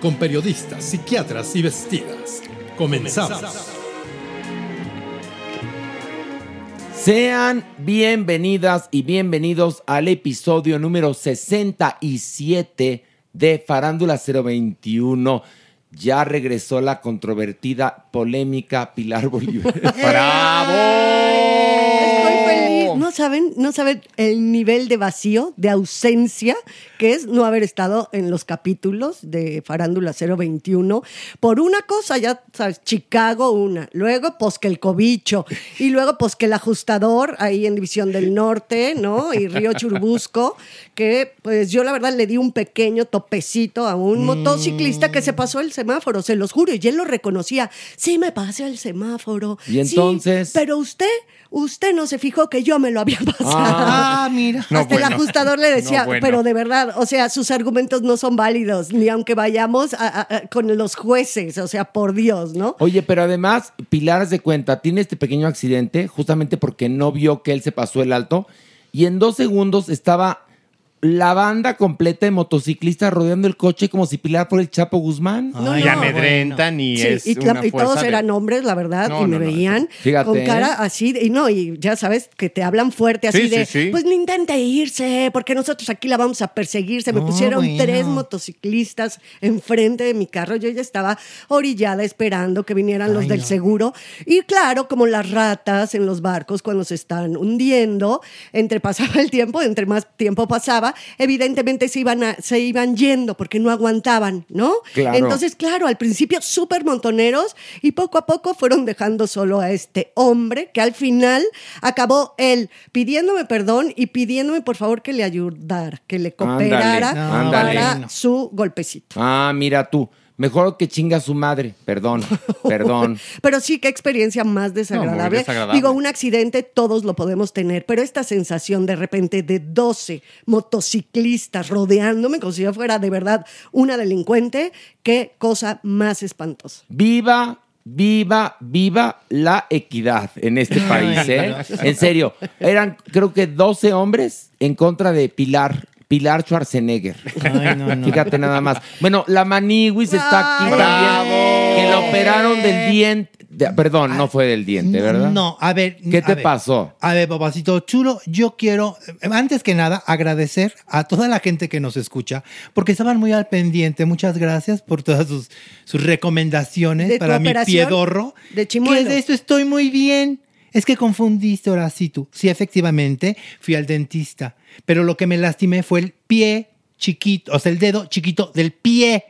con periodistas, psiquiatras y vestidas. Comenzamos. Sean bienvenidas y bienvenidos al episodio número 67 de Farándula 021. Ya regresó la controvertida, polémica Pilar Bolívar. Estoy No saben, no saben el nivel de vacío, de ausencia que es no haber estado en los capítulos de Farándula 021 por una cosa, ya sabes, Chicago una, luego pues que el cobicho y luego pues que el ajustador ahí en División del Norte, ¿no? Y Río Churbusco, que pues yo la verdad le di un pequeño topecito a un motociclista que se pasó el semáforo, se los juro, y él lo reconocía. Sí, me pasé el semáforo. Y Sí, entonces- pero usted, usted no se fijó que yo me lo había pasado. Ah, mira. Hasta el ajustador le decía, No, bueno. pero de verdad, o sea, sus argumentos no son válidos, ni aunque vayamos a- a- a- con los jueces, o sea, por Dios, ¿no? Oye, pero además, Pilar se cuenta, tiene este pequeño accidente justamente porque no vio que él se pasó el alto y en dos segundos estaba la banda completa de motociclistas rodeando el coche como si Pilar por el Chapo Guzmán. No, no, amedrentan y Sí, es y, la- y todos de- eran hombres, la verdad, No, y me no, no. veían Fíjate, con ¿eh? cara así, de- y no, y ya sabes que te hablan fuerte, así Sí, de, sí, sí. pues no intente irse, porque nosotros aquí la vamos a perseguir. Se me No, pusieron bueno. tres motociclistas enfrente de mi carro, yo ya estaba orillada esperando que vinieran los del no. seguro, y claro, como las ratas en los barcos cuando se están hundiendo, entre pasaba el tiempo, entre más tiempo pasaba, evidentemente se iban, a- se iban yendo porque no aguantaban, ¿no? Claro. Entonces, claro, al principio súper montoneros y poco a poco fueron dejando solo a este hombre que al final acabó él pidiéndome perdón y pidiéndome por favor que le ayudara, que le cooperara Ándale, para ándale. su golpecito. Ah, mira tú, mejor que chinga a su madre. Perdón, perdón. Pero sí, qué experiencia más desagradable. desagradable. Digo, un accidente todos lo podemos tener, pero esta sensación de repente de 12 motociclistas rodeándome como si yo fuera de verdad una delincuente, qué cosa más espantosa. Viva, viva, viva la equidad en este país, ¿eh? En serio, eran creo que 12 hombres en contra de Pilar. Pilar Schwarzenegger. Ay, no, no. Fíjate nada más. Bueno, la Maniwis está aquí también. Que la operaron del diente. de- perdón, no fue del diente, ¿verdad? No, a ver. ¿Qué a te ver. pasó? A ver, papacito chulo, yo quiero, eh, antes que nada, agradecer a toda la gente que nos escucha, porque estaban muy al pendiente. Muchas gracias por todas sus, sus recomendaciones para mi piedorro. de chimuelo. Que de esto estoy muy bien. Es que confundiste, ahora sí tú. Sí, efectivamente, fui al dentista. Pero lo que me lastimé fue el pie chiquito, o sea, el dedo chiquito del pie.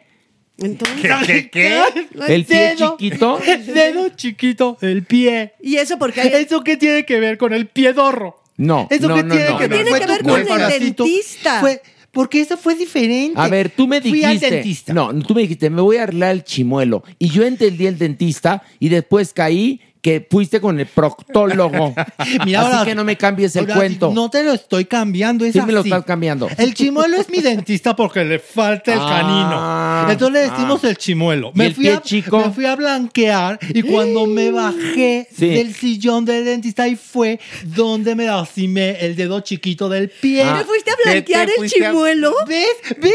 Entonces, ¿Qué? qué, ¿El pie dedo- chiquito? El dedo chiquito del pie. Y eso porque hay... ¿Eso qué tiene que ver con el piedorro? No, ¿Eso no, qué no, tiene no, que no. ver? Tiene que ver con el dentista. Fue, porque eso fue diferente. A ver, tú me Fui dijiste. al dentista. No, tú me dijiste, me voy a arreglar el chimuelo. Y yo entendí el dentista y después caí que fuiste con el proctólogo. Mira, Así ahora- que no me cambies el ahora cuento. No te lo estoy cambiando, es Sí me lo estás cambiando. El chimuelo es mi dentista porque le falta el Ah, canino. Entonces le decimos ah. el chimuelo. ¿Y el fui pie a, chico? me fui a blanquear y cuando me bajé Sí. del sillón del dentista ahí fue donde me lastimé el dedo chiquito del pie. Ah. ¿Te fuiste a ¿Te- blanquear te el a- chimuelo? ¿Ves? ¿Ves?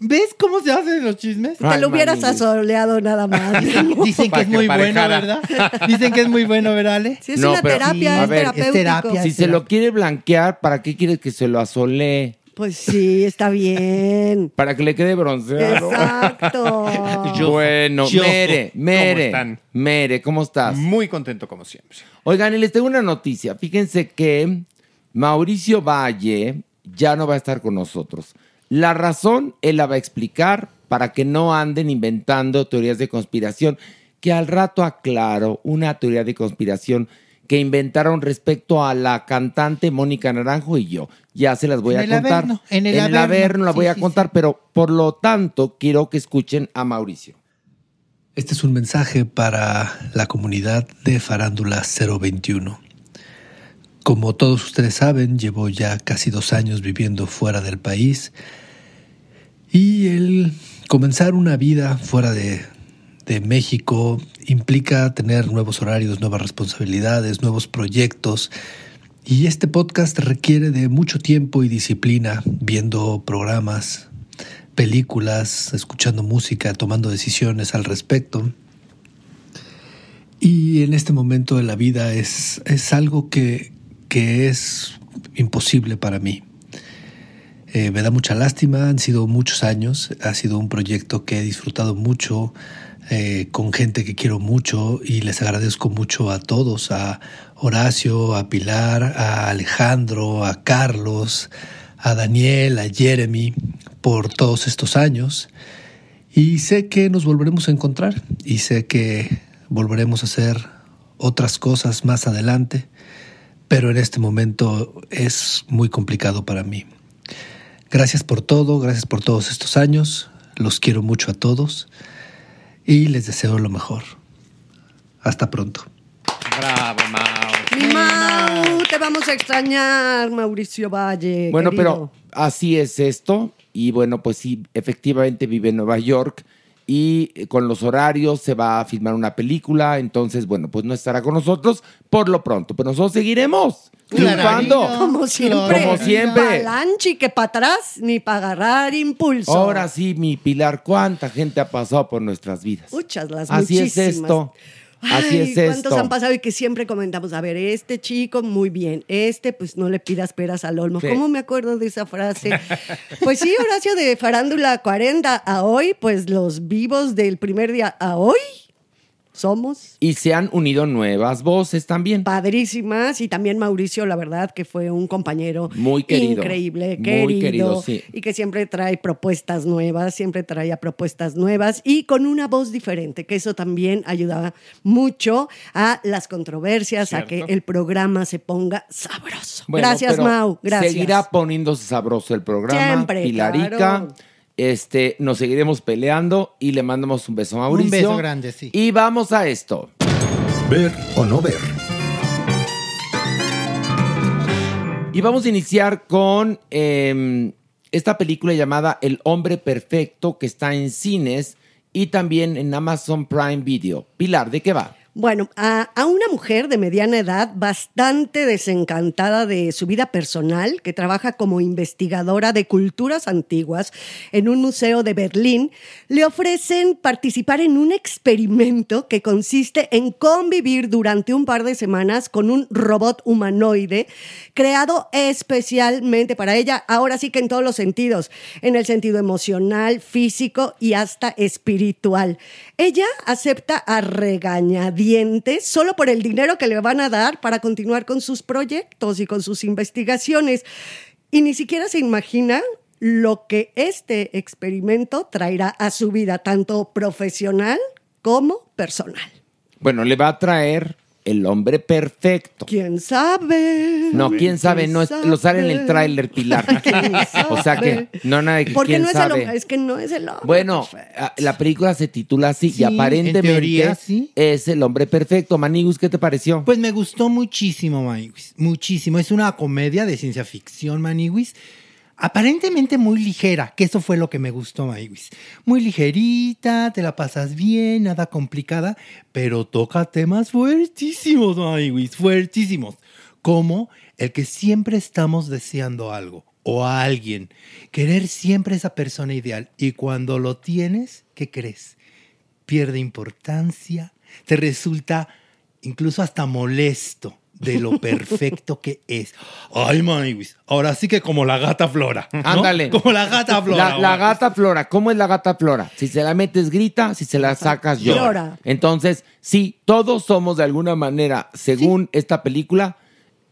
¿Ves cómo se hacen los chismes? Te lo hubieras asoleado nada más. Dicen que es muy bueno. ¿verdad? Dicen que es muy bueno, ¿verdad, Ale? Sí, es No, una pero- terapia, Sí. es ver, es terapéutico. terapia. Si se lo quiere blanquear, ¿para qué quiere que se lo asolee? Pues sí, está bien. Para que le quede bronceado. Exacto. Yo- Bueno, Yo- Mere, Mere, ¿Cómo están? Mere, ¿cómo estás? Muy contento como siempre. Oigan, y les tengo una noticia. Fíjense que Mauricio Valle ya no va a estar con nosotros. La razón él la va a explicar para que no anden inventando teorías de conspiración, que al rato aclaro una teoría de conspiración que inventaron respecto a la cantante Mónica Naranjo y yo. Ya se las voy En a el contar. Averno, en el Averno. Averno la Sí, voy a sí, contar, pero por lo tanto quiero que escuchen a Mauricio. Este es un mensaje para la comunidad de Farándula 021. Como todos ustedes saben, llevo ya casi dos años viviendo fuera del país y el comenzar una vida fuera de, de México implica tener nuevos horarios, nuevas responsabilidades, nuevos proyectos y este podcast requiere de mucho tiempo y disciplina viendo programas, películas, escuchando música, tomando decisiones al respecto. Y en este momento de la vida es, es algo que, que es imposible para mí. Eh, me da mucha lástima, han sido muchos años, ha sido un proyecto que he disfrutado mucho, eh, con gente que quiero mucho y les agradezco mucho a todos, a Horacio, a Pilar, a Alejandro, a Carlos, a Daniel, a Jeremy, por todos estos años. Y sé que nos volveremos a encontrar y sé que volveremos a hacer otras cosas más adelante, pero en este momento es muy complicado para mí. Gracias por todo, gracias por todos estos años, los quiero mucho a todos y les deseo lo mejor. Hasta pronto. Bravo, Mau. Mi Mau, te vamos a extrañar, Mauricio Valle. Bueno, querido. pero así es esto. Y bueno, pues sí, efectivamente vive en Nueva York y eh, con los horarios se va a filmar una película. Entonces, bueno, pues no estará con nosotros por lo pronto. Pero nosotros seguiremos triunfando. Como siempre. Como siempre. Palanchi, que para atrás ni para agarrar impulso. Ahora sí, mi Pilar, cuánta gente ha pasado por nuestras vidas. Muchas, las Así es muchísimas. esto. Así Ay, es ¿Cuántos esto. han pasado y que siempre comentamos? A ver, este chico, muy bien. Este, pues no le pidas peras al olmo. Sí. ¿Cómo me acuerdo de esa frase? pues sí, Horacio, de Farándula 40 a hoy, pues los vivos del primer día a hoy somos Y se han unido nuevas voces también. padrísimas y también Mauricio, la verdad, que fue un compañero Muy querido. increíble, Muy querido, querido, sí. y que siempre trae propuestas nuevas, siempre traía propuestas nuevas y con una voz diferente, que eso también ayuda mucho a las controversias, a que el programa se ponga sabroso. Bueno, gracias, Mau, gracias. Seguirá poniéndose sabroso el programa. Siempre, Pilarica. claro. Este, nos seguiremos peleando y le mandamos un beso a Mauricio. Un beso grande, sí. Y vamos a esto. Ver o no ver. Y vamos a iniciar con eh, esta película llamada El hombre perfecto que está en cines y también en Amazon Prime Video. Pilar, ¿de qué va? Bueno, a, a una mujer de mediana edad bastante desencantada de su vida personal, que trabaja como investigadora de culturas antiguas en un museo de Berlín, le ofrecen participar en un experimento que consiste en convivir durante un par de semanas con un robot humanoide creado especialmente para ella, ahora sí que en todos los sentidos, en el sentido emocional, físico y hasta espiritual. Ella acepta a regañadientes solo por el dinero que le van a dar para continuar con sus proyectos y con sus investigaciones. Y ni siquiera se imagina lo que este experimento traerá a su vida, tanto profesional como personal. Bueno, le va a traer el hombre perfecto. ¿Quién sabe? No, quién sabe, no es- lo sale en el tráiler Pilar. ¿Quién O sea que no nada de que Porque quién no es sabe. el hombre, es que no es el hombre. Bueno, la película se titula así Sí, y aparentemente en teoría, sí. es el hombre perfecto. Manigus, ¿qué te pareció? Pues me gustó muchísimo, Maniwis. Muchísimo. Es una comedia de ciencia ficción, Maniwis. Aparentemente muy ligera, que eso fue lo que me gustó, Maniwis. Muy ligerita, te la pasas bien, nada complicada, pero toca temas fuertísimos, Maniwis, fuertísimos. Como el que siempre estamos deseando algo o a alguien. Querer siempre esa persona ideal. Y cuando lo tienes, ¿qué crees? pierde importancia, te resulta incluso hasta molesto de lo perfecto que es. Ay, Maniwis, ahora sí que como la gata Flora. ¿no? Ándale. Como la gata Flora. La, la gata Flora, ¿cómo es la gata Flora? Si se la metes, grita, si se la sacas, llora. Llora. Entonces, sí, todos somos de alguna manera, según esta película,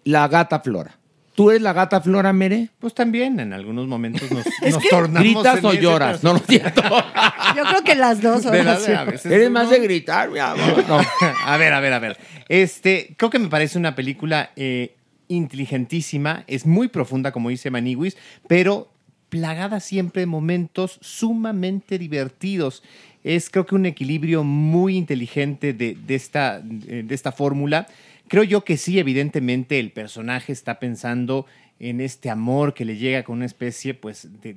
la gata Flora. ¿Tú eres la gata Flora, Mere? Pues también en algunos momentos nos, nos que- tornamos. ¿Gritas en o ese lloras? No, lo siento. Yo creo que las dos De la- Horacio. a veces Eres uno- más de gritar, mi amor. No. a ver, a ver, a ver. Este, creo que me parece una película eh, inteligentísima, es muy profunda, como dice Maniwis, pero plagada siempre de momentos sumamente divertidos. Es creo que un equilibrio muy inteligente de, de esta, de esta fórmula. Creo yo que sí, evidentemente, el personaje está pensando en este amor que le llega con una especie pues, de-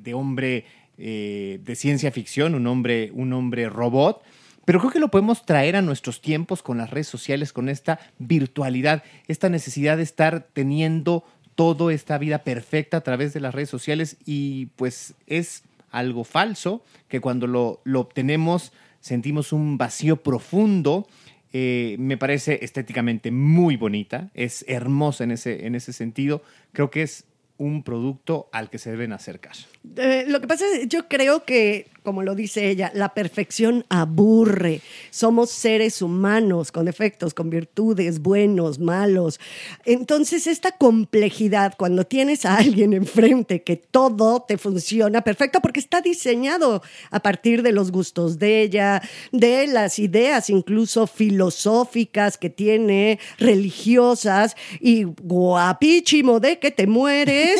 de hombre eh, de ciencia ficción, un hombre, un hombre robot. Pero creo que lo podemos traer a nuestros tiempos con las redes sociales, con esta virtualidad, esta necesidad de estar teniendo toda esta vida perfecta a través de las redes sociales y pues es algo falso, que cuando lo, lo obtenemos sentimos un vacío profundo. Eh, me parece estéticamente muy bonita, es hermosa en ese, en ese sentido. Creo que es un producto al que se deben acercar. Eh, lo que pasa es, yo creo que, como lo dice ella, la perfección aburre. Somos seres humanos con defectos, con virtudes, buenos, malos. Entonces, esta complejidad, cuando tienes a alguien enfrente que todo te funciona perfecto, porque está diseñado a partir de los gustos de ella, de las ideas incluso filosóficas que tiene, religiosas, y guapísimo de que te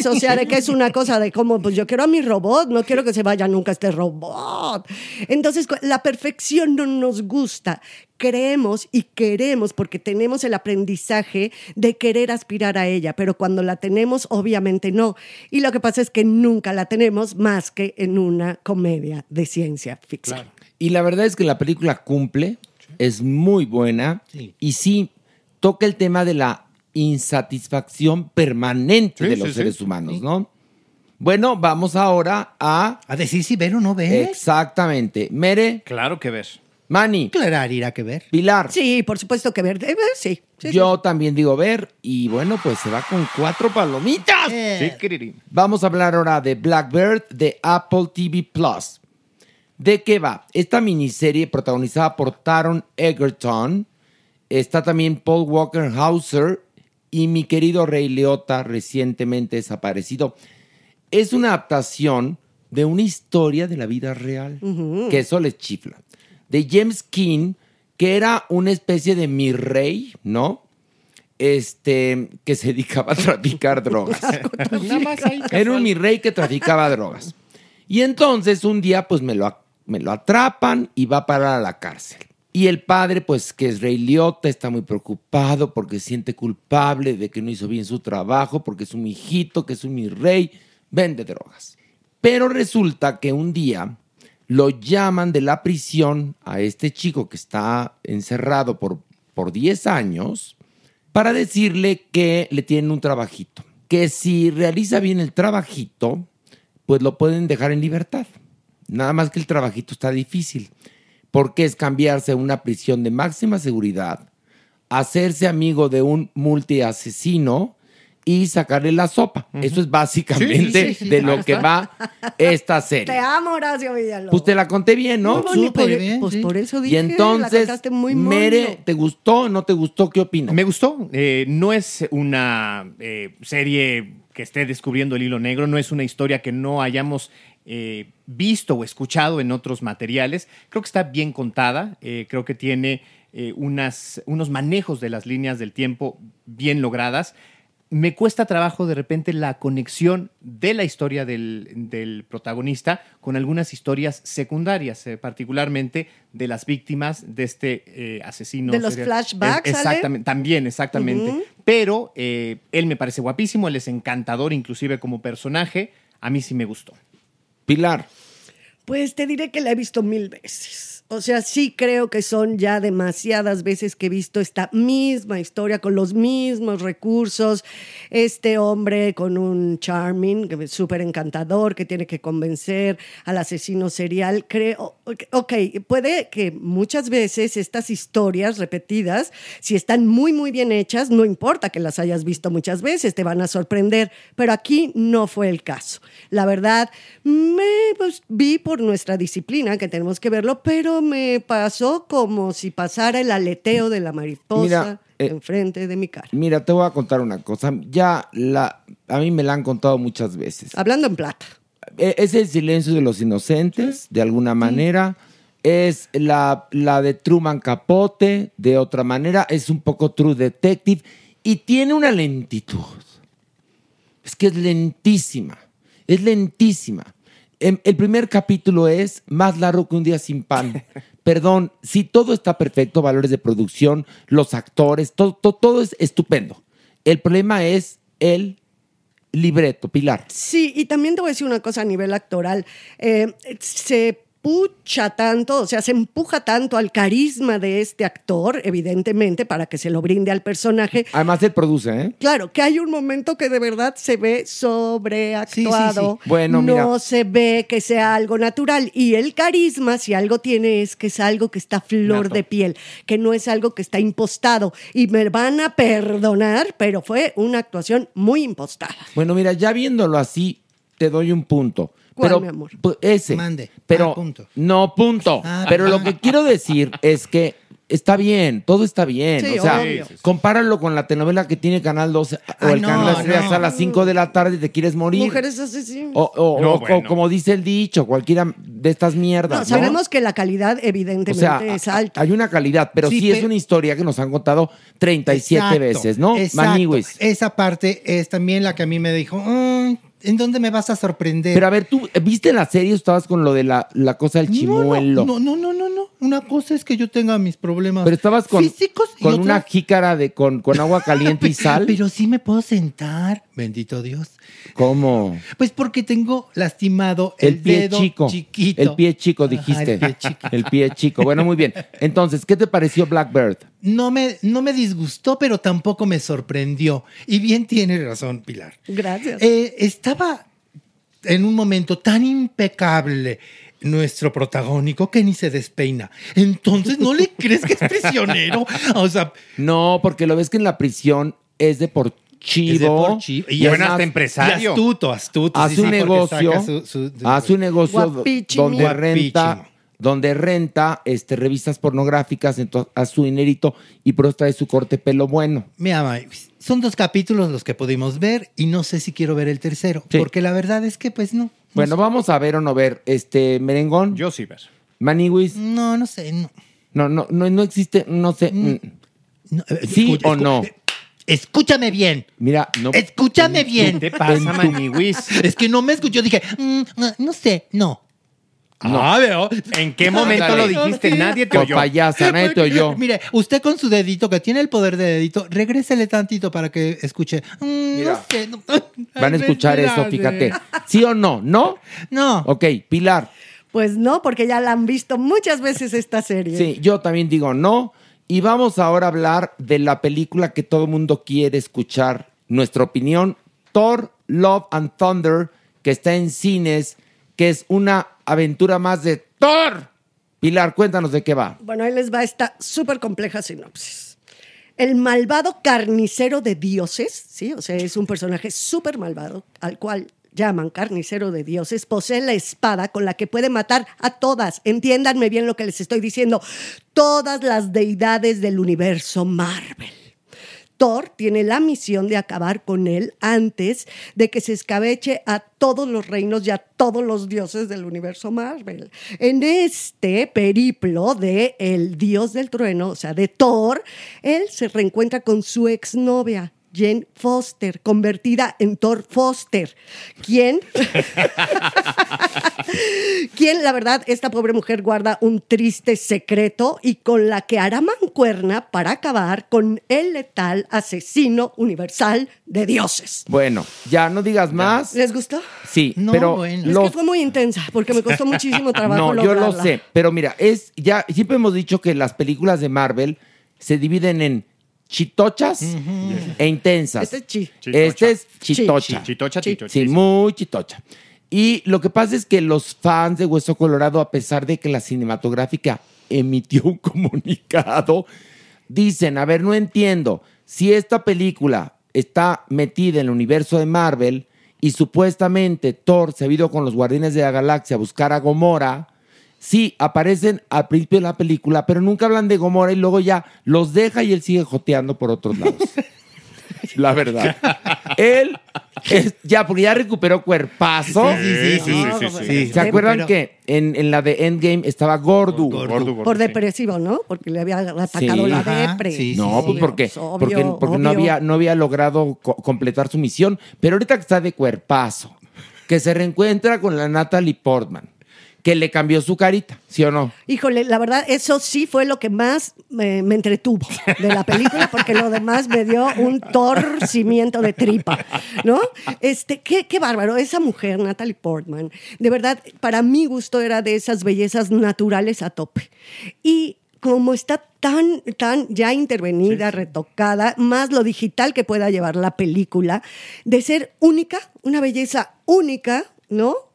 o sea, de que es una cosa de como, pues yo quiero a mi robot, no quiero que se vaya nunca este robot. Entonces, la perfección no nos gusta. Creemos y queremos porque tenemos el aprendizaje de querer aspirar a ella, pero cuando la tenemos, obviamente no. Y lo que pasa es que nunca la tenemos más que en una comedia de ciencia ficción. Y la verdad es que la película cumple, es muy buena y sí toca el tema de la insatisfacción permanente Sí, de los sí, sí. seres humanos, ¿no? Bueno, vamos ahora a... A decir si ver o no ver. Exactamente. Mere. Claro que ver. Mani. Claro, irá que ver. Pilar. Sí, por supuesto que ver. eh, sí. sí, Yo también digo ver y bueno, pues se va con cuatro palomitas. Sí, querido. Vamos a hablar ahora de Blackbird de Apple TV Plus. ¿De qué va? Esta miniserie protagonizada por Taron Egerton, está también Paul Walker Hauser y mi querido Rey Leota, recientemente desaparecido. Es una adaptación de una historia de la vida real, que eso les chifla. De James King, que era una especie de mi rey, ¿no? Este, que se dedicaba a traficar drogas. Era un mi rey que traficaba drogas. Y entonces un día pues me lo, me lo atrapan y va a parar a la cárcel. Y el padre pues que es rey Liotta está muy preocupado porque siente culpable de que no hizo bien su trabajo, porque es un hijito, que es un mi rey, vende drogas. Pero resulta que un día lo llaman de la prisión a este chico que está encerrado por, por 10 años para decirle que le tienen un trabajito. Que si realiza bien el trabajito, pues lo pueden dejar en libertad. Nada más que el trabajito está difícil, porque es cambiarse a una prisión de máxima seguridad, hacerse amigo de un multiasesino y sacarle la sopa. Eso es básicamente Sí, sí, sí, de lo que va esta Te serie. amo, Horacio Villalobos. Pues te la conté bien, ¿no? Muy bonito, por- pues por eso dije, Y entonces, la muy. Mere, ¿te gustó o no te gustó? ¿Qué opinas? Me gustó. Eh, no es una eh, serie que esté descubriendo el hilo negro, no es una historia que no hayamos eh, visto o escuchado en otros materiales. Creo que está bien contada, eh, creo que tiene eh, unas, unos manejos de las líneas del tiempo bien logradas. Me cuesta trabajo de repente la conexión de la historia del, del protagonista con algunas historias secundarias, particularmente de las víctimas de este asesino. ¿De los serial- flashbacks, Es-? Exactamente, también, exactamente. Pero él me parece guapísimo, él es encantador inclusive como personaje. A mí sí me gustó. Pilar. Pues te diré que la he visto mil veces. O sea, sí creo que son ya demasiadas veces que he visto esta misma historia con los mismos recursos. Este hombre con un charming, súper encantador, que tiene que convencer al asesino serial. Creo, ok, puede que muchas veces estas historias repetidas, si están muy, muy bien hechas, no importa que las hayas visto muchas veces, te van a sorprender. Pero aquí no fue el caso. La verdad, me pues, vi por nuestra disciplina, que tenemos que verlo, pero me pasó como si pasara el aleteo de la mariposa Mira, eh, enfrente de mi cara. Mira, te voy a contar una cosa. Ya la, a mí me la han contado muchas veces. Hablando en plata. E- Es el silencio de los inocentes, de alguna manera. Es la, la de Truman Capote, de otra manera. Es un poco True Detective. Y tiene una lentitud. Es que es lentísima. Es lentísima. Em- El primer capítulo es más largo que un día sin pan. Perdón, si todo está perfecto, valores de producción, los actores, todo, todo, todo es estupendo. El problema es el libreto, Pilar. Sí, y también te voy a decir una cosa a nivel actoral. Eh, se pucha tanto, o sea, se empuja tanto al carisma de este actor, evidentemente, para que se lo brinde al personaje. Además, él produce, ¿eh? Claro, que hay un momento que de verdad se ve sobreactuado. Sí, sí, sí. Bueno, no mira. se ve que sea algo natural. Y el carisma, si algo tiene, es que es algo que está flor Nato. de piel, que no es algo que está impostado. Y me van a perdonar, pero fue una actuación muy impostada. Bueno, mira, ya viéndolo así, te doy un punto. ¿Cuál, pero, mi amor? Ese. Mande. Pero, Ah, punto. no, punto. Ah, pero lo ah. que quiero decir es que está bien, todo está bien. Sí, o sea, obvio. compáralo con la telenovela que tiene Canal 12 o Ah, el no, Canal 3 no. a las 5 de la tarde y te quieres morir. Mujeres asesinas. O, o- No, o- bueno. o como dice el dicho, cualquiera de estas mierdas. No, ¿no? sabemos que la calidad, O evidentemente, sea, es a- alta. hay una calidad, pero sí, Sí, es una historia que nos han contado 37 Exacto, veces, ¿no? exacto. Maniwis. Esa parte es también la que a mí me dijo, "Mm, ¿en dónde me vas a sorprender? Pero a ver, ¿tú viste la serie estabas con lo de la, la cosa del chimuelo? No, no, no, no, no. Una cosa es que yo tenga mis problemas Pero estabas con, físicos y con otra- una jícara de con, con agua caliente y sal. Pero sí me puedo sentar, bendito Dios. ¿Cómo? Pues porque tengo lastimado el, El pie dedo chico. chiquito. El pie chico, Ajá, dijiste. el pie chiquito. El pie chico. Bueno, muy bien. Entonces, ¿qué te pareció Blackbird? No me, no me disgustó, pero tampoco me sorprendió. Y bien tiene razón, Pilar. Gracias. Eh, estaba en un momento tan impecable nuestro protagónico que ni se despeina. Entonces, ¿no le crees que es prisionero? O sea, No, porque lo ves que en la prisión es deportivo. Es deportivo. Y Y bueno, hasta y empresario. astuto, astuto. hace sí, un sí, negocio, su- su- un negocio donde renta, donde renta este, revistas pornográficas, entonces a su dinerito y por eso trae su corte pelo bueno. Me ama. Son dos capítulos los que pudimos ver y no sé si quiero ver el tercero. Sí. Porque la verdad es que, pues, no. Bueno, vamos a ver o no ver este merengón. Yo sí ver. Maniwis. No, no sé. No, No, no, no, no existe, no sé. mm, No, eh, ¿Sí escucha, o no? Escúchame bien. Mira, no. Escúchame bien. ¿Qué te pasa, Maniwis? Es que no me escuchó. Dije, mm, no, no sé, no. No. Ah, veo. ¿En qué momento Ándale. lo dijiste? Nadie te oyó. payasa, nadie te oyó. Mire, usted con su dedito, que tiene el poder de dedito, regrésele tantito para que escuche. Mm, Mira. no sé. no- Van a escuchar eso, fíjate. ¿Sí o no? ¿No? No. Ok, Pilar. Pues no, porque ya la han visto muchas veces esta serie. Sí, yo también digo no. Y vamos ahora a hablar de la película que todo el mundo quiere escuchar. Nuestra opinión, Thor, Love and Thunder, que está en cines, que es una aventura más de Thor. Pilar, cuéntanos de qué va. Bueno, ahí les va esta súper compleja sinopsis. El malvado carnicero de dioses, ¿sí? O sea, es un personaje súper malvado, al cual llaman carnicero de dioses, posee la espada con la que puede matar a todas, entiéndanme bien lo que les estoy diciendo, todas las deidades del universo Marvel. Thor tiene la misión de acabar con él antes de que se escabeche a todos los reinos y a todos los dioses del universo Marvel. En este periplo de el dios del trueno, o sea, de Thor, él se reencuentra con su exnovia. Jane Foster, convertida en Thor Foster, quien, quien, la verdad, esta pobre mujer guarda un triste secreto y con la que hará mancuerna para acabar con el letal asesino universal de dioses. Bueno, ya no digas más. ¿Les gustó? Sí, No, pero bueno. Es los- que fue muy intensa porque me costó muchísimo trabajo No, yo lo sé, pero mira, es ya siempre hemos dicho que las películas de Marvel se dividen en chitochas e intensas. Este es chi. Este es chitocha. Chitocha, chitocha. Sí, muy chitocha. Y lo que pasa es que los fans de Hueso Colorado, a pesar de que la cinematográfica emitió un comunicado, dicen, a ver, no entiendo, si esta película está metida en el universo de Marvel y supuestamente Thor se ha ido con los Guardianes de la Galaxia a buscar a Gomora, sí, aparecen al principio de la película, pero nunca hablan de Gomora y luego ya los deja y él sigue joteando por otros lados. La verdad. Él es- ya, porque ya recuperó cuerpazo. Sí, sí, sí, sí, No, sí, sí. ¿Se acuerdan Pero- que en, en la de Endgame estaba Gordu? Gordu. Gordo, gordo, Por depresivo, ¿no? Porque le había atacado Sí. la Ajá, depre. sí, No, sí, pues sí. porque, Obvio, porque, porque no, había, no había logrado co- completar su misión. Pero ahorita que está de cuerpazo, que se reencuentra con la Natalie Portman, que le cambió su carita, ¿sí o no? Híjole, la verdad, eso sí fue lo que más me, me entretuvo de la película, porque lo demás me dio un torcimiento de tripa, ¿no? Este, qué, qué bárbaro, esa mujer, Natalie Portman, de verdad, para mi gusto era de esas bellezas naturales a tope. Y como está tan, tan ya intervenida, retocada, más lo digital que pueda llevar la película, de ser única, una belleza única, ¿no?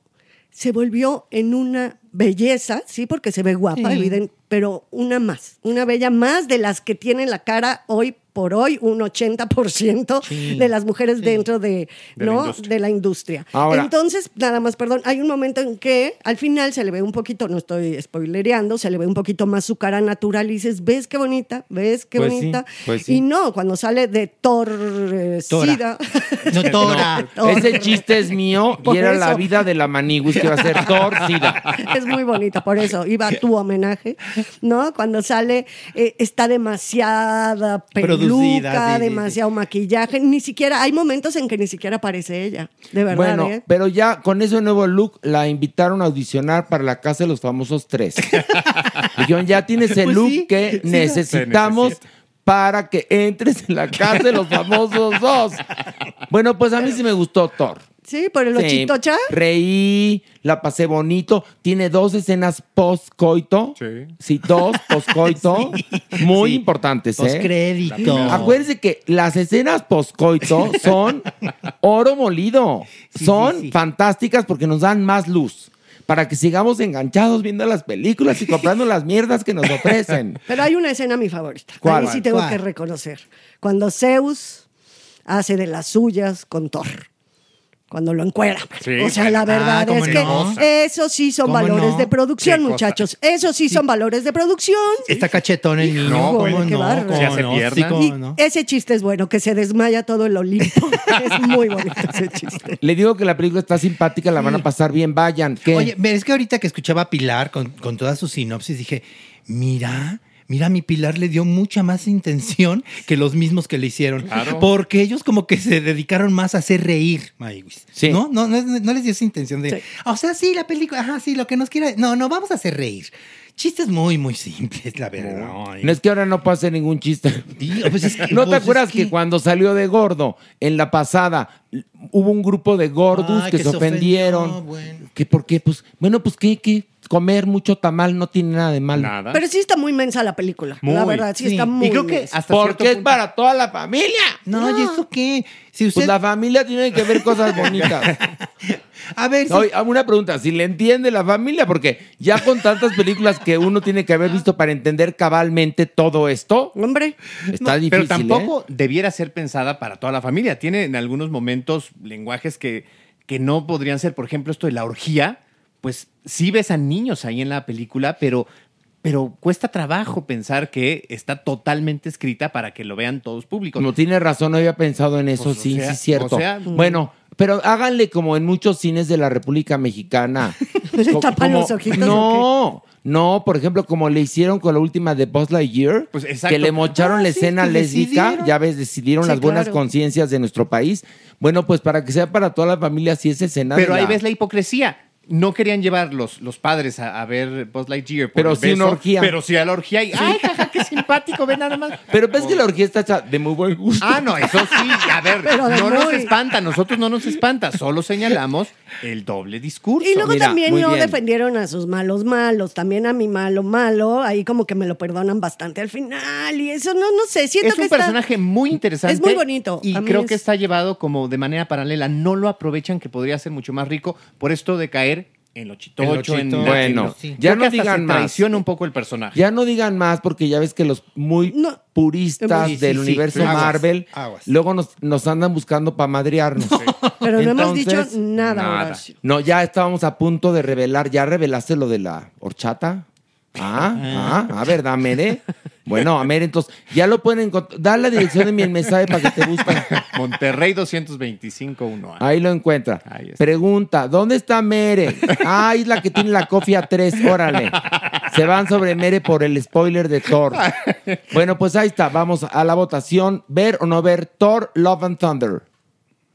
Se volvió en una belleza, sí, porque se ve guapa, Sí. evidente, pero una más, una bella más de las que tienen la cara hoy por hoy, un 80% Sí. de las mujeres dentro de, De la ¿no? industria. de la industria. Ahora- Entonces, nada más, perdón, hay un momento en que al final se le ve un poquito, no estoy spoilereando, se le ve un poquito más su cara natural y dices, ¿ves qué bonita? ¿Ves qué Pues sí, bonita? pues sí. Y no, cuando sale de torcida. No, Tora. Ese chiste es mío y era la vida de la Maniwis que iba a ser torcida. Es muy bonito, por eso iba a tu homenaje, ¿no? Cuando sale, eh, está demasiada Producida, peluca, sí, sí, demasiado maquillaje, ni siquiera, hay momentos en que ni siquiera aparece ella, de verdad, Bueno, ¿eh? pero ya con ese nuevo look la invitaron a audicionar para la Casa de los Famosos 3. Dijeron, ya tienes el Pues look sí, que sí, necesitamos para que entres en la Casa de los Famosos 2. Bueno, pues a mí sí me gustó Thor. Sí, por el Sí, ochitocha. Reí, la pasé bonito. Tiene dos escenas post-coito. Sí. dos post-coito. Muy Sí. importantes, ¿eh? Postcrédito. Acuérdense que las escenas post-coito son oro molido. Sí, son sí, sí. fantásticas porque nos dan más luz. Para que sigamos enganchados viendo las películas y comprando las mierdas que nos ofrecen. Pero hay una escena mi favorita. ¿Cuál? Ahí sí tengo ¿Cuál? que reconocer. Cuando Zeus hace de las suyas con Thor. Cuando lo encuera. Sí. O sea, la Ah, verdad ¿cómo es que no? eso sí son ¿Cómo valores no? de producción, muchachos. Eso sí, son valores de producción. Está cachetón el niño. No, ¿Cómo güey, qué. ¿Cómo Se hace. Sí, cómo Y no. ese chiste es bueno, que se desmaya todo el Olimpo. es muy bonito ese chiste. Le digo que la película está simpática, la van a pasar bien, vayan. ¿Qué? Oye, es que ahorita que escuchaba a Pilar con, con toda su sinopsis, dije, mira, mira, mi Pilar le dio mucha más intención que los mismos que le hicieron. Claro. Porque ellos como que se dedicaron más a hacer reír, Maywis. Sí. ¿No? No, no, es- no les dio esa intención de, Sí. o sea, sí, la película, ajá, sí, lo que nos quiera. No, no, vamos a hacer reír. Chistes muy, muy simples, la verdad. No es que ahora no hacer ningún chiste. Tío, pues es que- ¿No te es acuerdas que... que- cuando salió de gordo en la pasada hubo un grupo de gordos Ay, que, que se se ofendieron? ofendió, bueno. Que porque pues bueno, pues que que comer mucho tamal no tiene nada de malo. Nada. Pero sí está muy mensa la película. La verdad, sí, Sí. está Y muy creo que hasta Porque es punto- para toda la familia. No, ¿y eso qué? Si usted... Pues la familia tiene que ver cosas bonitas. A ver, si- Oye, hago una pregunta, si le entiende la familia, porque ya con tantas películas que uno tiene que haber visto para entender cabalmente todo esto, Hombre, está No, difícil. Pero ¿eh? tampoco debiera ser pensada para toda la familia. Tiene en algunos momentos lenguajes que, que no podrían ser, por ejemplo, esto de la orgía. Pues sí ves a niños ahí en la película, pero pero cuesta trabajo pensar que está totalmente escrita para que lo vean todos públicos. No tiene razón, no había pensado en eso, Pues, o sí, sea, sí, cierto. o sea- bueno, pero háganle como en muchos cines de la República Mexicana. ¿Le Co- tapan como- los ojitos No, no, por ejemplo, como le hicieron con la última de Buzz Lightyear, Pues, exacto. que le mocharon Ah, la sí, escena que lésbica, ya ves, decidieron Sí, las buenas claro. conciencias de nuestro país. Bueno, pues para que sea para toda la familia, sí es escena Pero de ahí la- ves la hipocresía. No querían llevar los, los padres a, a ver Buzz Lightyear por Pero el sí una beso, orgía. Pero sí a la orgía. Y, ¡Ay, jaja, qué simpático! Ve nada más. Pero ves que la orgía está de muy buen gusto. Ah, no, eso sí. A ver, no nos espanta. Nosotros no nos espanta. Solo señalamos el doble discurso. Y luego Mira, también no bien. defendieron a sus malos malos, también a mi malo malo, ahí como que me lo perdonan bastante al final y eso no no sé, siento es que un está- personaje muy interesante. Es muy bonito. Y creo es- que está llevado como de manera paralela. No lo aprovechan, que podría ser mucho más rico por esto de caer en lo chitocho. En. Bueno, en lo- sí. Creo ya que no hasta digan se más. traiciona un poco el personaje. Ya no digan más porque ya ves que los muy No. puristas Sí, sí, del sí. universo Aguas, Marvel aguas. luego nos, nos andan buscando para madrearnos. pero no hemos dicho nada, nada. Horacio. No, ya estábamos a punto de revelar. ¿Ya revelaste lo de la horchata? Ah, ah, a ver, Mere. Bueno, a Mere, entonces, ya lo pueden encontrar. Da la dirección de mi mensaje para que te busquen. Monterrey 225-1. Ahí lo encuentra. Ahí está. Pregunta, ¿dónde está Mere? Ah, es la que tiene la cofia 3, órale. Se van sobre Mere por el spoiler de Thor. Bueno, pues ahí está, vamos a la votación. ¿Ver o no ver Thor, Love and Thunder?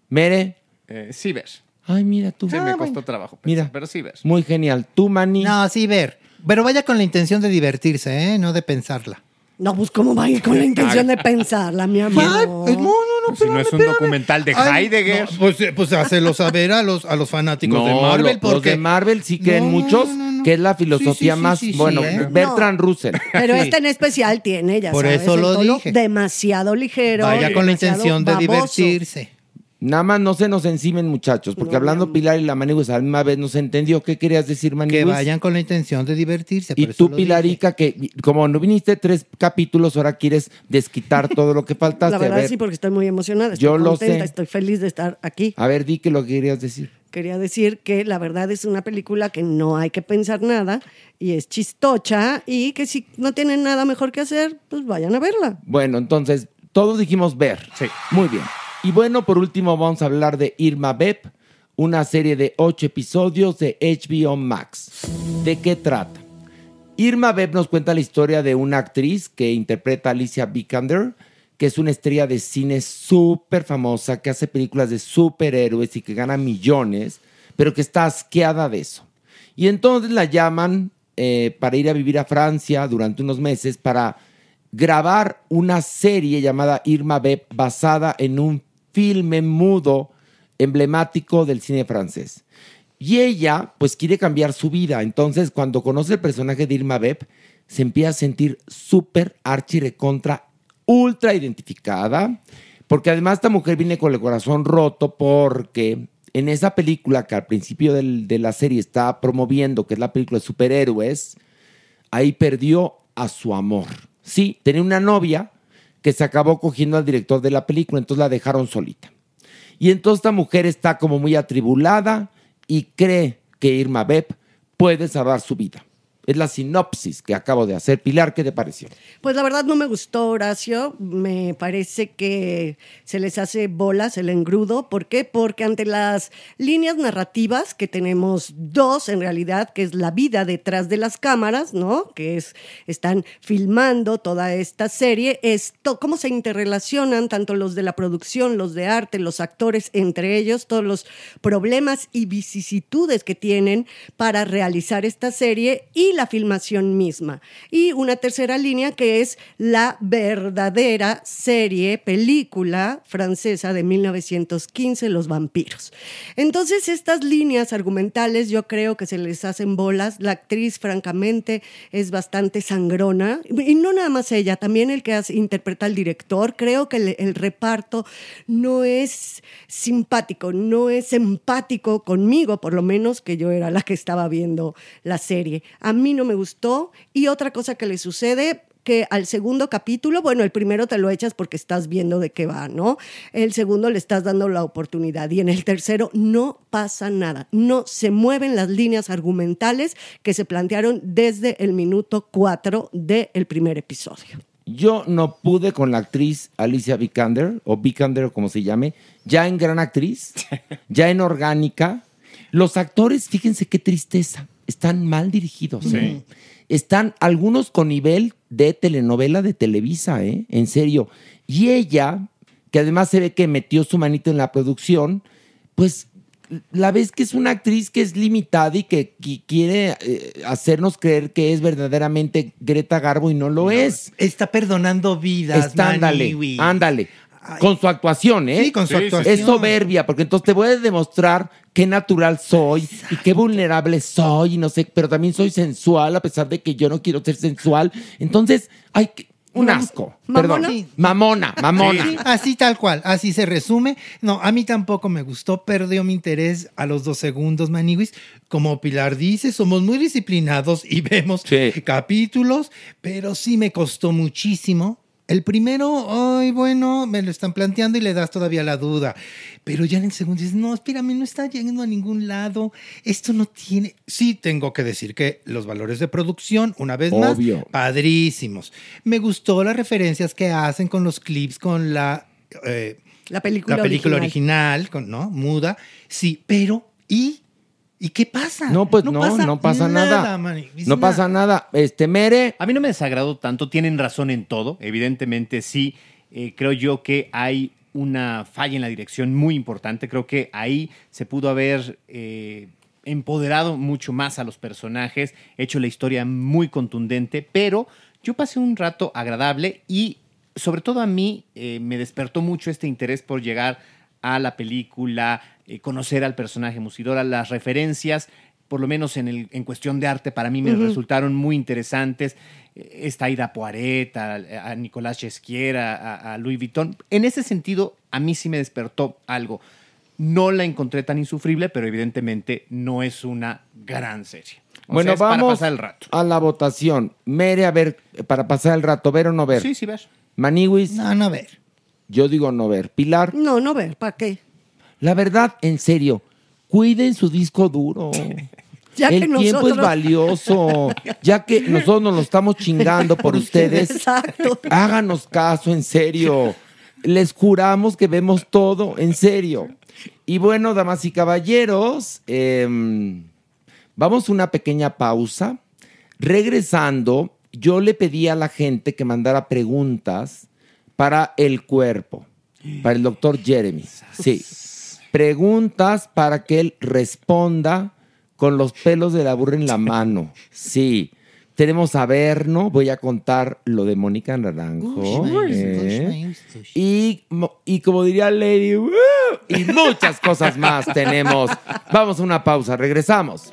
Mere. Eh, sí ves. Ay, mira tú. Sí, Ah, me bueno. costó trabajo. Mira. Pero sí ves. Muy genial. Tú, Mani. No, sí, ver. Pero vaya con la intención de divertirse, ¿eh? No de pensarla. No, pues cómo va a ir con la intención de pensarla, mi amor. Ay, no, no, no, Si no es un documental de Ay, Heidegger. no, pues, eh, pues hácelo saber a los, a los fanáticos No, de lo- Marvel. los porque de Marvel sí creen No, muchos no, no. que es la filosofía Sí, sí, más, sí, sí, bueno, ¿eh? Bertrand Russell. Pero Sí. este en especial tiene, ya Por sabes, eso lo dije. demasiado ligero. vaya con la intención de baboso. divertirse. Nada más no se nos encimen, muchachos, porque No, hablando. Pilar y la Maniguis a la misma vez no se entendió. ¿Qué querías decir, Maniguis? Que vayan con la intención de divertirse. Y tú, Pilarica, que como no viniste tres capítulos, ahora quieres desquitar todo lo que faltaste. La a verdad ver, sí, porque estoy muy emocionada. Estoy Yo lo contenta, sé. Estoy feliz de estar aquí. a ver, di que lo que querías decir. Quería decir que la verdad es una película que no hay que pensar nada y es chistocha y que si no tienen nada mejor que hacer, pues vayan a verla. Bueno, entonces, todos dijimos ver. Sí. Muy bien. Y bueno, por último vamos a hablar de Irma Beb, una serie de ocho episodios de HBO Max. ¿De qué trata? Irma Beb nos cuenta la historia de una actriz que interpreta a Alicia Vikander, que es una estrella de cine súper famosa, que hace películas de superhéroes y que gana millones, pero que está asqueada de eso. Y entonces la llaman eh, para ir a vivir a Francia durante unos meses para grabar una serie llamada Irma Beb basada en un filme mudo emblemático del cine francés. Y ella, pues, quiere cambiar su vida. Entonces, cuando conoce el personaje de Irma Beb, se empieza a sentir súper archi recontra, ultra identificada. Porque además esta mujer viene con el corazón roto porque en esa película que al principio del- de la serie está promoviendo, que es la película de superhéroes, ahí perdió a su amor. Sí, tenía una novia que se acabó cogiendo al director de la película, entonces la dejaron solita. Y entonces esta mujer está como muy atribulada y cree que Irma Beb puede salvar su vida. Es la sinopsis que acabo de hacer. Pilar, ¿qué te pareció? Pues la verdad no me gustó, Horacio. Me parece que se les hace bolas el engrudo. ¿Por qué? Porque ante las líneas narrativas, que tenemos dos en realidad, que es la vida detrás de las cámaras, ¿no? Que es, están filmando toda esta serie, es to- cómo se interrelacionan tanto los de la producción, los de arte, los actores, entre ellos, todos los problemas y vicisitudes que tienen para realizar esta serie y la filmación misma. Y una tercera línea que es la verdadera serie, película francesa de 1915, Los vampiros. Entonces, estas líneas argumentales yo creo que se les hacen bolas. La actriz, francamente, es bastante sangrona. Y no nada más ella, también el que interpreta al director. Creo que el, el reparto no es simpático, no es empático conmigo, por lo menos que yo era la que estaba viendo la serie. A mí no me gustó. Y otra cosa que le sucede, que al segundo capítulo, bueno, el primero te lo echas porque estás viendo de qué va, ¿no? El segundo le estás dando la oportunidad y en el tercero no pasa nada, no se mueven las líneas argumentales que se plantearon desde el minuto cuatro del primer episodio. Yo no pude con la actriz Alicia Vikander, o Vikander, o como se llame, ya en gran actriz, ya en orgánica. Los actores, fíjense qué tristeza, están mal dirigidos. ¿eh? Están algunos con nivel de telenovela de Televisa, ¿eh? En serio. Y ella, que además se ve que metió su manito en la producción, pues la ves que es una actriz que es limitada y que, qui- quiere eh, hacernos creer que es verdaderamente Greta Garbo y no lo es. Está perdonando vidas, Está, ándale, ándale. Con su actuación, ¿eh? Sí, con su Sí, actuación. Es soberbia, porque entonces te voy a demostrar qué natural soy y qué vulnerable soy y no sé, pero también soy sensual a pesar de que yo no quiero ser sensual. Entonces, hay que- un asco. Perdón. ¿Mamona? Mamona, mamona. Sí, así tal cual, así se resume. No, a mí tampoco me gustó, perdió mi interés a los dos segundos, Maniwis. Como Pilar dice, somos muy disciplinados y vemos capítulos, pero sí me costó muchísimo. El primero, ay, bueno, me lo están planteando y le das todavía la duda. Pero ya en el segundo dices, no, espérame, no está llegando a ningún lado. Esto no tiene. Sí, tengo que decir que los valores de producción, una vez más, padrísimos. Me gustó las referencias que hacen con los clips, con la, eh, La película la película original. original, con, ¿no? Muda. Sí, pero ¿y? ¿Y qué pasa? No, pues no, no pasa, nada. Manny, no pasa nada. Este, Mere. A mí no me desagradó tanto, tienen razón en todo, evidentemente sí. Eh, creo yo que hay una falla en la dirección muy importante. Creo que ahí se pudo haber eh, empoderado mucho más a los personajes, hecho la historia muy contundente, pero yo pasé un rato agradable y sobre todo a mí eh, me despertó mucho este interés por llegar a la película, eh, conocer al personaje Musidora, las referencias, por lo menos en, el, en cuestión de arte, para mí me resultaron muy interesantes. Eh, Esta Ida Poiret, a, a Nicolás Chesquiera, a, a Louis Vuitton. En ese sentido, a mí sí me despertó algo. No la encontré tan insufrible, pero evidentemente no es una gran serie. O bueno, sea, es para vamos pasar el rato. a la votación. Mere, a ver, para pasar el rato, ¿ver o no ver? Sí, sí, ver. Maniwis. No, no ver. Yo digo no ver. Pilar. No, no ver, ¿para qué? La verdad, en serio, cuiden su disco duro. Ya el que tiempo es valioso. Ya que nosotros nos lo estamos chingando por ustedes. Exacto. Háganos caso, en serio. Les juramos que vemos todo, en serio. Y bueno, damas y caballeros, em, vamos a una pequeña pausa. Regresando, yo le pedí a la gente que mandara preguntas para el cuerpo, para el doctor Jeremy. Sí. Preguntas para que él responda con los pelos de la burra en la mano. Sí. Tenemos a Verno, voy a contar lo de Mónica Naranjo. ¿eh? Y, y como diría Lady, ¡uh! y muchas cosas más tenemos. Vamos a una pausa, regresamos.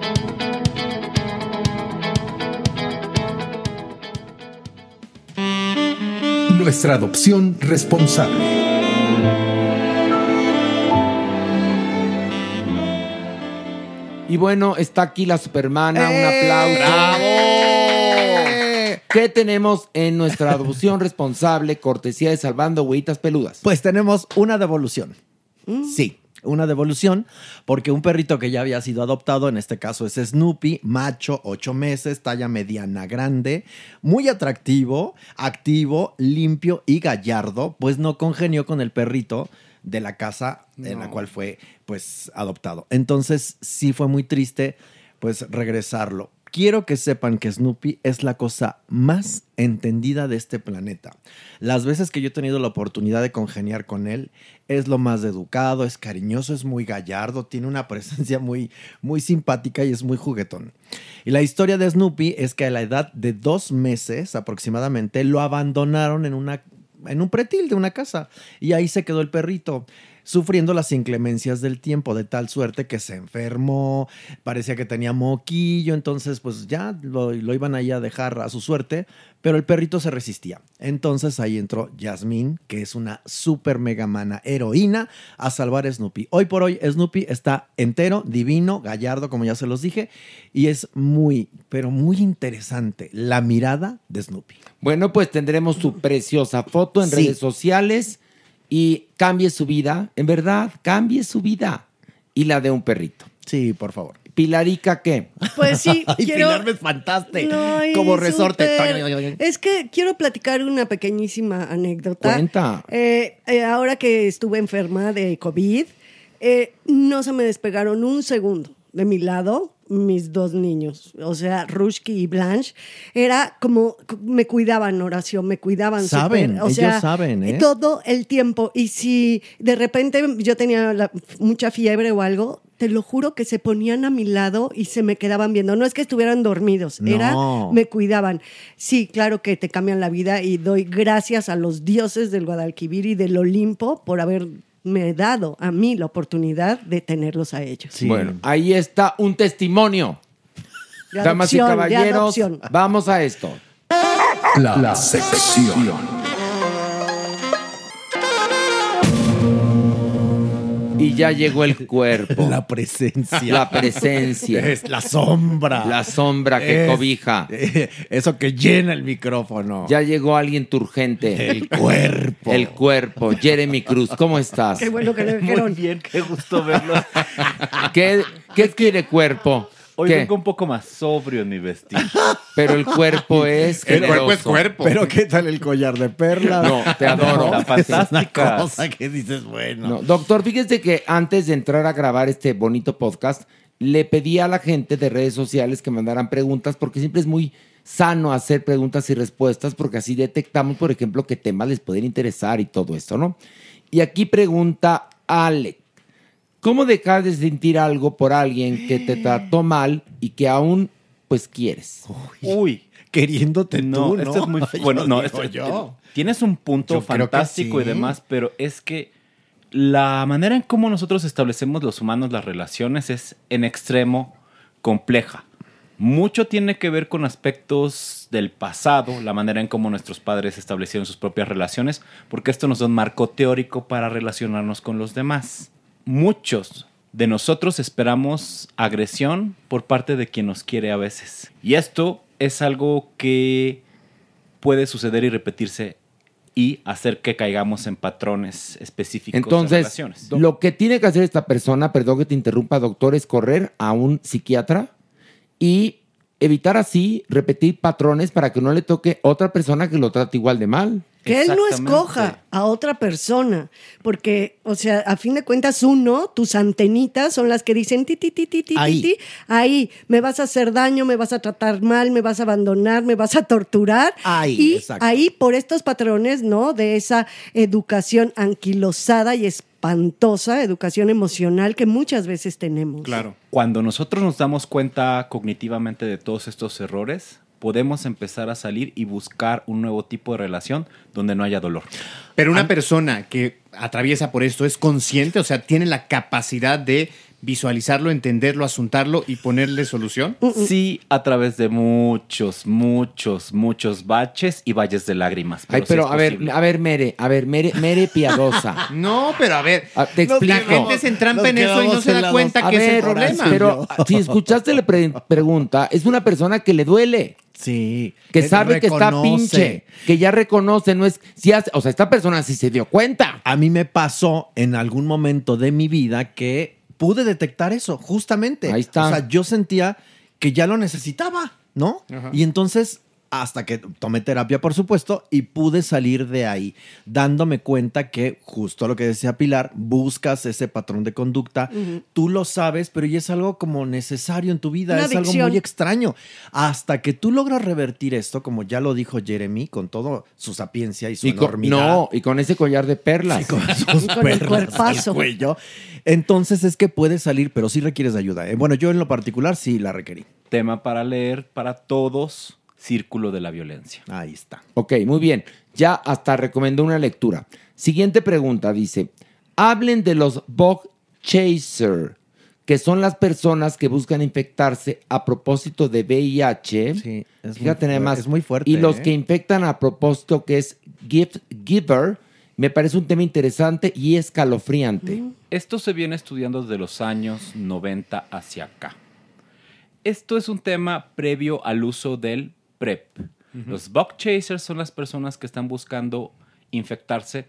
Nuestra adopción responsable. Y bueno, está aquí la supermana, un ¡Eh! aplauso. ¡Bravo! ¿Qué tenemos en nuestra adopción responsable, cortesía de Salvando Huevitas Peludas? Pues tenemos una devolución. Sí, una devolución, porque un perrito que ya había sido adoptado, en este caso es Snoopy, macho, ocho meses, talla mediana grande, muy atractivo, activo, limpio y gallardo, pues no congenió con el perrito de la casa en la cual fue pues adoptado. Entonces sí fue muy triste pues regresarlo. Quiero que sepan que Snoopy es la cosa más entendida de este planeta. Las veces que yo he tenido la oportunidad de congeniar con él, es lo más educado, es cariñoso, es muy gallardo, tiene una presencia muy, muy simpática y es muy juguetón. Y la historia de Snoopy es que a la edad de dos meses aproximadamente lo abandonaron en una en un pretil de una casa y ahí se quedó el perrito sufriendo las inclemencias del tiempo de tal suerte que se enfermó, parecía que tenía moquillo, entonces pues ya lo, lo iban ahí a dejar a su suerte, pero el perrito se resistía. Entonces ahí entró Jasmine, que es una super mega mana heroína, a salvar a Snoopy. Hoy por hoy Snoopy está entero, divino, gallardo, como ya se los dije, y es muy, pero muy interesante la mirada de Snoopy. Bueno, pues tendremos su preciosa foto en Sí. redes sociales y cambie su vida, en verdad, cambie su vida y la de un perrito. Sí, por favor. Pilarica, ¿qué? Pues sí, Ay, quiero... Pilar, me espantaste. Ay, Como resorte. Es que quiero platicar una pequeñísima anécdota. Cuenta. Eh, eh, ahora que estuve enferma de COVID, eh, no se me despegaron un segundo de mi lado mis dos niños, o sea, Rushki y Blanche, era como me cuidaban, Horacio, me cuidaban. Saben, o ellos sea, saben, ¿eh? Todo el tiempo. Y si de repente yo tenía la- mucha fiebre o algo, te lo juro que se ponían a mi lado y se me quedaban viendo. No es que estuvieran dormidos, No. era me cuidaban. Sí, claro que te cambian la vida y doy gracias a los dioses del Guadalquivir y del Olimpo por haberme dado a mí la oportunidad de tenerlos a ellos. Bueno, ahí está un testimonio. Damas y caballeros, vamos a esto. La, sección. Y ya llegó el cuerpo. La presencia. La presencia. Es la sombra. La sombra que Es- cobija. eh, Eso que llena el micrófono. Ya llegó alguien turgente. El cuerpo. El cuerpo. Jeremy Cruz, ¿cómo estás? Qué bueno que lo dijeron. Muy bien, qué gusto verlo. ¿Qué, qué quiere cuerpo? Hoy ¿Qué? vengo un poco más sobrio en mi vestido. Pero el cuerpo es El cuerpo es cuerpo. Pero ¿qué tal el collar de perlas? No, te adoro. Una fantástica. cosa que dices, bueno. No, doctor, fíjese que antes de entrar a grabar este bonito podcast, le pedí a la gente de redes sociales que mandaran preguntas, porque siempre es muy sano hacer preguntas y respuestas, porque así detectamos, por ejemplo, qué temas les pueden interesar y todo esto, ¿no? Y aquí pregunta Alec. ¿Cómo dejar de sentir algo por alguien que te trató mal y que aún, pues, quieres? Uy. Queriéndote No, tú, ¿no? esto es muy Yo bueno. No, digo esto- yo. tienes un punto Yo fantástico y sí. demás, pero es que la manera en cómo nosotros establecemos los humanos las relaciones es en extremo compleja. Mucho tiene que ver con aspectos del pasado, la manera en cómo nuestros padres establecieron sus propias relaciones, porque esto nos da un marco teórico para relacionarnos con los demás. Muchos de nosotros esperamos agresión por parte de quien nos quiere a veces. Y esto es algo que puede suceder y repetirse y hacer que caigamos en patrones específicos de Entonces, relaciones. lo que tiene que hacer esta persona, perdón que te interrumpa, doctor, es correr a un psiquiatra y evitar así repetir patrones para que no le toque otra persona que lo trate igual de mal. Que él no escoja a otra persona, porque, o sea, a fin de cuentas, uno, tus antenitas son las que dicen ti, ti, ti, ti, ti, ti, Ahí. ti, ahí, me vas a hacer daño, me vas a tratar mal, me vas a abandonar, me vas a torturar. Ahí, y exacto. ahí, por estos patrones, ¿no? De esa educación anquilosada y espantosa, educación emocional que muchas veces tenemos. Claro. Cuando nosotros nos damos cuenta cognitivamente de todos estos errores, podemos empezar a salir y buscar un nuevo tipo de relación donde no haya dolor. Pero una persona que atraviesa por esto es consciente, o sea, tiene la capacidad de visualizarlo, entenderlo, asuntarlo y ponerle solución? Sí, a través de muchos, muchos, muchos baches y valles de lágrimas. Ay, sí pero a ver, a ver, Mere, a ver, Mere, Mere piadosa. No, pero a ver, Ah, te la explico. gente se entrampa en eso y no se da cuenta que es el problema. Pero si escuchaste la pre- pregunta, es una persona que le duele. Sí. Que que sabe que está pinche. Que ya reconoce, no es. Si hace- o sea, esta persona sí se dio cuenta. A mí me pasó en algún momento de mi vida que pude detectar eso, justamente. Ahí está. O sea, yo sentía que ya lo necesitaba, ¿no? Ajá. Y entonces, hasta que tomé terapia, por supuesto, y pude salir de ahí, dándome cuenta que, justo lo que decía Pilar, buscas ese patrón de conducta, tú lo sabes, pero ya es algo como necesario en tu vida, Una es algo muy extraño. Hasta que tú logras revertir esto, como ya lo dijo Jeremy, con todo su sapiencia y su Y con, enormidad. no, y con ese collar de perlas. con sus perlas al cuello. Entonces es que puedes salir, pero sí requieres ayuda. ¿eh? Bueno, yo en lo particular sí la requerí. Tema para leer para todos, Círculo de la Violencia. Ahí está. Ok, muy bien. Ya hasta recomendó una lectura. Siguiente pregunta, dice, hablen de los bug chaser, que son las personas que buscan infectarse a propósito de VIH. es Fíjate muy nada fu- más. es muy fuerte, Y los ¿eh? que infectan a propósito que es gift giver, me parece un tema interesante y escalofriante. Esto se viene estudiando desde los años 90 hacia acá. Esto es un tema previo al uso del PrEP. Los bug chasers son las personas que están buscando infectarse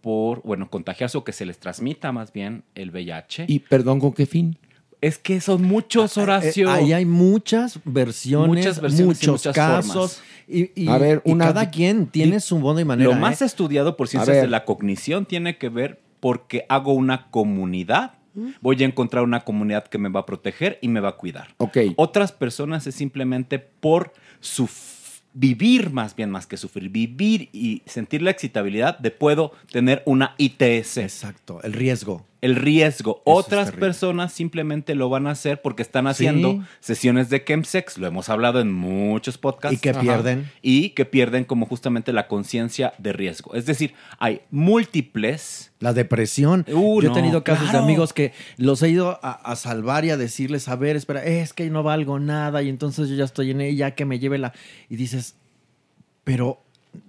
por, bueno, contagiarse o que se les transmita más bien el VIH. Y perdón, ¿con qué fin? Es que son muchos, Horacio. Eh, ahí hay muchas versiones, Muchas versiones y muchos muchas casos. formas. Y, y- A ver, y cada quien tiene su modo y manera. Lo más ¿eh? estudiado por ciencias de la cognición tiene que ver porque hago una comunidad. Voy a encontrar una comunidad que me va a proteger y me va a cuidar. Ok. Otras personas es simplemente por suf- vivir más bien más que sufrir, vivir y sentir la excitabilidad de puedo tener una ITS. Exacto, el riesgo. El riesgo. Eso Otras personas simplemente lo van a hacer porque están haciendo Sí. sesiones de chemsex, lo hemos hablado en muchos podcasts. Y que Ajá. pierden. Y que pierden como justamente la conciencia de riesgo. Es decir, hay múltiples La depresión. Uh, Yo he tenido casos claro. de amigos que los he ido a, a salvar y a decirles, a ver, espera, es que no valgo nada y entonces yo ya estoy en ella, que me lleve la... Y dices, pero,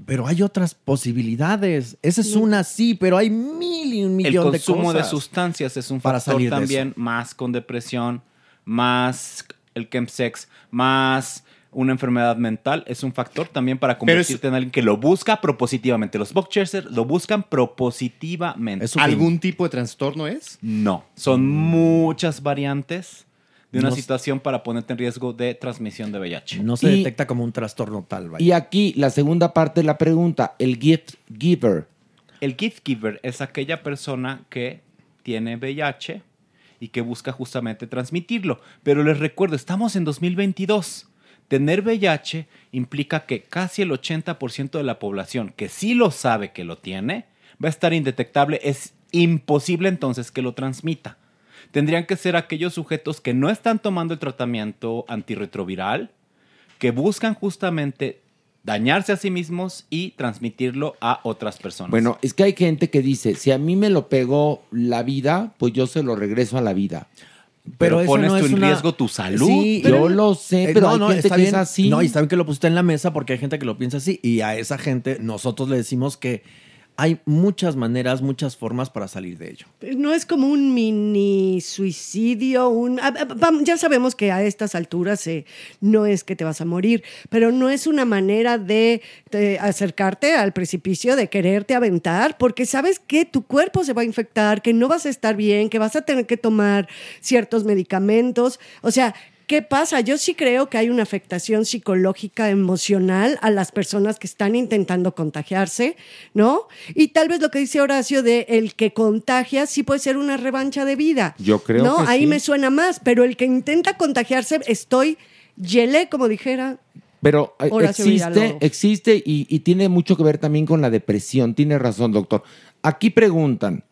pero hay otras posibilidades. Esa es una, sí, pero hay mil y un millón el de consumo de, cosas. sustancias es un para factor salir también más con depresión, más el chemsex, más una enfermedad mental es un factor también para Pero es- convertirte en alguien que lo busca propositivamente. Los boxchasers lo buscan propositivamente. ¿Algún tipo de trastorno es? No, son muchas variantes de una No- situación para ponerte en riesgo de transmisión de VIH. No se Y- detecta como un trastorno tal, vaya. Y aquí la segunda parte de la pregunta, el gift giver. El gift giver es aquella persona que tiene VIH y que busca justamente transmitirlo. Pero les recuerdo, estamos en 2022. Tener VIH implica que casi el 80% de la población que sí lo sabe que lo tiene va a estar indetectable. Es imposible entonces que lo transmita. Tendrían que ser aquellos sujetos que no están tomando el tratamiento antirretroviral, que buscan justamente dañarse a sí mismos y transmitirlo a otras personas. Bueno, es que hay gente que dice, si a mí me lo pegó la vida, pues yo se lo regreso a la vida. Pero pones no tú es en una- riesgo tu salud. Sí, Yo lo sé, Eh, pero no, hay no, gente está que bien. es así. No, y está bien que lo pusiste en la mesa porque hay gente que lo piensa así. Y a esa gente nosotros le decimos que hay muchas maneras, muchas formas para salir de ello. No es como un mini suicidio, un ya sabemos que a estas alturas eh, no es que te vas a morir, pero no es una manera de acercarte al precipicio, de quererte aventar, porque sabes que tu cuerpo se va a infectar, que no vas a estar bien, que vas a tener que tomar ciertos medicamentos, o sea, ¿Qué pasa? Yo sí creo que hay una afectación psicológica, emocional a las personas que están intentando contagiarse, ¿no? Y tal vez lo que dice Horacio de el que contagia sí puede ser una revancha de vida. Yo creo ¿no? que Ahí sí. me suena más, pero el que intenta contagiarse, estoy gelé, como dijera. Pero eh, Horacio existe, Villalobos. existe y, y tiene mucho que ver también con la depresión. Tiene razón, doctor. Aquí preguntan,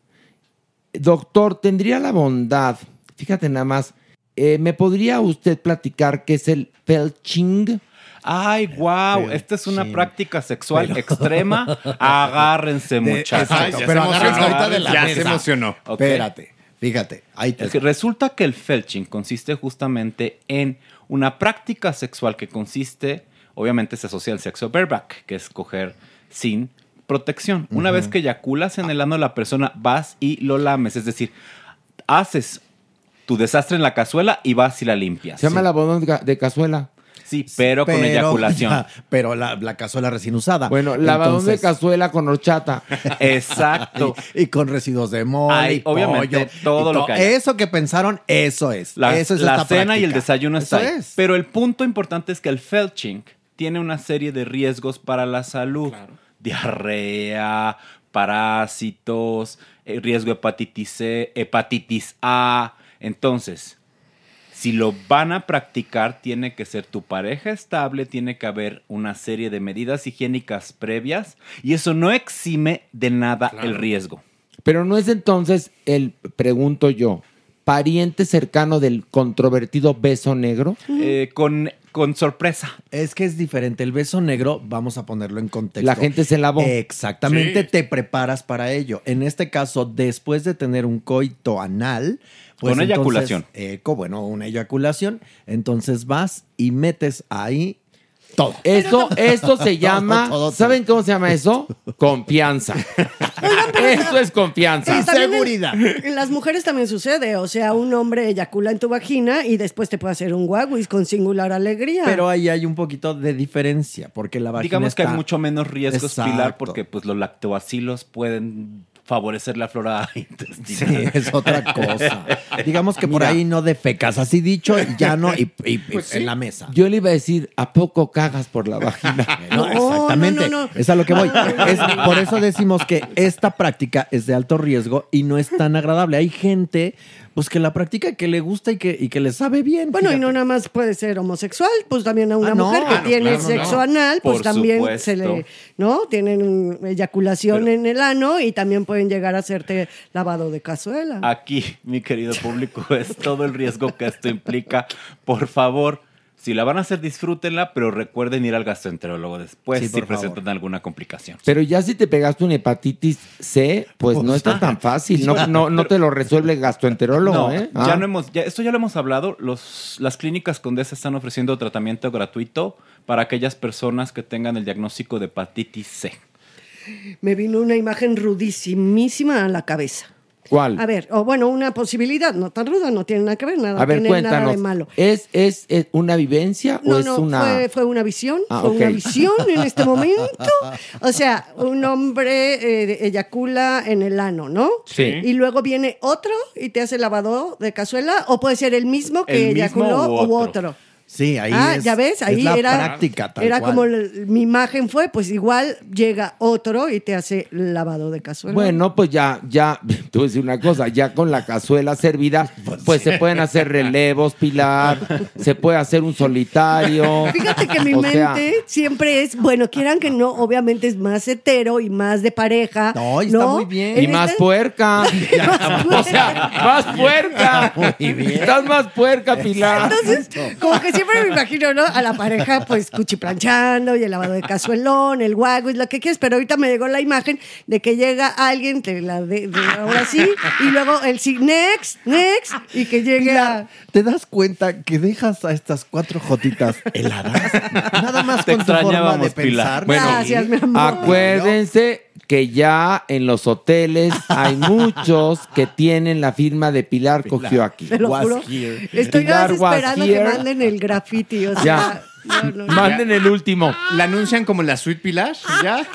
doctor, ¿tendría la bondad, fíjate nada más, eh, ¿me podría usted platicar qué es el felching? Ay, wow, esta es una práctica sexual extrema. Agárrense, muchachos. pero agárrense ahorita de la ya mesa. se emocionó. Ok. Espérate. Fíjate, ahí te Es que resulta que el felching consiste justamente en una práctica sexual que consiste, obviamente se asocia al sexo bareback, que es coger sin protección. Una vez que eyaculas en el ano de la persona, vas y lo lames, es decir, haces tu desastre en la cazuela y vas y la limpias. Se llama la bodón de ca- de cazuela. Sí, pero, con eyaculación. ya, pero la, la cazuela recién usada. Bueno, lavadón de cazuela con horchata. Exacto. Y, y con residuos de mole, Hay, y obviamente, pollo, todo y lo to- que haya. Eso que pensaron, eso es. La, eso es la esta cena y el práctica. desayuno está Eso ahí. es. Pero el punto importante es que el felching tiene una serie de riesgos para la salud. Diarrea, parásitos, eh, riesgo de hepatitis C, hepatitis A. Entonces, si lo van a practicar, tiene que ser tu pareja estable, tiene que haber una serie de medidas higiénicas previas y eso no exime de nada el riesgo. Pero no es entonces el, pregunto yo, pariente cercano del controvertido beso negro. Eh, con, con sorpresa. Es que es diferente. El beso negro, vamos a ponerlo en contexto. La gente se lavó. Exactamente, Sí. te preparas para ello. En este caso, después de tener un coito anal. Pues Con entonces, eyaculación. eh, bueno, una eyaculación. Entonces vas y metes ahí todo. Esto, esto se llama, Todo, todo, todo. ¿saben cómo se llama eso? Confianza. Eso es confianza. Sí, también En, en las mujeres también sucede. O sea, un hombre eyacula en tu vagina y después te puede hacer un guaguis con singular alegría. Pero ahí hay un poquito de diferencia, porque la vagina Digamos que hay mucho menos riesgos, Pilar, Exacto. porque pues los lactobacilos pueden favorecer la flora Sí, intestinal. es otra cosa. Digamos que por ahí no defecas, así dicho, ya no, y, Pues en sí. la mesa. Yo le iba a decir, ¿a poco cagas por la vagina? No, exactamente. no, no. Es a lo que voy. Es- por eso decimos que esta práctica es de alto riesgo y no es tan agradable. Hay gente pues que la practica que le gusta y que, y que le sabe bien. Bueno, y no nada más puede ser homosexual, pues también a una Ah, no. mujer que Ah, no, tiene claro, sexo no. anal, pues Por también supuesto. se le, ¿no? Tienen eyaculación en el ano y también pueden llegar a hacerte lavado de cazuela. Aquí, mi querido público, es todo el riesgo que esto implica. Por favor, si la van a hacer, disfrútenla, pero recuerden ir al gastroenterólogo después Sí, si favor. presentan alguna complicación. Pero ya si te pegaste una hepatitis C, pues no está tan fácil. No, no, no te lo resuelve el gastroenterólogo, No, ¿eh? ya Ah. no hemos, ya, esto ya lo hemos hablado. Los, las clínicas Condesa están ofreciendo tratamiento gratuito para aquellas personas que tengan el diagnóstico de hepatitis C. Me vino una imagen rudísimísima a la cabeza. ¿Cuál? A ver, o bueno, una posibilidad, no tan ruda, no tiene nada que ver, nada, A ver, tiene nada cuéntanos. de malo. ¿Es, es, es una vivencia o No, es no, una...? fue, fue una visión, Ah, fue una visión en este momento. O sea, un hombre eh, eyacula en el ano, ¿no? Sí. Y luego viene otro y te hace lavado de cazuela, o puede ser el mismo que El mismo eyaculó u u otro. Sí, ahí ah, es, ya ves, es ahí la era, práctica tal era cual. como mi imagen fue, pues igual llega otro y te hace lavado de cazuela. Bueno, pues ya, ya, a decir una cosa, ya con la cazuela servida, pues se pueden hacer relevos, Pilar, se puede hacer un solitario. Fíjate que mi O sea, mente siempre es, bueno, quieran que no, obviamente es más hetero y más de pareja. No, está muy bien. Y En más este- puerca. o sea, más puerca. Muy bien. Estás más puerca, Pilar. Entonces, como que siempre me imagino, ¿no? A la pareja, pues, cuchiplanchando y el lavado de cazuelón, el guago y lo que quieras. Pero ahorita me llegó la imagen de que llega alguien, te la de, de ahora sí, y luego el sí, next, next, y que llegue a... ¿Te das cuenta que dejas a estas cuatro jotitas heladas? Nada más Te con tu forma de extrañábamos, Pilar. pensar. Bueno, Gracias, mi amor. Acuérdense que ya en los hoteles hay muchos que tienen la firma de Pilar, cogió aquí. Te lo juro. Estoy Pilar esperando que here. manden el graffiti. O sea, Ya. no, no, no. Manden el último. ¿La anuncian como la Sweet Pilar? ¿Ya?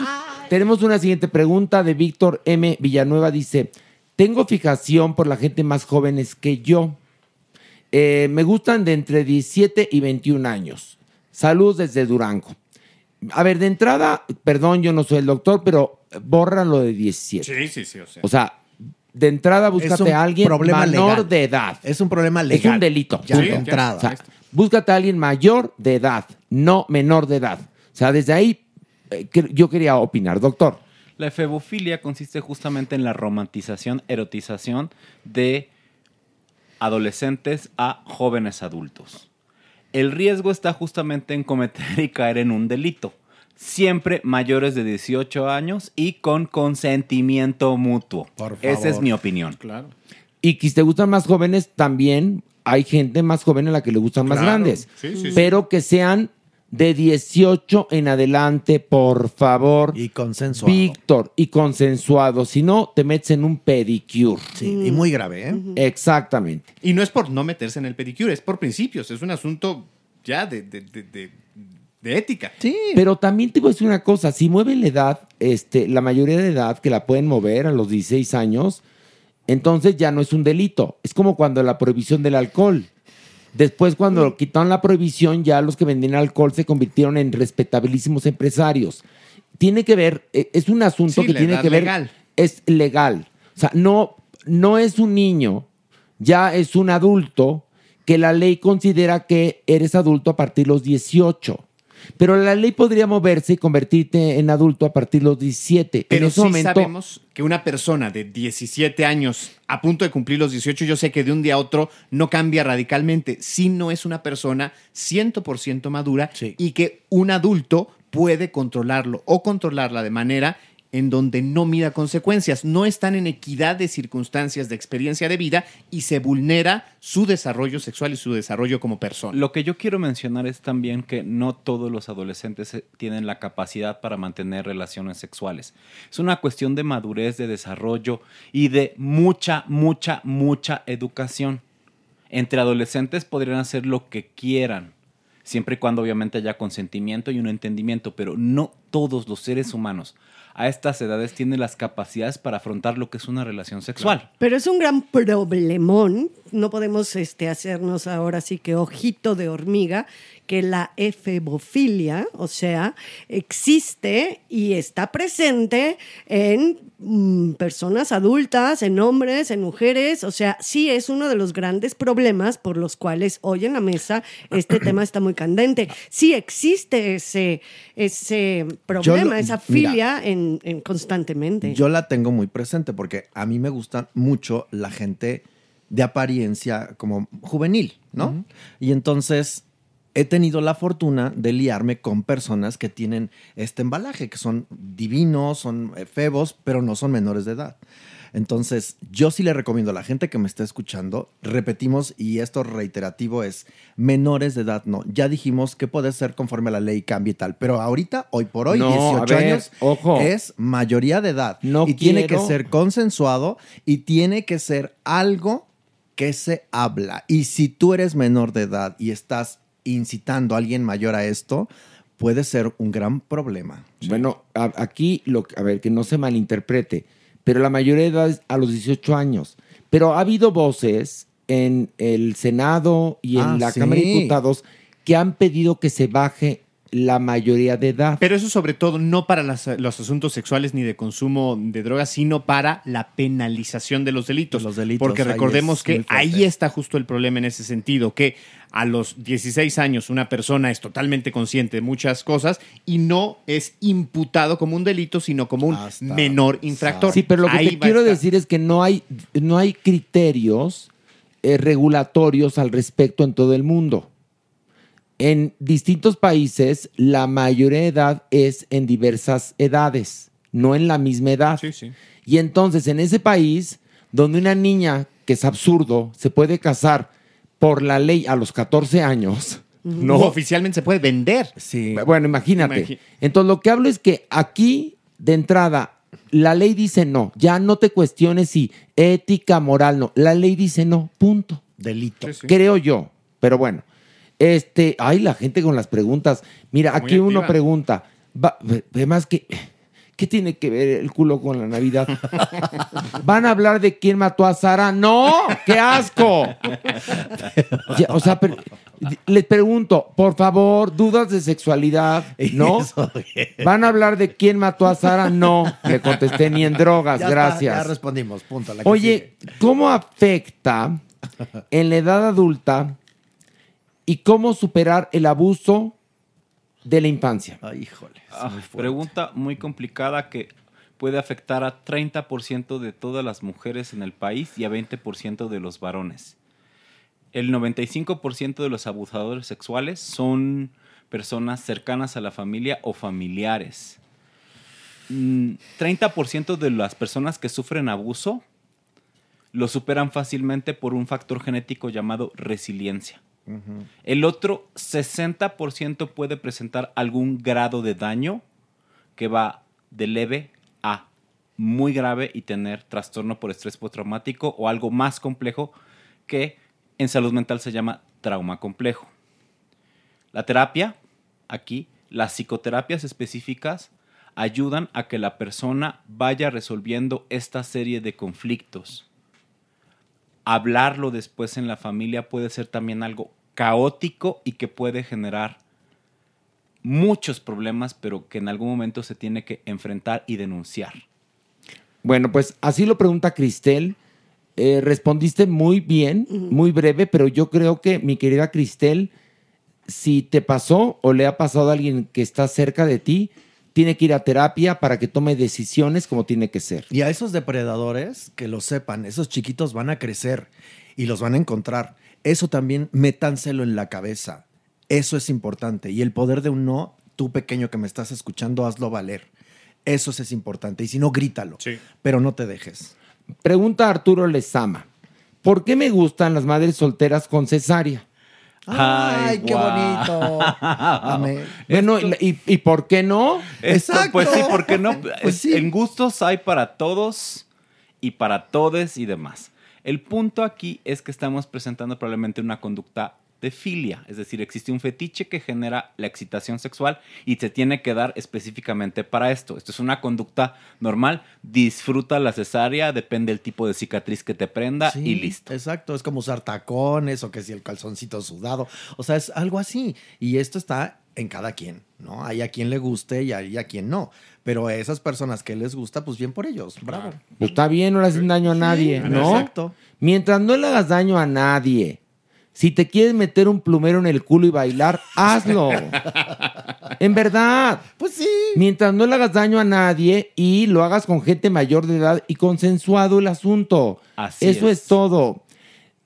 Tenemos una siguiente pregunta de Víctor M. Villanueva. Dice, tengo fijación por la gente más jóvenes que yo. Eh, me gustan de entre 17 y 21 años. Saludos desde Durango. A ver, de entrada, perdón, yo no soy el doctor, pero borran lo de 17. Sí, sí, sí. O sea. O sea, de entrada búscate a alguien problema menor legal. de edad. Es un problema Es legal. un delito. Ya, de entrada. O sea, búscate a alguien mayor de edad, no menor de edad. O sea, desde ahí eh, yo quería opinar, doctor. La efebofilia consiste justamente en la romantización, erotización de adolescentes a jóvenes adultos. El riesgo está justamente en cometer y caer en un delito. Siempre mayores de 18 años y con consentimiento mutuo. Por Esa es favor. mi opinión. Claro. Y que si te gustan más jóvenes, también hay gente más joven a la que le gustan más Claro. grandes. Sí, sí, sí. Pero que sean de 18 en adelante, por favor. Y consensuado. Víctor, y consensuado. Si no, te metes en un pedicure. Sí, y muy grave, ¿eh? Exactamente. Y no es por no meterse en el pedicure, es por principios. Es un asunto ya de, de- de- de- de ética. Sí. Pero también te voy a decir una cosa, si mueven la edad, este, la mayoría de edad que la pueden mover a los 16 años, entonces ya no es un delito. Es como cuando la prohibición del alcohol. Después, cuando quitaron la prohibición, ya los que vendían alcohol se convirtieron en respetabilísimos empresarios. Tiene que ver, eh, es un asunto Sí, que tiene que ver, legal. es legal. O sea, no, no es un niño, ya es un adulto que la ley considera que eres adulto a partir de los 18. Pero la ley podría moverse y convertirte en adulto a partir de los 17. Pero en ese sí momento, sabemos que una persona de 17 años a punto de cumplir los 18, yo sé que de un día a otro no cambia radicalmente, si no es una persona 100% madura y que un adulto puede controlarlo o controlarla de manera en donde no mida consecuencias, no están en equidad de circunstancias de experiencia de vida y se vulnera su desarrollo sexual y su desarrollo como persona. Lo que yo quiero mencionar es también que no todos los adolescentes eh, tienen la capacidad para mantener relaciones sexuales. Es una cuestión de madurez, de desarrollo y de mucha, mucha, mucha educación. Entre adolescentes podrían hacer lo que quieran, siempre y cuando obviamente haya consentimiento y un entendimiento, pero no todos los seres humanos a estas edades tienen las capacidades para afrontar lo que es una relación sexual. Pero es un gran problemón. No podemos este, hacernos ahora sí que ojito de hormiga, que la efebofilia, o sea, existe y está presente en mm, personas adultas, en hombres, en mujeres. O sea, sí es uno de los grandes problemas por los cuales hoy en la mesa este tema está muy candente. Sí existe ese, ese problema, lo- esa mira. filia en, en constantemente. Yo la tengo muy presente porque a mí me gusta mucho la gente de apariencia como juvenil, ¿no? Y entonces he tenido la fortuna de liarme con personas que tienen este embalaje, que son divinos, son eh, febos, pero no son menores de edad. Entonces, yo sí le recomiendo a la gente que me está escuchando, repetimos, y esto reiterativo es, menores de edad no. Ya dijimos que puede ser conforme a la ley cambie y tal, pero ahorita, hoy por hoy, No, a 18 ver, años, ojo. es mayoría de edad. No y tiene que ser consensuado y tiene que ser algo que se habla. Y si tú eres menor de edad y estás incitando a alguien mayor a esto, puede ser un gran problema. Bueno, a- aquí, lo, a ver, que no se malinterprete, pero la mayoría de edad es a los 18 años. Pero ha habido voces en el Senado y en Ah, la sí. Cámara de Diputados que han pedido que se baje la mayoría de edad. Pero eso sobre todo no para las- los asuntos sexuales ni de consumo de drogas, sino para la penalización de los delitos. Los delitos, Porque recordemos es que ahí está justo el problema en ese sentido, que a los 16 años una persona es totalmente consciente de muchas cosas y no es imputado como un delito, sino como un menor infractor. Sí, pero lo que Ahí te quiero decir es que no hay, no hay criterios eh, regulatorios al respecto en todo el mundo. En distintos países, la mayoría de edad es en diversas edades, no en la misma edad. Y entonces, en ese país, donde una niña, que es absurdo, se puede casar por la ley a los 14 años, No, oficialmente se puede vender. Sí. bueno, imagínate. Entonces, lo que hablo es que aquí, de entrada, la ley dice no. Ya no te cuestiones si ética, moral, no. La ley dice no, punto. Delito. Creo yo. Pero bueno. Este, ay, la gente con las preguntas. Mira, Muy aquí uno pregunta. Va, además que. ¿Qué tiene que ver el culo con la Navidad? ¿Van a hablar de quién mató a Sara? ¡No! ¡Qué asco! Ya, o sea, pero- les pregunto, por favor, dudas de sexualidad, ¿no? ¿Van a hablar de quién mató a Sara? No, le contesté ni en drogas, Ya está, gracias. ya respondimos, punto. la Oye, ¿cómo afecta en la edad adulta y cómo superar el abuso de la infancia? Ay, híjole. Ah, pregunta muy complicada que puede afectar a 30% de todas las mujeres en el país y a 20% de los varones. El 95% de los abusadores sexuales son personas cercanas a la familia o familiares. Mm, 30% de las personas que sufren abuso lo superan fácilmente por un factor genético llamado resiliencia. El otro 60% puede presentar algún grado de daño que va de leve a muy grave y tener trastorno por estrés postraumático o algo más complejo que en salud mental se llama trauma complejo. La terapia, aquí, las psicoterapias específicas ayudan a que la persona vaya resolviendo esta serie de conflictos. Hablarlo después en la familia puede ser también algo caótico y que puede generar muchos problemas, pero que en algún momento se tiene que enfrentar y denunciar. Bueno, pues así lo pregunta Cristel. Eh, respondiste muy bien, muy breve, pero yo creo que mi querida Cristel, si te pasó o le ha pasado a alguien que está cerca de ti, tiene que ir a terapia para que tome decisiones como tiene que ser. Y a esos depredadores, que lo sepan, esos chiquitos van a crecer y los van a encontrar. Eso también métanselo en la cabeza. Eso es importante. Y el poder de un no, tú pequeño que me estás escuchando, hazlo valer. Eso sí es importante. Y si no, grítalo. Pero no te dejes. Pregunta Arturo Lezama. ¿Por qué me gustan las madres solteras con cesárea? Ay, qué bonito. Amén. Bueno, ¿y, y por qué no? Esto, pues sí, porque no. Pues sí. En gustos hay para todos y para todes y demás. El punto aquí es que estamos presentando probablemente una conducta de filia, es decir, existe un fetiche que genera la excitación sexual y se tiene que dar específicamente para esto. Esto es una conducta normal, disfruta la cesárea, depende del tipo de cicatriz que te prenda Sí, y listo. Exacto, es como usar tacones o que si el calzoncito sudado. O sea, es algo así. Y esto está en cada quien, ¿no? Hay a quien le guste y hay a quien no. Pero a esas personas que les gusta, pues bien por ellos. Bravo. Pues está bien, no le hacen daño a nadie, ¿no? exacto. Mientras no le hagas daño a nadie. Si te quieres meter un plumero en el culo y bailar, hazlo. en verdad. Pues sí. Mientras no le hagas daño a nadie y lo hagas con gente mayor de edad y consensuado el asunto. Así Eso es. es todo.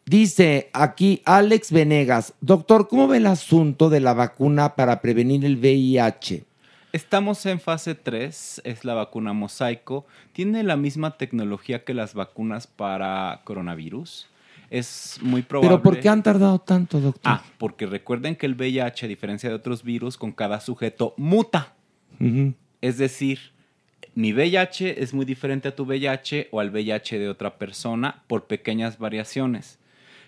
Dice aquí Alex Venegas, doctor, ¿cómo ve el asunto de la vacuna para prevenir el VIH? Estamos en fase 3, es la vacuna mosaico. Tiene la misma tecnología que las vacunas para coronavirus. Es muy probable. Pero ¿por qué han tardado tanto, doctor? Ah, porque recuerden que el VIH, a diferencia de otros virus, con cada sujeto muta. Es decir, mi VIH es muy diferente a tu VIH o al VIH de otra persona por pequeñas variaciones.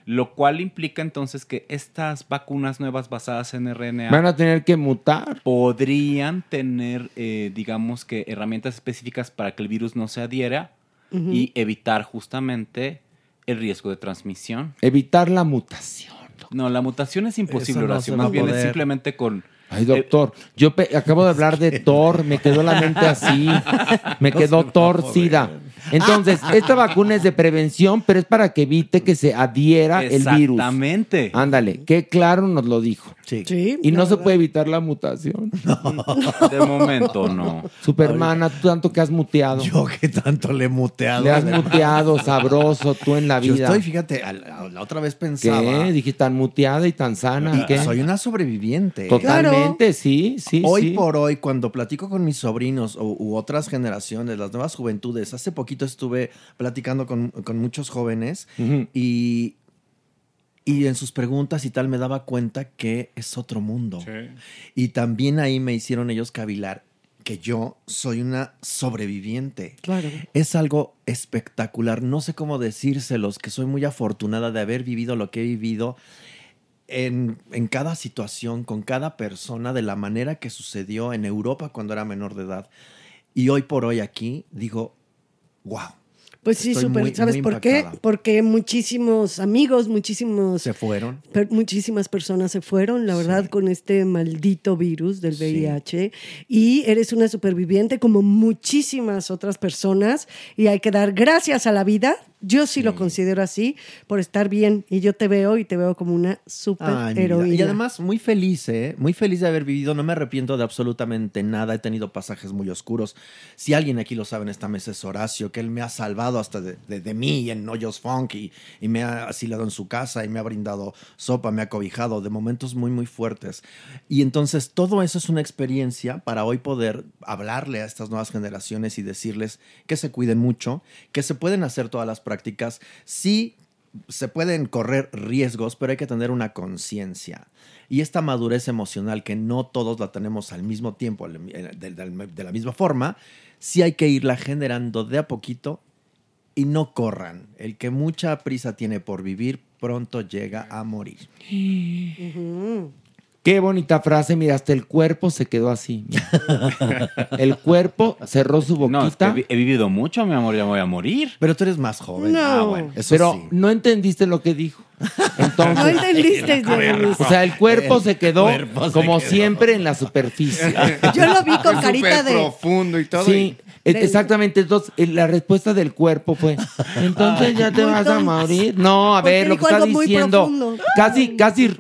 Lo cual implica entonces que estas vacunas nuevas basadas en RNA Van a tener que mutar. podrían tener, eh, digamos que, herramientas específicas para que el virus no se adhiera y evitar justamente el riesgo de transmisión. Evitar la mutación. No, la mutación es imposible, no Horacio. va Más bien es simplemente con... Ay, doctor, yo acabo de hablar de Thor, me quedó la mente así, me quedó torcida. Entonces, esta vacuna es de prevención, pero es para que evite que se adhiera el virus. Exactamente. Ándale, qué claro nos lo dijo. Sí. Y no se puede evitar la mutación. De momento no. Supermana, tú tanto que has muteado. Yo que tanto le he muteado. Le has muteado sabroso tú en la Yo vida. estoy, fíjate, a la, la otra vez pensaba. ¿Qué? Dije tan muteada y tan sana. Y ¿Qué? soy una sobreviviente. Totalmente, sí, sí, Hoy sí. por hoy, cuando platico con mis sobrinos u, u otras generaciones, las nuevas juventudes, hace poquito estuve platicando con, con muchos jóvenes y, y en sus preguntas y tal me daba cuenta que es otro mundo. Y también ahí me hicieron ellos cavilar que yo soy una sobreviviente. Claro. Es algo espectacular. No sé cómo decírselos, que soy muy afortunada de haber vivido lo que he vivido en, en cada situación, con cada persona, de la manera que sucedió en Europa cuando era menor de edad. Y hoy por hoy aquí digo, wow. Pues sí, súper. ¿Sabes muy por qué? Porque muchísimos amigos, muchísimos... Se fueron. per- muchísimas personas se fueron, la verdad, con este maldito virus del VIH. Y eres una superviviente como muchísimas otras personas. Y hay que dar gracias a la vida. Yo sí lo considero así, por estar bien. Y yo te veo y te veo como una super Ay, mi vida. heroína. Y además muy feliz, ¿eh? Muy feliz de haber vivido. No me arrepiento de absolutamente nada. He tenido pasajes muy oscuros. Si alguien aquí lo sabe en esta mesa es Horacio, que él me ha salvado hasta de, de- de mí en Hoyos Funk y, y me ha asilado en su casa y me ha brindado sopa, me ha cobijado de momentos muy, muy fuertes. Y entonces todo eso es una experiencia para hoy poder hablarle a estas nuevas generaciones y decirles que se cuiden mucho, que se pueden hacer todas las prácticas, sí se pueden correr riesgos, pero hay que tener una conciencia. Y esta madurez emocional, que no todos la tenemos al mismo tiempo, eh, de, la misma forma, sí hay que irla generando de a poquito y no corran. El que mucha prisa tiene por vivir, pronto llega a morir. Qué bonita frase, mira, hasta el cuerpo se quedó así. el cuerpo cerró su boquita. No, es que he vi- he vivido mucho, mi amor, ya voy a morir. Pero tú eres más joven. No. Ah, bueno. Eso Pero sí. no entendiste lo que dijo. Entonces, No entendiste, Jeremy. O sea, el cuerpo El se quedó cuerpo se como quedó. siempre en la superficie. Yo lo vi con carita de. profundo y todo. Sí, e- exactamente. Entonces, eh, la respuesta del cuerpo fue: Entonces ya te vas a morir. No, a Porque ver, lo que está diciendo. profundo. Casi, casi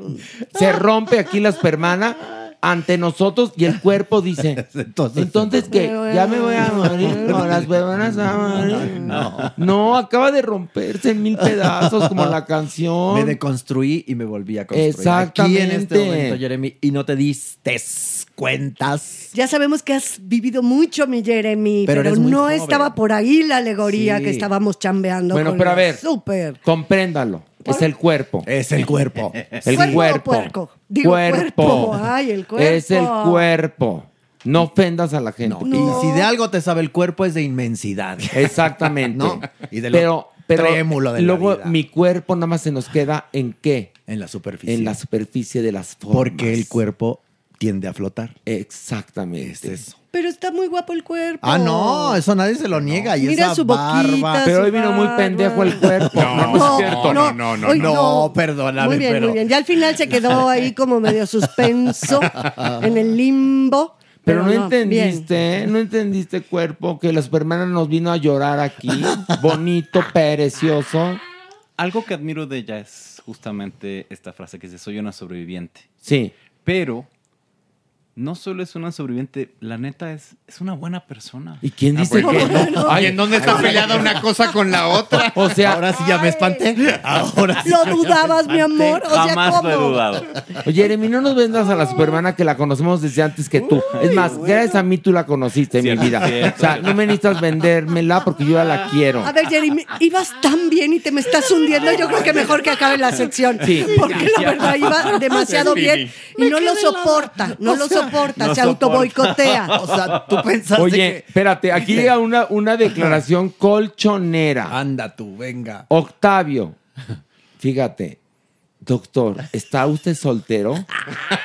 se rompe aquí la espermana ante nosotros y el cuerpo dice: Entonces, Entonces, ¿qué? ¿Ya me voy a morir? ¿O las van a morir? No. No, acaba de romperse en mil pedazos como la canción. Me deconstruí y me volví a construir. Exactamente. Aquí en este momento, Jeremy, y no te diste cuentas. Ya sabemos que has vivido mucho, mi Jeremy, Pero pero, eres muy no joven. estaba por ahí la alegoría Sí. que estábamos chambeando. Bueno, con pero a ver. Súper. Compréndalo. Es el cuerpo. Es el cuerpo. El ¿Cuerpo cuerpo. puerco? Digo, cuerpo. Ay, el cuerpo. Es el cuerpo. No ofendas a la gente. Y si de algo te sabe el cuerpo es de inmensidad. Exactamente. ¿No? Y de lo pero, pero trémulo de la luego vida. mi cuerpo nada más se nos queda en qué? En la superficie. En la superficie de las formas. Porque el cuerpo tiende a flotar. Exactamente. Es eso. Pero está muy guapo el cuerpo. Ah, no, eso nadie se lo niega. Y Mira esa su boquita, barba. Pero su hoy vino muy pendejo el cuerpo. No, no, es cierto. no, no, no, Hoy no, perdóname, Muy bien, pero- muy bien. Ya al final se quedó ahí como medio suspenso en el limbo. Pero, no, entendiste, no entendiste cuerpo, que la supermana nos vino a llorar aquí, bonito, precioso. Algo que admiro de ella es justamente esta frase que dice, soy una sobreviviente. Sí. Pero no solo es una sobreviviente, la neta es, es una buena persona. ¿Y quién dice que no? ¿Y en dónde está peleada una cosa con la otra? O sea, Ahora sí ya me espanté. Ahora sí Lo dudabas, mi amor. O sea, Jamás lo he ¿cómo? dudado. Oye, Jeremy, no nos vendas a la supermana que la conocemos desde antes que tú. Es más, gracias a mí tú la conociste, Cierto, mi vida. cierto. O sea, no me necesitas vendérmela porque yo ya la quiero. A ver, Jeremy, ibas tan bien y te me estás hundiendo. Yo creo que mejor que acabe la sección. Sí. Porque la verdad iba demasiado bien y no lo soporta. No lo soporta. No se autoboicotea. O sea, tú pensaste Oye, que... espérate, aquí llega una, una declaración colchonera. Anda tú, venga. Octavio, fíjate, doctor, ¿está usted soltero?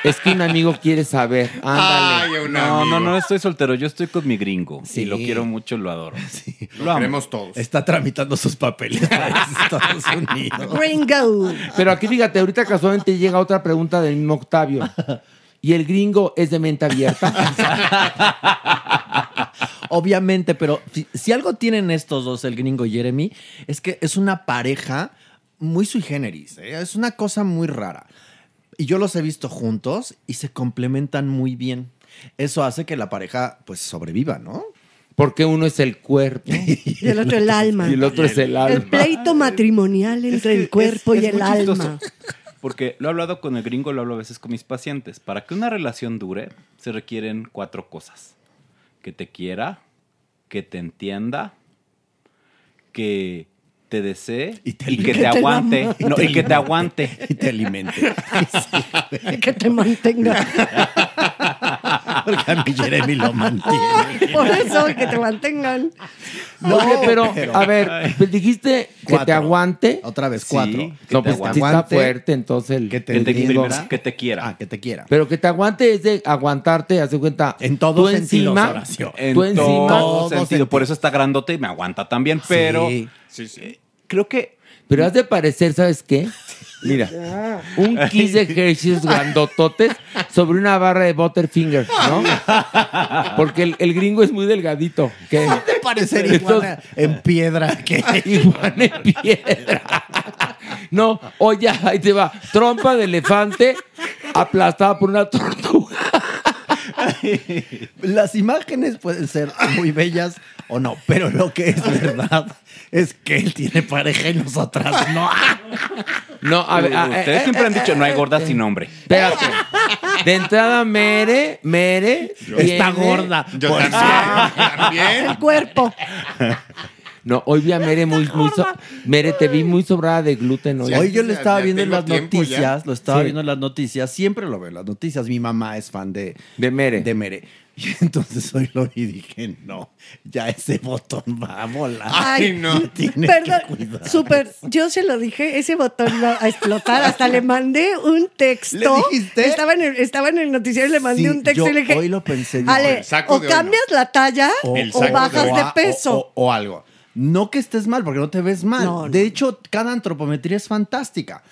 Es que un amigo quiere saber. Ándale. Ay, un No, amigo. no, no estoy soltero, yo estoy con mi gringo. Sí. Y lo quiero mucho, lo adoro. Lo amo. queremos todos. Está tramitando sus papeles para Estados Unidos. Gringo. Pero aquí fíjate, ahorita casualmente llega otra pregunta del mismo Octavio. ¿Y el gringo es de mente abierta? Obviamente, pero si, si algo tienen estos dos, el gringo y Jeremy, es que es una pareja muy sui generis. ¿eh? Es una cosa muy rara. Y yo los he visto juntos y se complementan muy bien. Eso hace que la pareja pues sobreviva, ¿no? Porque uno es el cuerpo Y el otro el alma. y el otro es el El alma. pleito matrimonial entre el cuerpo Es- y es el alma. Porque lo he hablado con el gringo, lo hablo a veces con mis pacientes. Para que una relación dure, se requieren cuatro cosas. Que te quiera, que te entienda, que te desee Y y, te que te Que te aguante. No, y que te aguante. Y te alimente. Que te mantenga. Porque a mí Jeremy lo mantiene. Por eso, que te mantengan. Oye, pero, a ver, pues dijiste que te aguante. Otra vez, Sí, cuatro. que No, te pues aguante. está aguante, fuerte, entonces el que te Que te, el gringo. primero, que te quiera. Ah, que te quiera. Pero que te aguante es de aguantarte, haz de cuenta. En todos tú sentidos, encima, Horacio. En tú encima. todo Todo sentido. sentido. Por eso está grandote y me aguanta también. Pero Sí. Sí, sí. Creo que Pero has de parecer, ¿sabes qué? Mira, un kiss de Hershey's grandototes sobre una barra de Butterfinger, ¿no? Porque el, el gringo es muy delgadito. ¿Qué? te parecería iguana en piedra que Iguana en piedra. No, oye, ahí te va. Trompa de elefante aplastada por una tortuga. Las imágenes pueden ser muy bellas o no, pero lo que es verdad es que él tiene pareja y nosotras no. No, a ver. a- ustedes eh, siempre eh, han dicho no hay gorda sin nombre. Espérate. De entrada, Mere, Mere. Está tiene- gorda. Yo Por- también. también. El cuerpo. No, hoy vi a Mere muy, muy so- Mere, te vi muy sobrada de gluten hoy. Hoy yo lo estaba Ya viendo en tengo las tiempo noticias, ya. lo estaba Sí. viendo en las noticias, siempre lo veo en las noticias. Mi mamá es fan de, de Mere. De Mere. Y entonces hoy lo vi y dije, no, ya ese botón va a volar. Ay, Tiene Perdón, que cuidar. súper, yo se lo dije, ese botón va a explotar. Hasta le mandé un texto. ¿Le dijiste? Estaba en el, estaba en el noticiero y le mandé Sí, un texto yo y le dije, hoy lo pensé. yo, Ale, el saco o de hoy no. cambias la talla o bajas de peso. O, o- o algo. No que estés mal, porque no te ves mal. No, no. De hecho, cada antropometría es fantástica.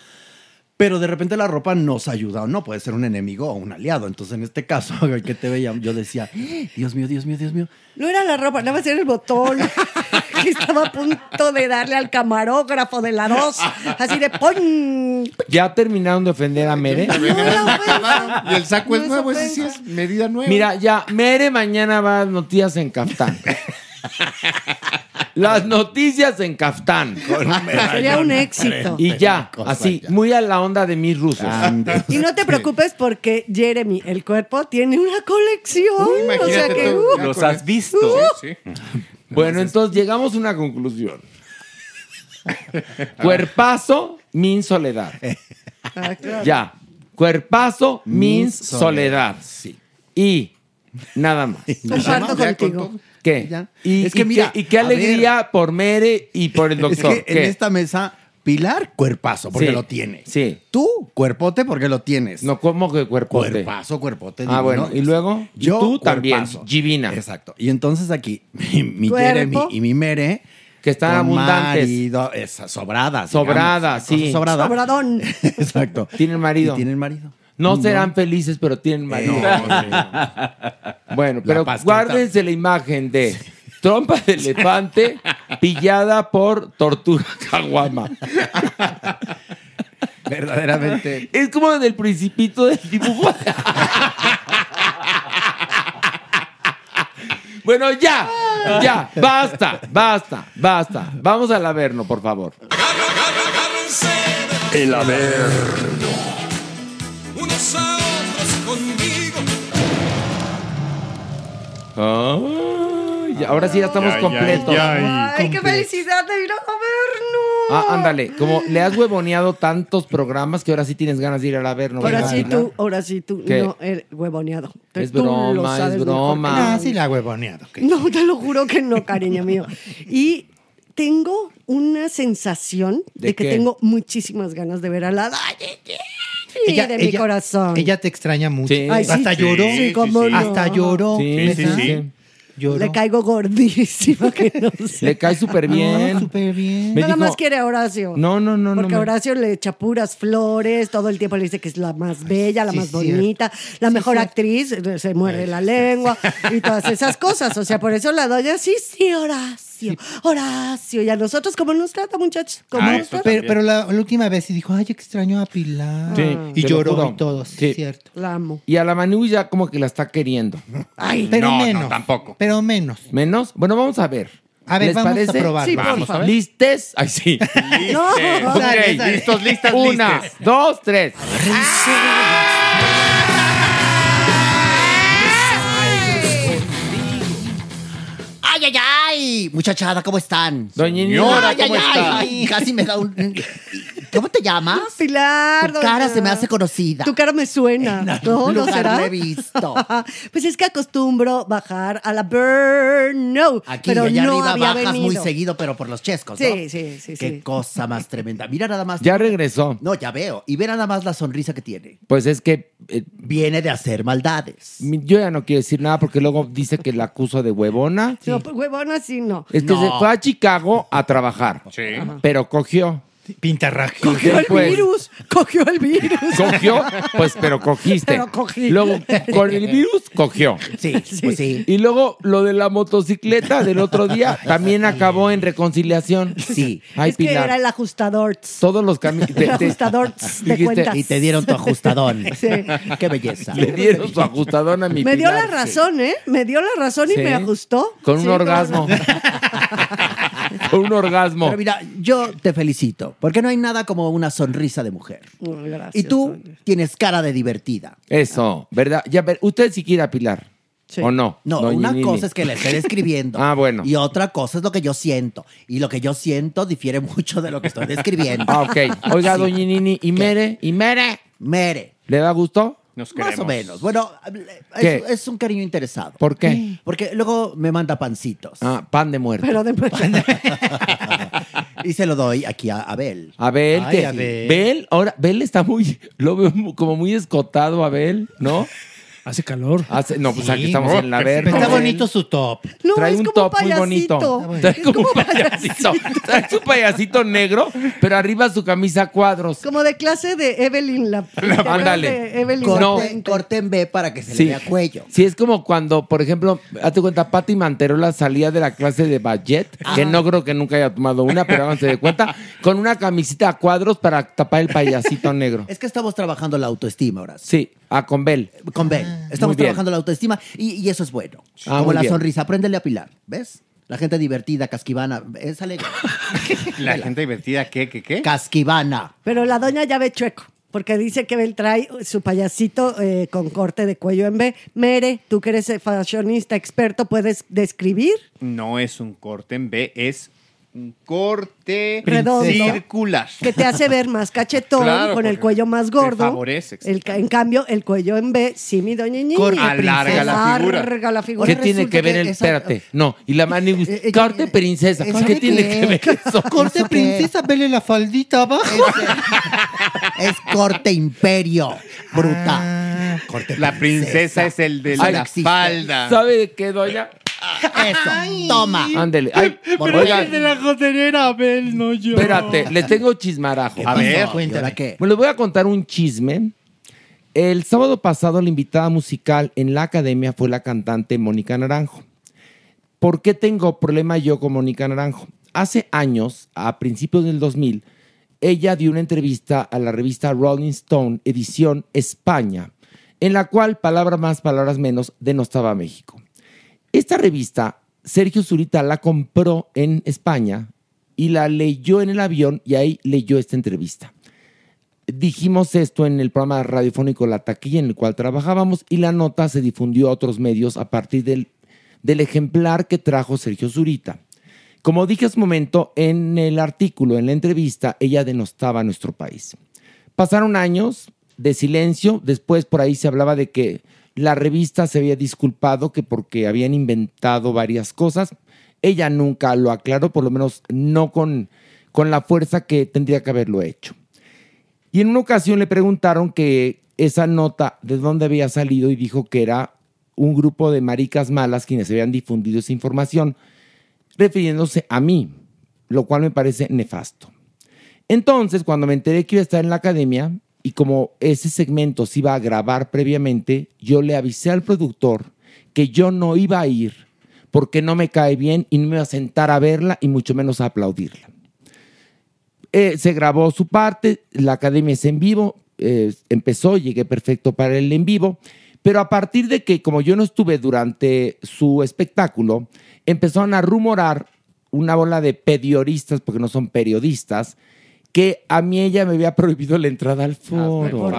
Pero de repente la ropa nos ayuda o no, puede ser un enemigo o un aliado. Entonces, en este caso, el que te veía, yo decía, Dios mío, Dios mío, Dios mío. No era la ropa, nada más era el botón. que estaba a punto de darle al camarógrafo de la 2. Así de ¡pum! ¿Ya terminaron de ofender a Mere? Y el saco es nuevo, ese sí es medida nueva. Mira, ya, Mere mañana va a noticias en Caftán. Las noticias en Caftán. Sería un éxito. Y ya, así, muy a la onda de mis rusos. Y no te preocupes porque Jeremy, el cuerpo, tiene una colección. o sea que. uh, Los has visto. Bueno, entonces llegamos a una conclusión. Cuerpazo, min soledad. ah, claro. Ya. Cuerpazo, min Means soledad. Sí. Y nada más. Comparto con contigo. ¿Qué? Ya. Y, Es que y mira, qué, y qué alegría por Mere y por el doctor. Es que ¿Qué? en esta mesa, Pilar, cuerpazo, porque Sí. lo tiene. Sí. Tú, cuerpote, porque lo tienes. No, ¿cómo que cuerpote? Cuerpazo, cuerpote. Ah, divino. bueno. ¿Y luego? Yo, tú también, divina. Exacto. Y entonces aquí, mi, mi. Jeremy y mi Mere. Que están abundantes. marido, sobradas. Sobradas, digamos, sí. cosas sobradas. Sobradón. Exacto. Tienen marido. Y tienen marido. No No. serán felices, pero tienen marido. No, Bueno, La pero pastita. guárdense la imagen de trompa de elefante pillada por tortuga caguama. Verdaderamente. Es como del principito del dibujo. bueno, ya, ya, basta, basta, basta. Vamos al averno, por favor. El Averno. Ay, ahora sí ya estamos Ay, ay, completos. ay. Ay, qué felicidad de ir a vernos. Ah, ándale, como le has huevoneado tantos programas que ahora sí tienes ganas de ir al averno. Ahora ¿verdad, sí tú, ahora sí tú. ¿Qué? No, huevoneado. Es Tú lo broma, sabes es broma. Ah, sí la huevoneado. No, te lo juro que no, cariño mío. Y tengo una sensación de, ¿De que qué? tengo muchísimas ganas de ver a la Ella- de mi ella- corazón. Ella te extraña mucho. Sí. Ay, sí. Hasta lloró. Sí, cómo no. Hasta lloró. Sí, sí, sí. Lloró. Le caigo que no sé. Le cae súper bien. Ah, súper bien. Me Nada dijo- más quiere a Horacio. No, no, no, no. Porque me- Horacio le echa puras flores, todo el tiempo le dice que es la más bella, la sí, más cierto. bonita, la mejor actriz, se muerde la lengua y todas esas cosas. O sea, por eso la doña, sí, sí, Horacio, Horacio. Y a nosotros, ¿cómo nos trata, muchachos? ¿Cómo Ah, nos eso trata? Pero, pero la, la última vez sí dijo, ay, extraño a Pilar. Sí, y te lo lloró juro. y todo, sí, Sí. cierto. La amo. Y a la Manu ya como que la está queriendo. Ay, Pero No, no, menos. tampoco. Pero menos. ¿Menos? Bueno, vamos a ver. A ver, ¿Les vamos a. Sí, por Vamos a ver. ¿Listes? Ay, sí. No, Ok, Sale, sale. Listos, listas, Una, listes. dos, tres. ¡Ay, ay, ay! Muchachada, ¿cómo están? Doña Señora, ay, ay, ¿cómo ay, está? ay, casi me da un... ¿Cómo te llamas? Pilar. Tu cara doña. se me hace conocida. Tu cara me suena. En ¿No? algún ¿No lugar será? lo he visto. pues es que acostumbro bajar a la Burn. No, Aquí pero y allá no arriba había bajas venido. muy seguido, pero por los chescos, ¿no? Sí, sí, sí, Qué sí. cosa más tremenda. Mira nada más. Ya regresó. No, ya veo. Y ve nada más la sonrisa que tiene. Pues es que eh, Viene de hacer maldades. mi- yo ya no quiero decir nada porque luego dice que la acuso de huevona. No, pues, huevona no. Es que No. se fue a Chicago a trabajar. Sí. Pero cogió. Pintarraje. Cogió el virus, cogió el virus. Cogió, pues, pero cogiste. Pero cogí. Luego, con el virus, cogió. Sí, pues sí. Y luego, lo de la motocicleta del otro día también acabó en reconciliación. Sí. Ay, es que era el ajustador. Todos los caminos. El ajustador de cuentas. Y te dieron tu ajustadón. Sí. Qué belleza. Le dieron su ajustadón a mi Me dio Pilar. la razón, ¿eh? Me dio la razón y Sí. me ajustó. Con un orgasmo. Con un orgasmo. Pero mira, yo te felicito, porque no hay nada como una sonrisa de mujer. Gracias, Y tú tienes cara de divertida. Eso, ¿verdad? Ya ver, usted si quiere Pilar. ¿O no? No, Doña una Nini. cosa es que le esté describiendo. Ah, bueno. Y otra cosa es lo que yo siento. Y lo que yo siento difiere mucho de lo que estoy describiendo. Ah, ok. Oiga, Sí. doña Nini, ¿y Mere? ¿Y Mere? Mere. ¿Le da gusto? Nos Más o menos. Bueno, ¿Qué? es, es un cariño interesado. ¿Por qué? Porque luego me manda pancitos. Ah, pan de muerto. Pero de Y se lo doy aquí a Abel. Abel, Ay, que Abel. Bel, ahora, Bel está muy, lo veo como muy escotado, Abel, ¿no? Hace calor. Hace, no, pues aquí estamos no, en la verga. está bonito su top. No, Trae es un como top muy payasito. bonito. Trae como un payasito. Trae su payasito negro, pero arriba su camisa a cuadros. Como de clase de Evelyn la. ¿te acuerdas ándale. Evelyn Corte, Lapuente? corte en B para que se Sí. le vea cuello. Sí, es como cuando, por ejemplo, hazte cuenta, Patti Manterola salía de la clase de ballet, que no creo que nunca haya tomado una, pero háganse de cuenta, con una camisita a cuadros para tapar el payasito negro. Es que estamos trabajando la autoestima ahora. Sí, a con Bel. Con Bel. Estamos Muy bien. trabajando la autoestima y, y eso es bueno. Ah, Como la bien. sonrisa. Apréndele a Pilar. ¿Ves? La gente divertida, casquivana. Es alegre. La gente divertida, ¿qué, qué, qué? Casquivana. Pero la doña ya ve chueco. Porque dice que Bel trae su payasito eh, con corte de cuello en B. Mere, tú que eres fashionista experto, ¿puedes describir? No es un corte en B, es un corte Redondo. circular. Que te hace ver más cachetón, Claro, con el cuello más te gordo. favorece, El en cambio, el cuello en B, sí, mi doña. Corte Alarga la figura. Alarga la figura. ¿Qué tiene que ver el... esa- Espérate, no. Y la mani... eh, Corte princesa. ¿eso ¿Qué qué tiene que ver eso? Corte ¿Eso qué? princesa, vele la faldita abajo. Es corte imperio. Bruta. Ah. Corte La princesa es el de la existe. falda. ¿Sabe de qué, doña? Eso. Toma. Ándele. Ay, Pero oigan, el de la jotelera, Abel, no yo. espérate, les tengo chismarajo. A ver, ¿Y ahora qué? Bueno, les voy a contar un chisme. El sábado pasado la invitada musical en la academia fue la cantante Mónica Naranjo. ¿Por qué tengo problema yo con Mónica Naranjo? Hace años, a principios del 2000, ella dio una entrevista a la revista Rolling Stone, edición España, en la cual, palabras más, palabras menos, denostaba a México. Esta revista, Sergio Zurita la compró en España y la leyó en el avión y ahí leyó esta entrevista dijimos esto en el programa radiofónico La Taquilla en el cual trabajábamos y la nota se difundió a otros medios a partir del, ejemplar que trajo Sergio Zurita. Como dije hace un momento, en el artículo, en la entrevista, ella denostaba a nuestro país. Pasaron años de silencio, después por ahí se hablaba de que la revista se había disculpado, que porque habían inventado varias cosas. Ella nunca lo aclaró, por lo menos no con, con la fuerza que tendría que haberlo hecho. Y en una ocasión le preguntaron que esa nota de dónde había salido y dijo que era un grupo de maricas malas quienes habían difundido esa información, refiriéndose a mí, lo cual me parece nefasto. Entonces, cuando me enteré que iba a estar en la academia y como ese segmento se iba a grabar previamente, yo le avisé al productor que yo no iba a ir porque no me cae bien y no me iba a sentar a verla y mucho menos a aplaudirla. Eh, se grabó su parte, la academia es en vivo, eh, empezó, llegué perfecto para el en vivo, pero a partir de que como yo no estuve durante su espectáculo, empezaron a rumorar una bola de pedioristas, porque no son periodistas, que a mí ella me había prohibido la entrada al foro.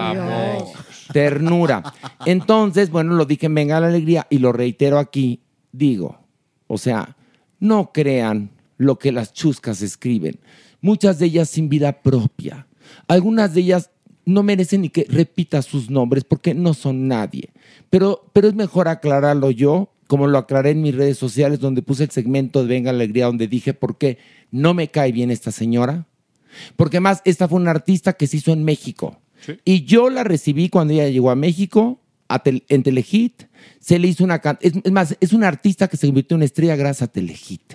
Ternura. Entonces, bueno, lo dije en Venga la Alegría y lo reitero aquí. Digo, o sea, no crean lo que las chuscas escriben. Muchas de ellas sin vida propia. Algunas de ellas no merecen ni que repita sus nombres porque no son nadie. Pero, pero es mejor aclararlo yo, como lo aclaré en mis redes sociales, donde puse el segmento de Venga la Alegría, donde dije por qué no me cae bien esta señora. Porque más, esta fue una artista que se hizo en México. Y yo la recibí cuando ella llegó a México, a Tel- en Telehit. Se le hizo una... Es, es más, es una artista que se convirtió en una estrella gracias a Telehit.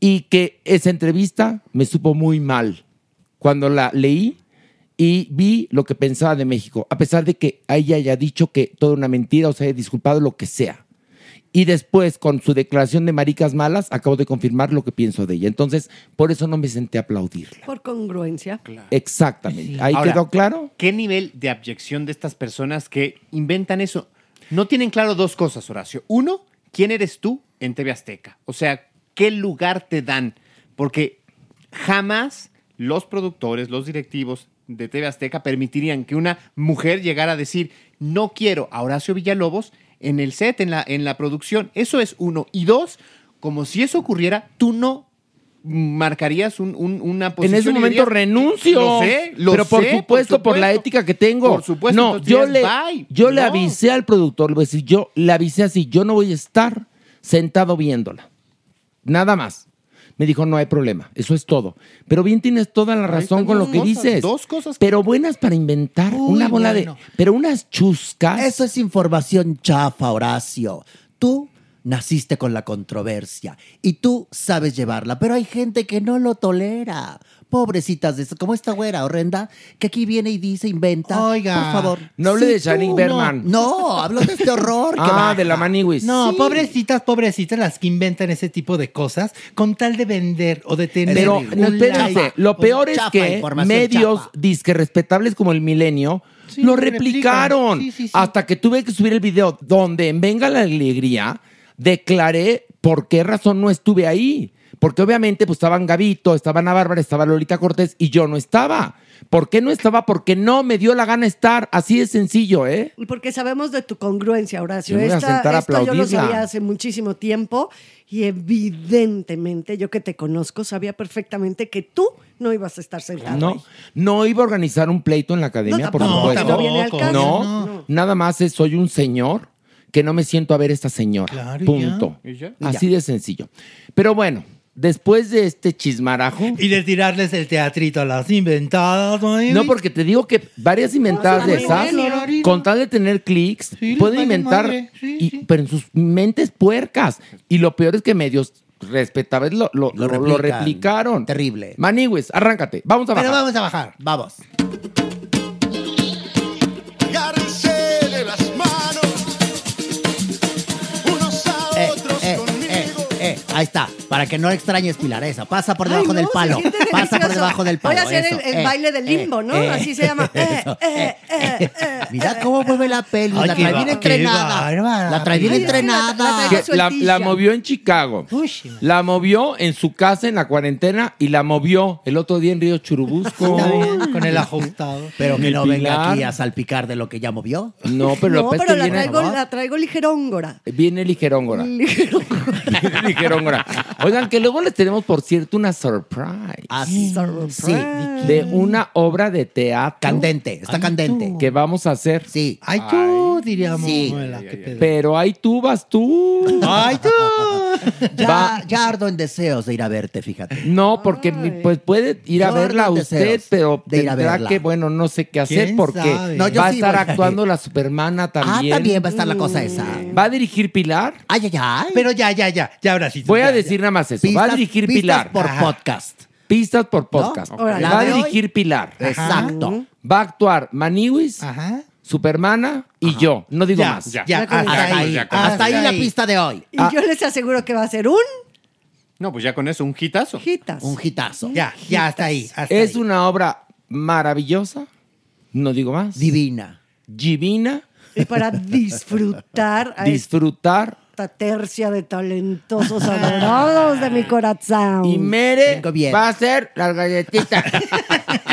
Y que esa entrevista me supo muy mal cuando la leí y vi lo que pensaba de México, a pesar de que ella haya dicho que toda una mentira o se haya disculpado, lo que sea. Y después, con su declaración de maricas malas, acabo de confirmar lo que pienso de ella. Entonces, por eso no me senté a aplaudirla. Por congruencia. Exactamente. ¿Ahí Ahora, quedó claro? ¿Qué nivel de abyección de estas personas que inventan eso? No tienen claro dos cosas, Horacio. Uno, ¿quién eres tú en TV Azteca? O sea, ¿qué lugar te dan? Porque jamás los productores, los directivos de TV Azteca permitirían que una mujer llegara a decir, no quiero a Horacio Villalobos en el set, en la, en la producción. Eso es uno. Y dos, como si eso ocurriera, tú no marcarías un- un- una En posición. ese y momento dirías, renuncio. Lo sé, lo pero por sé, supuesto, por, la ética que tengo. Por supuesto, No, yo le, dirías, yo le avisé al productor, le voy a decir, yo le avisé así, yo no voy a estar sentado viéndola. Nada más. Me dijo, no hay problema, eso es todo. Pero bien tienes toda la razón con lo que cosas, dices. dos cosas Pero buenas para inventar una bola bueno. de... Pero unas chuscas. Eso es información chafa, Horacio. Tú naciste con la controversia y tú sabes llevarla, pero hay gente que no lo tolera. Pobrecitas de eso, como esta güera horrenda que aquí viene y dice, inventa. Oiga. por favor. No hable Sí, de Shanik tú, Berman. No, no, hablo de este horror. que Ah, baja. de la Maniwis. No, Sí. pobrecitas, pobrecitas las que inventan ese tipo de cosas con tal de vender o de tener. Pero, un no, espérense, like. lo peor es que medios chafa. disque respetables como el Milenio Sí, lo replicaron. replican. Sí, sí, sí. Hasta que tuve que subir el video donde en Venga la Alegría declaré por qué razón no estuve ahí. Porque obviamente pues estaban Gavito, estaba Ana Bárbara, estaba Lolita Cortés y yo no estaba. ¿Por qué no estaba? Porque no me dio la gana estar. Así de sencillo, ¿eh? Y porque sabemos de tu congruencia, Horacio. Yo me voy a Esta- sentar a esto yo lo sabía hace muchísimo tiempo y evidentemente, yo que te conozco, sabía perfectamente que tú no ibas a estar sentado ahí. No, no iba a organizar un pleito en la academia, No, por supuesto. no viene al caso. No, No. nada más es soy un señor que no me siento a ver a esta señora. Claro, y Punto. ya. Y ya. Así de sencillo. Pero bueno, después de este chismarajo. Y de tirarles el teatrito a las inventadas, ¿no? No, porque te digo que varias inventadas de esas, con tal de tener clics, pueden inventar, madre. y- pero en sus mentes puercas. Y lo peor es que medios respetables lo, lo, lo- lo replicaron. Terrible. Maniwis, arráncate. Vamos a bajar. Pero vamos a bajar. Vamos. Ahí está, para que no extrañes Pilaresa. Pasa por Ay, debajo no, del palo. Pasa por debajo del palo. Voy a hacer eso, el, el eh, baile del eh, limbo, ¿no? eh, Así se llama. Eh, eh, eh, eh, Mira cómo mueve la pelvis. Ay, la trae bien entrenada. La trae bien la- la entrenada. la, la movió en Chicago. La movió en su casa en la cuarentena y la movió el otro día en Río Churubusco. Está bien, con el ajustado. Pero que no venga Pilar. aquí a salpicar de lo que ya movió. No, pero lo No, pero la que viene, traigo, la traigo ligeróngora. viene ligeróngora. Viene ligeróngora. Oigan, que luego les tenemos, por cierto, una surprise. Ah, sí. Sí. De una obra de teatro. Candente, está candente. Que vamos a hacer. Sí. Ay, tú, diríamos. Sí. Pedo. Pero ahí tú vas tú. Ay, tú. Ya, Va. ya ardo en deseos de ir a verte, fíjate. No, porque mi- pues puede ir a Yo verla en usted, deseos pero de ir a tendrá verla. que, bueno, no sé qué hacer ¿Quién porque sabe? No, yo va a sí estar voy a actuando la Supermana también. Ah, también va a estar la cosa esa. ¿Va a dirigir Pilar? Ay, ay, ay. Pero ya, ya, ya. Ya ahora sí. Voy a decir nada más eso. va a dirigir pistas Pilar. por Ajá. podcast. Pistas por podcast. Va a dirigir Pilar. Exacto. Va a actuar Maniwis, Ajá. Supermana y yo. No digo Ya, más. ya. Ya con hasta ahí. Hasta ahí la pista de hoy. Y yo les aseguro que va a ser un No, pues ya con eso, un hitazo. hitas. Un hitazo. Ya, ya, hasta ahí. hasta Es ahí. una obra maravillosa. No digo más. Divina. Divina. Y para disfrutar a Disfrutar. Esta tercia de talentosos adorados de mi corazón. Y Mere va a hacer las galletitas.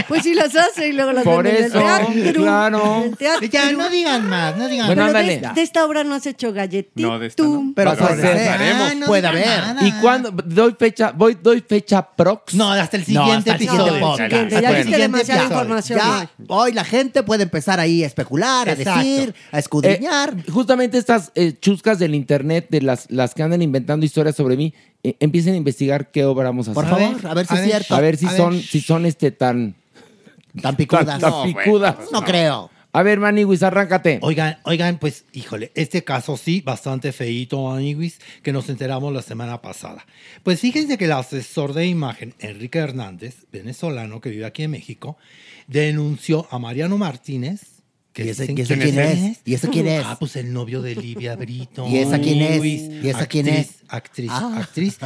Pues si las hace y luego las Por vende en el eso, teatro. claro. en el teatro. Ya, no digan más, no digan Bueno, más. Pero de, de esta obra no has hecho galletita. No, de esta no. Pero Vas a puede hacer- ser. Ah, no puede haber. nada. ¿Y cuándo? Doy fecha, voy, doy fecha prox. No, hasta el No, siguiente hasta el siguiente episodio. ya Bueno. viste demasiada Ya, información. ya, hoy la gente puede empezar ahí a especular, a decir, a escudriñar. Eh, justamente estas eh, chuscas del internet, de las, las que andan inventando historias sobre mí, eh, empiecen a investigar qué obra vamos a hacer. Por favor, a ver si a es ver. cierto. A ver si A ver. son, si son este tan, Tan picudas. tan, tan no, picudas. no creo. A ver, Maniwis, arráncate. Oigan, oigan, pues, híjole, este caso sí, bastante feíto, amiguis, que nos enteramos la semana pasada. Pues fíjense que el asesor de imagen, Enrique Hernández, venezolano que vive aquí en México, denunció a Mariano Martínez. ¿Y ese- y quién es? ¿Y ese quién es? Ah, pues el novio de Livia Brito. ¿Y esa quién es? ¿Y esa quién es? Actriz, Ah. actriz.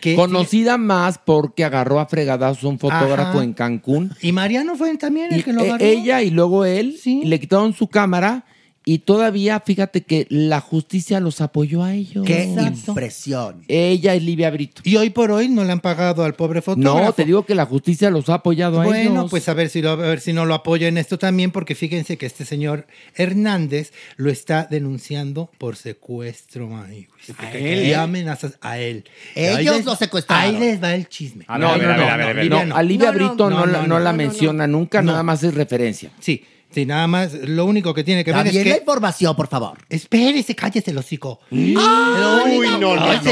que- Conocida más porque agarró a fregadazos a un fotógrafo Ajá. en Cancún. Y Mariano fue también el Y, que lo eh, agarró. ella y luego él Sí. le quitaron su cámara Y todavía, fíjate que la justicia los apoyó a ellos. ¡Qué impresión! Ella es Livia Brito. Y hoy por hoy no le han pagado al pobre fotógrafo. No, te digo que la justicia los ha apoyado a ellos. Bueno, pues a ver si lo, a ver si no lo apoya en esto también, porque fíjense que este señor Hernández lo está denunciando por secuestro, ay, güey. él? Y amenazas a él. Ellos les- lo secuestraron. Ahí les va el chisme. No, no, no, no, no, a Livia Brito no, la- no la menciona nunca, nada más es referencia. Sí, sí, nada más. Lo único que tiene que ver es que. la información, por favor. Espérese, cállese el hocico. Uy, no, no, no, eso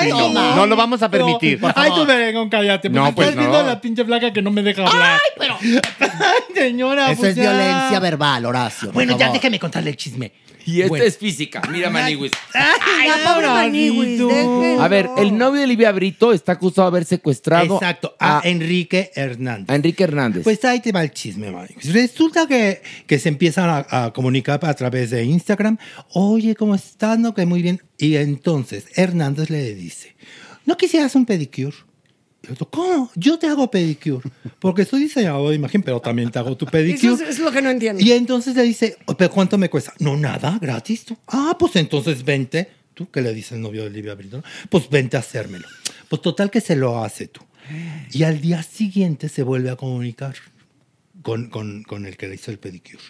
sí, no. No lo vamos a permitir. Ay, tú vergón, cállate. No, No, pues estás viendo no. la pinche flaca que no me deja hablar. Ay, pero. Ay, señora. Eso pues es ya. violencia verbal, Horacio. Bueno, ya déjeme contarle el chisme. Y esta Bueno. es física. Mira, Maniwis. Ay, la pobre Maniwis. A ver, el novio de Livia Brito está acusado de haber secuestrado Exacto, a, Enrique Hernández. a Enrique Hernández. Pues ahí te va el chisme, Mike. Resulta que, que se empiezan a, a comunicar a través de Instagram. Oye, ¿cómo estás? No, que muy bien. Y entonces Hernández le dice, ¿no quisieras un pedicure? Y otro, ¿cómo? Yo te hago pedicure. Porque soy diseñador de imagen, pero también te hago tu Eso pedicure. es, es lo que no entiendo. Y entonces le dice, ¿pero cuánto me cuesta? No, nada, gratis. tú. Ah, pues entonces vente. ¿Tú qué le dice el novio de Livia Brito? Pues vente a hacérmelo. Pues total que se lo hace tú. Y al día siguiente se vuelve a comunicar con, con- con el que le hizo el pedicure.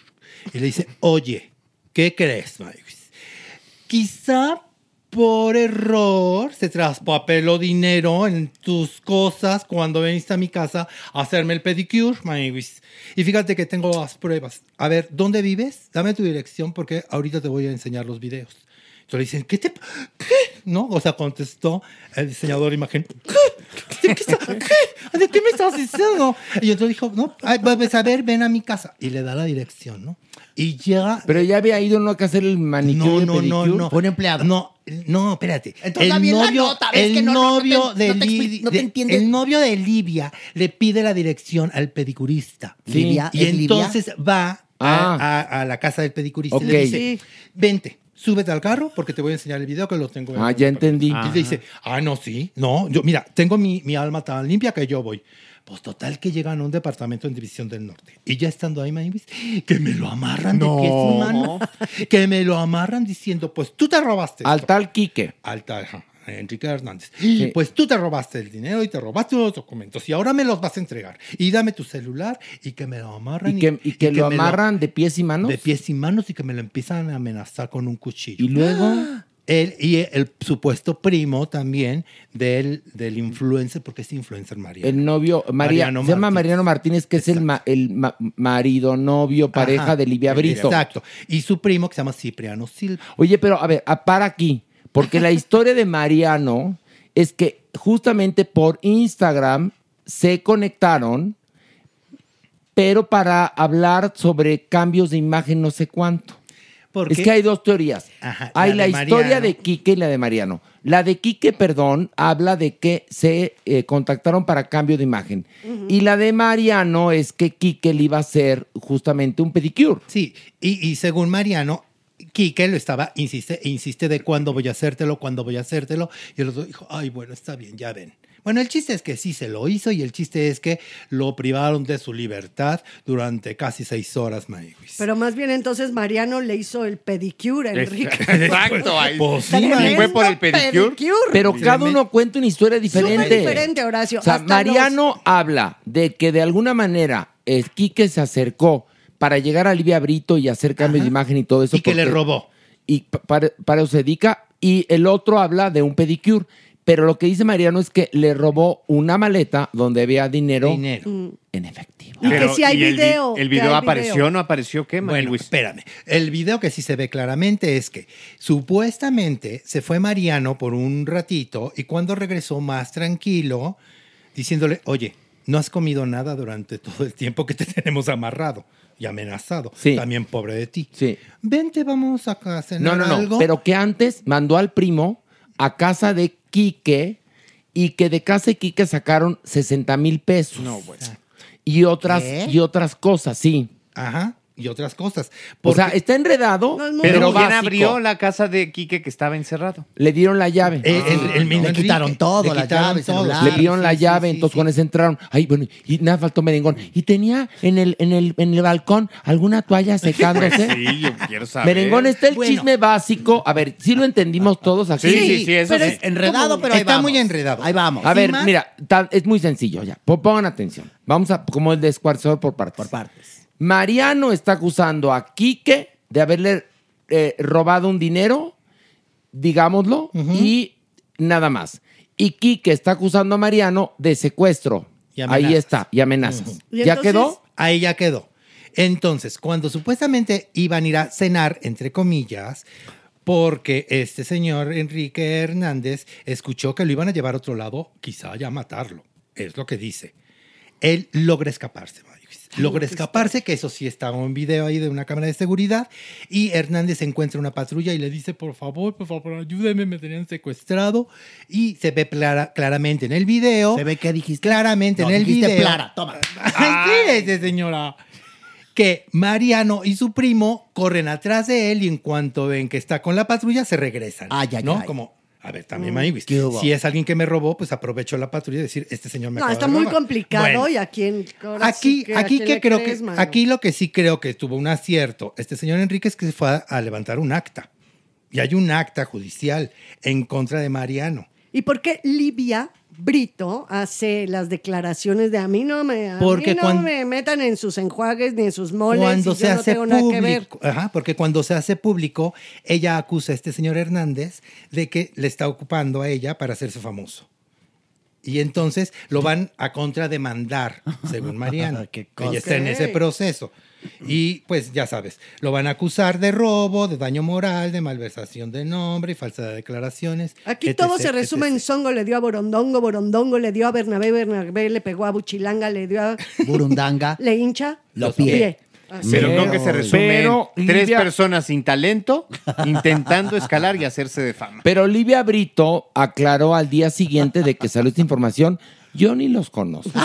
Y le dice, oye, ¿qué crees, Maywis? Quizá por error se traspapeló dinero en tus cosas cuando viniste a mi casa a hacerme el pedicure, Maywis. Y fíjate que tengo las pruebas. A ver, ¿dónde vives? Dame tu dirección porque ahorita te voy a enseñar los videos. Entonces le dicen, ¿qué te... ¿Qué? ¿No? O sea, contestó el diseñador de imagen, ¿qué? ¿De qué, está- qué? ¿De qué me estás diciendo? Y entonces dijo, no, ay, pues, a ver, ven a mi casa. Y le da la dirección, ¿no? Y llega... Pero ya había ido no a hacer el manicure. No, no, no, no. Un empleado. No, no, espérate. Entonces, bien la nota, ves el que no, no, no te- novio de no te de- el novio de Livia le pide la dirección al pedicurista. Sí. ¿Livia? Y entonces va a, Ah. a- a la casa del pedicurista y Ok. le dice, Sí. vente, súbete al carro porque te voy a enseñar el video que lo tengo. en- Ah, ya entendí. Y le dice, ah, no, sí, no, yo, mira, tengo mi, mi alma tan limpia que yo voy. Pues total que llegan a un departamento en División del Norte. Y ya estando ahí, Maywis, que me lo amarran de pies y manos. Que me lo amarran diciendo, pues tú te robaste. Al esto". tal Quique. Al tal, ajá, Enrique Hernández. Sí. Pues tú te robaste el dinero y te robaste los documentos y ahora me los vas a entregar. Y dame tu celular y que me lo amarran. Y que, y que lo amarran de pies y manos. de pies y manos y que me lo empiezan a amenazar con un cuchillo. Y luego. Él y el supuesto primo también del, del influencer, porque es influencer María. El novio, María, Mariano se llama Martínez. Mariano Martínez, que es el, ma- el ma- marido, novio, pareja Ajá. de Livia Brito. Exacto. Y su primo que se llama Cipriano Silva. Oye, pero a ver, a- para aquí, porque la historia de Mariano es que justamente por Instagram se conectaron, pero para hablar sobre cambios de imagen no sé cuánto. Porque Es que hay dos teorías. Ajá, hay la historia de Quique y la de Mariano. La de Quique, perdón, habla de que se eh, contactaron para cambio de imagen. Y la de Mariano es que Quique le iba a hacer justamente un pedicure. Sí, y, y según Mariano, Quique lo estaba, insiste, insiste de cuándo voy a hacértelo, cuándo voy a hacértelo. Y el otro dijo, ay, bueno, está bien, ya ven. Bueno, el chiste es que sí se lo hizo y el chiste es que lo privaron de su libertad durante casi seis horas, Maywis. Pero más bien entonces Mariano le hizo el pedicure a Enrique. Exacto. ahí. Pues sí, fue por el pedicure. Pero cada uno cuenta una historia diferente. Súper diferente, Horacio. O sea, Hasta Mariano habla de que de alguna manera eh, Quique se acercó para llegar a Livia Brito y hacer cambio de imagen y todo eso. Y que le robó. Y pa- para, para eso se dedica. Y el otro habla de un pedicure. Pero lo que dice Mariano es que le robó una maleta donde había dinero, Dinero. en efectivo. Y que Pero, si hay ¿y el vi- video. ¿El que video hay apareció video. o no apareció? ¿Qué, Bueno, espérame. El video que sí se ve claramente es que supuestamente se fue Mariano por un ratito y cuando regresó más tranquilo, diciéndole, oye, no has comido nada durante todo el tiempo que te tenemos amarrado y amenazado. Sí. También pobre de ti. Sí. Vente, vamos a No, cenar no, no. algo. Pero que antes mandó al primo a casa de Quique y que de casa de Quique sacaron 60 mil pesos. No, bueno. Y otras, ¿Qué? y otras cosas, sí. Ajá. Y otras cosas. O sea, está enredado, Pero, pero ¿quién básico. abrió la casa de Quique que estaba encerrado? Le dieron la llave. Eh, el- el mismo Le Enrique, quitaron todo, le las quitaron llaves, todo. celular. Le dieron la llave, entonces cuando se entraron, ay, bueno, y nada faltó merengón. Y tenía en el, en el, en el balcón alguna toalla secándose. Sí, yo quiero saber. Merengón, está el Bueno. chisme básico. A ver, sí lo entendimos todos aquí. Sí, sí, sí, eso pero sí. es enredado, pero ahí Está vamos. muy enredado. Ahí vamos. A ver, mira, es muy sencillo ya. Po- Pongan atención. Vamos a, como el descuarzador por partes. Por partes. Mariano está acusando a Quique de haberle eh, robado un dinero, digámoslo, y nada más. Y Quique está acusando a Mariano de secuestro. Y Ahí está, y amenazas. Ujú. ¿Y ¿Ya entonces? quedó? Ahí ya quedó. Entonces, cuando supuestamente iban a ir a cenar, entre comillas, porque este señor Enrique Hernández escuchó que lo iban a llevar a otro lado, quizá ya a matarlo. Es lo que dice. Él logra escaparse. Logra escaparse, que eso sí está en un video ahí de una cámara de seguridad. Y Hernández encuentra una patrulla y le dice, por favor, por favor, ayúdeme, me tenían secuestrado. Y se ve clara- claramente en el video. ¿Se ve qué dijiste? Claramente No, en el dijiste video. Clara, toma. Ay, señora. Que Mariano y su primo corren atrás de él y en cuanto ven que está con la patrulla, se regresan. Ay, ay, ¿No? ay. Como, a ver, también, Mm. ¿Qué hubo? Si es alguien que me robó, pues aprovecho la patrulla y decir, este señor me No, acaba está de muy robar. complicado Bueno, y aquí en ahora Aquí, sí que, ¿a aquí quién que creo crees, que, mano? aquí lo que sí creo que tuvo un acierto, este señor Enrique es que fue a, a levantar un acta. Y hay un acta judicial en contra de Mariano. ¿Y por qué Livia Brito hace las declaraciones de a mí no me, a Porque mí no me metan en sus enjuagues ni en sus moles cuando y se yo no hace tengo nada que ver? público, ajá, porque cuando se hace público, ella acusa a este señor Hernández de que le está ocupando a ella para hacerse famoso. Y entonces lo van a contrademandar, según Mariano. Qué ella está en ese proceso. Y pues ya sabes, lo van a acusar de robo, de daño moral, de malversación de nombre y falsedad de declaraciones. Aquí etc, todo se resume en. Songo le dio a Borondongo, Borondongo le dio a Bernabé, Bernabé le pegó a Buchilanga, le dio a... Burundanga. le hincha Lo pie. Así. Pero Pero- creo que se resume pero, en tres Livia- personas sin talento intentando escalar y hacerse de fama. Pero Olivia Brito aclaró al día siguiente de que salió esta información. Yo ni los conozco.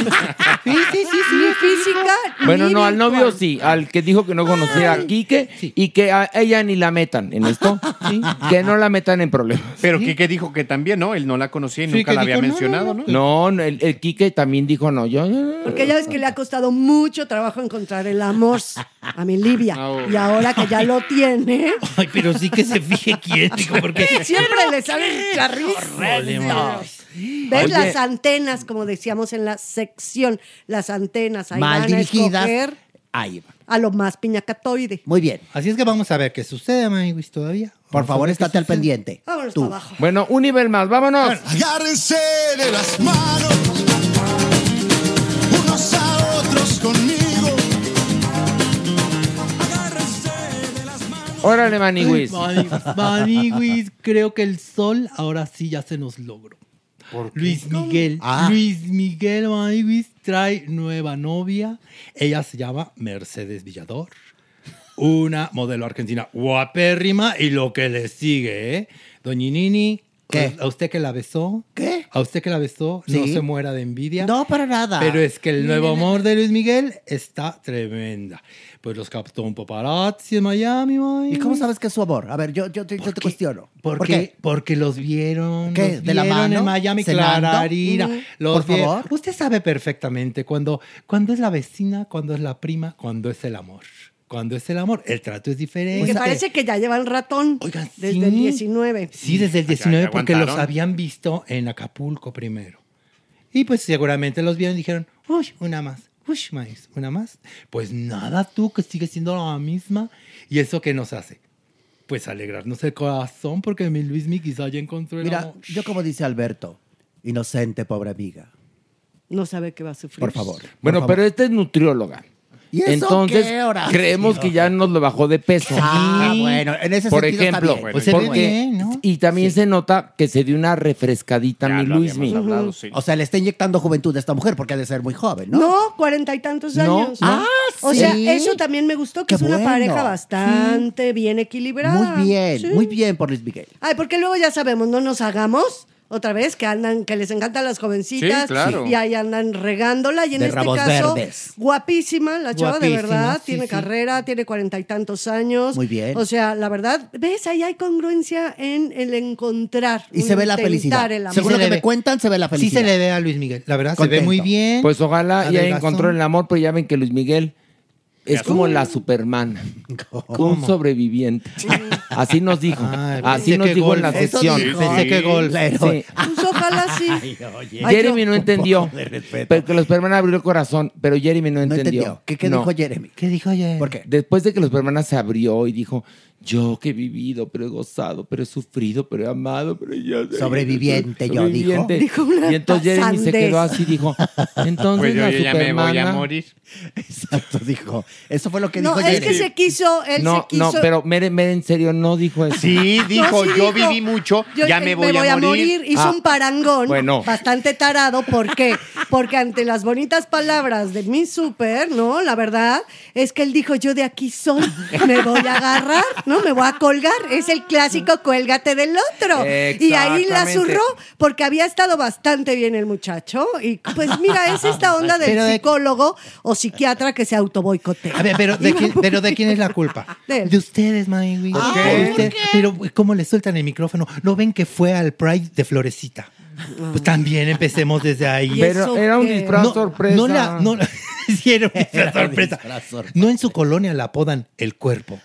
Sí, sí, sí, sí. Ni física, Bueno, ni no, al novio sí, al que dijo que no conocía a Quique y que a ella ni la metan en esto, que no la metan en problemas. Pero Quique dijo que también, ¿no? Él no la conocía y Sí, nunca la había dijo, no, mencionado, ¿no? No, no, el, el Quique también dijo no, yo... Porque ya ves que le ha costado mucho trabajo encontrar el amor a mi Livia. Y ahora que ya lo tiene, Ay, pero sí que se fije quién, porque siempre le salen charritos. ¿Ves Oye. las antenas, como decíamos en la sección? Las antenas ahí Mal van a dirigidas. escoger Ahí va. a lo más piñacatoide. Muy bien. Así es que vamos a ver qué sucede, Maniwis, todavía. Por Vamos a favor, ver qué estate al sucede. pendiente. Vámonos Tú. para abajo. Bueno, un nivel más, vámonos. Agárrense de las manos, unos a otros conmigo. Agárrense de las manos. Órale. Maniwis, Maniwis, creo que el sol ahora sí ya se nos logró. Luis Miguel. Ah. Luis Miguel Maniwis trae nueva novia. Ella se llama Mercedes Villador. Una modelo argentina guapérrima y lo que le sigue, ¿eh? Doñinini, ¿Qué? ¿A usted que la besó? ¿Qué? ¿A usted que la besó? No se muera de envidia. No, para nada. Pero es que el nuevo amor de Luis Miguel está tremenda. Pues los captó un paparazzi en Miami, Maniwis. ¿Y cómo sabes que es su amor? A ver, yo, yo, te- yo te cuestiono. ¿Por, ¿Por qué? qué? Porque los vieron. ¿Qué? los ¿De la vieron mano? En Miami. Clararira. Mm. Los Por vie- favor. Usted sabe perfectamente cuando, cuando es la vecina, cuando es la prima, cuando es el amor. Cuando es el amor, el trato es diferente. Que parece que ya llevan ratón Oigan, desde sí. el 19. Sí, desde el Ya- ya 19, porque los habían visto en Acapulco primero. Y pues seguramente los vieron y dijeron, uy, una más, uy, maíz, una más. Pues nada, tú que sigues siendo la misma. ¿Y eso qué nos hace? Pues alegrarnos el corazón porque mi Luis Mi quizá ya encontró el Mira, amor. yo como dice Alberto, inocente, pobre amiga. No sabe que va a sufrir. Por favor. Bueno, por favor. pero esta es nutrióloga. ¿Y eso Entonces, qué, Horacio? creemos que ya nos lo bajó de peso. Ah, bueno, en ese Por sentido está ejemplo, bien. Pues se ve porque- bien, ¿no? y también se nota que se dio una refrescadita Ya mi Luismi. habíamos hablado, sí. O sea, le está inyectando juventud a esta mujer porque ha de ser muy joven, ¿no? No, cuarenta y tantos No. años. Ah, O sí. sea, eso también me gustó, que Qué es una bueno. pareja bastante bien equilibrada. Muy bien, Sí. muy bien por Luis Miguel. Ay, porque luego ya sabemos, no nos hagamos otra vez, que andan, que les encantan las jovencitas. Sí, claro. Y ahí andan regándola. Y en De este rabos caso, verdes. guapísima, la chava de verdad, sí, tiene sí. carrera, tiene cuarenta y tantos años. Muy bien. O sea, la verdad, ves, ahí hay congruencia en el encontrar. Y se ve la felicidad. Según lo que me cuentan, se ve la Sí felicidad. se le ve a Luis Miguel. La verdad, se ve muy bien. Pues ojalá ya encontró el amor, pero ya ven que Luis Miguel es como la Superman, ¿Cómo? un sobreviviente. Así nos dijo, Ay, así nos dijo en la dijo. Pensé que. Sí. Pues ojalá sí. oye. Jeremy yo- no entendió, poco de respeto. pero que los Superman abrió el corazón, pero Jeremy no No entendió. entendió. ¿Qué, qué No. dijo Jeremy? ¿Qué dijo ayer? ¿Por qué? Después de que los Superman se abrió y dijo, yo que he vivido, pero he gozado, pero he sufrido, pero he amado, pero ya... Sobreviviente, yo, dijo. Sobreviviente. Dijo una Y entonces Jeremy se quedó así, dijo, entonces Pues yo la ya me voy a morir. Exacto, dijo. Eso fue lo que No, dijo es Jeremy. que se quiso, él No, se quiso. no, pero Mere, Mere, en serio, no dijo eso. Sí, dijo, sí yo dijo, viví mucho, yo, ya eh, me voy, a, morir. Hizo Ah, un parangón bueno. bastante tarado. ¿Por qué? Porque ante las bonitas palabras de mi súper, ¿no? La verdad es que él dijo, yo de aquí soy, me voy a agarrar, ¿no? Me voy a colgar. Es el clásico cuélgate del otro. Y ahí la zurró porque había estado bastante bien el muchacho. Y pues mira, es esta onda del Pero de- psicólogo o psiquiatra que se autoboicotea. A ver, pero ¿de, quién, pero ¿de quién es la culpa? De ustedes, Maywin. ¿Por De qué? usted- Pero ¿cómo le sueltan el micrófono? ¿No ven que fue al Pride de Florecita? Pues también empecemos desde ahí. ¿Y Pero era un disfraz no, sorpresa. No, la, no, sí, Era un sorpresa. No en su colonia la apodan el cuerpo.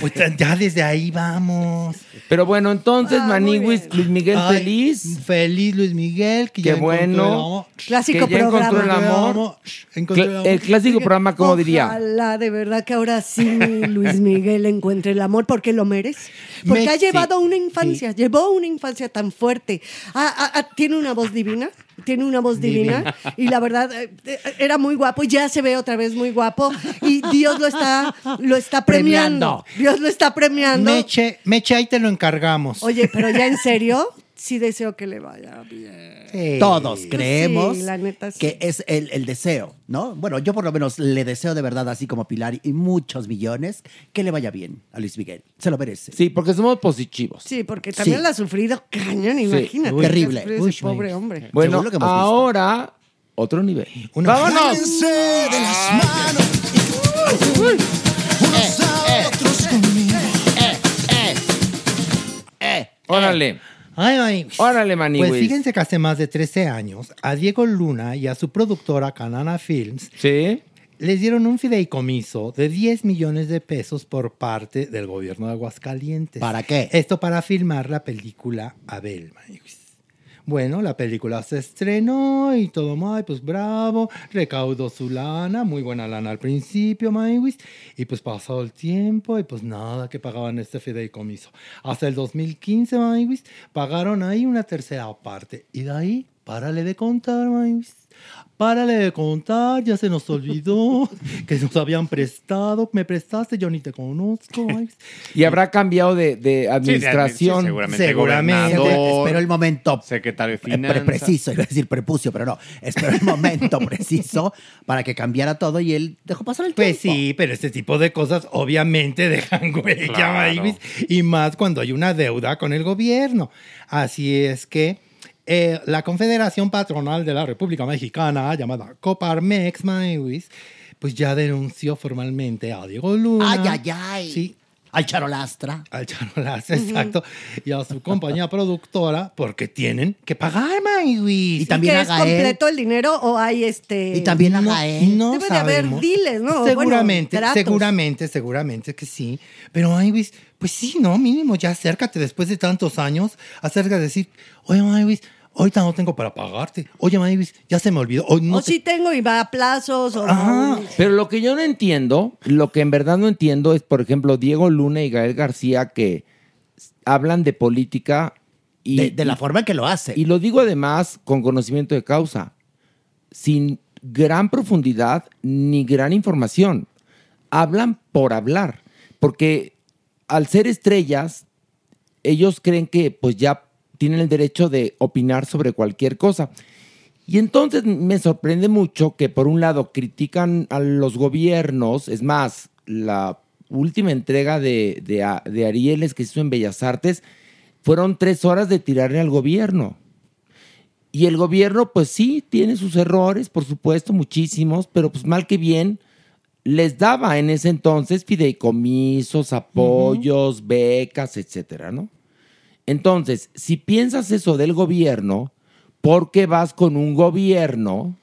Pues ya desde ahí vamos. Pero bueno, entonces, Ah, Maniwis. Luis Miguel Ay, feliz. Feliz Luis Miguel. Que Qué ya bueno. Clásico que ya encontró el programa. amor. Encontró el Cla- amor. El clásico programa, ¿cómo diría? Ojalá, de verdad, que ahora sí Luis Miguel encuentre el amor porque lo merece. Porque Me- ha llevado sí, una infancia, llevó una infancia tan fuerte. Ah, ah, ah, tiene una voz divina, tiene una voz divina. Y la verdad, eh, eh, era muy guapo y ya se ve otra vez muy guapo. Y Dios lo está, lo está premiando. Premiando. Dios lo está premiando. Meche, Meche, ahí te lo encargamos. Oye, pero ya en serio, sí deseo que le vaya bien. Sí. Todos creemos Sí, la neta, sí. que es el, el deseo, ¿no? Bueno, yo por lo menos le deseo de verdad, así como Pilar y muchos millones, que le vaya bien a Luis Miguel. Se lo merece. Sí, porque somos positivos. Sí, porque también Sí. la ha sufrido cañón, imagínate. Uy, terrible. Ese Uy, pobre hombre. Bueno, Según lo que hemos visto. ahora, otro nivel. Una- ¡Vámonos! De las manos. Unos a otros conmigo. Órale, Ay, ay. órale, Maniwis. Pues fíjense que hace más de 13 años a Diego Luna y a su productora Canana Films Sí. les dieron un fideicomiso de 10 millones de pesos por parte del gobierno de Aguascalientes. ¿Para qué? Esto para filmar la película Abel. Maniwis. Bueno, la película se estrenó y todo, ay, pues bravo, recaudó su lana, muy buena lana al principio, Maywis, y pues pasó el tiempo y pues nada que pagaban este fideicomiso. Hasta el 2015, Maywis, pagaron ahí una tercera parte, y de ahí, párale de contar, Maywis. Párale de contar, ya se nos olvidó que nos habían prestado. Me prestaste, yo ni te conozco. Y habrá cambiado de, de administración. Sí, seguramente. Seguramente. Espero el momento secretario de eh, pre- preciso, iba a decir prepucio, pero no. Espero el momento preciso para que cambiara todo y él dejó pasar el tiempo. Pues sí, pero este tipo de cosas obviamente dejan huella, Claro. Y más cuando hay una deuda con el gobierno. Así es que eh, la Confederación Patronal de la República Mexicana, llamada Coparmex, Maywis, pues ya denunció formalmente a Diego Luna. Ay, ay, ay. Sí, Al charolastra. al Charolas, exacto, y a su compañía productora, porque tienen que pagar, Maywis. Y también ¿Que a es Gael. completo el dinero o hay este... Y también a No, Gael. no Debe de haber sabemos. diles, ¿no? Seguramente, seguramente, seguramente que sí. Pero, Maywis, pues sí, ¿no? Mínimo ya acércate después de tantos años. Acerca de decir, oye, Maywis, ahorita no tengo para pagarte. Oye, Maywis, ya se me olvidó. O no o te- sí tengo y va a plazos o... Ajá. Pero lo que yo no entiendo, lo que en verdad no entiendo es, por ejemplo, Diego Luna y Gael García que hablan de política y, de, de la y- forma en que lo hace. y lo digo además con conocimiento de causa, sin gran profundidad ni gran información. Hablan por hablar, porque al ser estrellas, ellos creen que pues ya tienen el derecho de opinar sobre cualquier cosa. Y entonces me sorprende mucho que por un lado critican a los gobiernos, es más, la última entrega de, de, Arieles que se hizo en Bellas Artes fueron tres horas de tirarle al gobierno. Y el gobierno, pues sí, tiene sus errores, por supuesto, muchísimos, pero pues mal que bien, les daba en ese entonces fideicomisos, apoyos, becas, etcétera, ¿no? Entonces, si piensas eso del gobierno, ¿por qué vas con un gobierno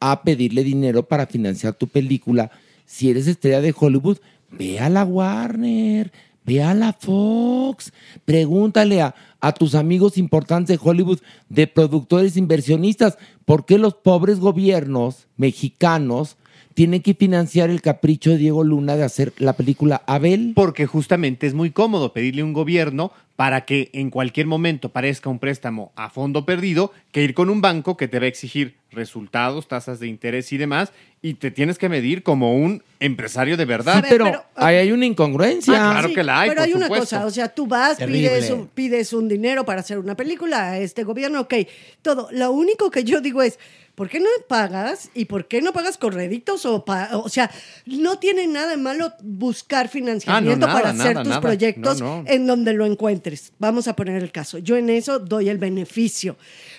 a pedirle dinero para financiar tu película? Si eres estrella de Hollywood, ve a la Warner, ve a la Fox, pregúntale a, tus amigos importantes de Hollywood, de productores inversionistas, ¿por qué los pobres gobiernos mexicanos tienen que financiar el capricho de Diego Luna de hacer la película Abel? Porque justamente es muy cómodo pedirle a un gobierno para que en cualquier momento parezca un préstamo a fondo perdido que ir con un banco que te va a exigir resultados, tasas de interés y demás, y te tienes que medir como un empresario de verdad. Sí, pero, ahí hay una incongruencia. Ah, claro que la hay, Pero por hay una supuesto. cosa, o sea, tú vas, pides un, pides un dinero para hacer una película a este gobierno, ok, todo. Lo único que yo digo es, ¿por qué no pagas y por qué no pagas con réditos? O, pa- o sea, no tiene nada de malo buscar financiamiento Ah, nada, para hacer nada, tus nada. proyectos No, no. en donde lo encuentres. Vamos a poner el caso. Yo en eso doy el beneficio.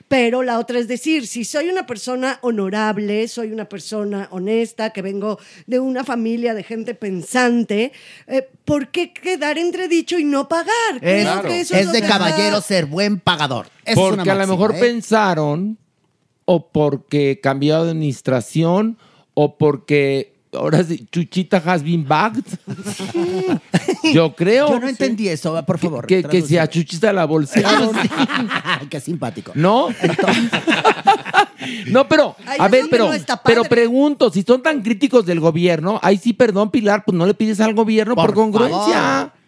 Pero la otra es decir, si soy una persona honorable, soy una persona honesta, que vengo de una familia de gente pensante, eh, ¿por qué quedar entredicho y no pagar? Creo que eso es de caballero ser buen pagador. Esa es una Porque a lo mejor ¿eh? pensaron, o porque cambió de administración, o porque ahora sí, Chuchita has been bagged. Yo creo. Yo no entendí eso, por favor. Que, que si a Chuchita la bolsearon. Qué simpático. ¿No? no, pero, a ver, pero, no pero pregunto, si son tan críticos del gobierno, ahí sí, perdón, Pilar, pues no le pides al gobierno por, Por congruencia. favor.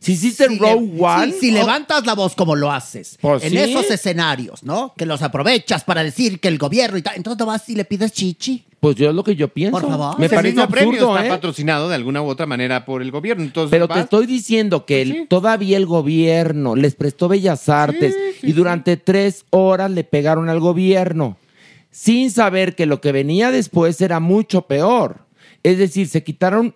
Si hiciste en Row One. Si, si levantas la voz como lo haces Pues en sí. esos escenarios, ¿no? Que los aprovechas para decir que el gobierno y tal. Entonces te vas y le pides chichi. Pues yo es lo que yo pienso. Por favor. Me parece mismo premio absurdo, está ¿eh? patrocinado de alguna u otra manera por el gobierno. Entonces, Pero te estoy diciendo que Pues el- todavía el gobierno les prestó Bellas Artes y durante tres horas le pegaron al gobierno, sin saber que lo que venía después era mucho peor. Es decir, se quitaron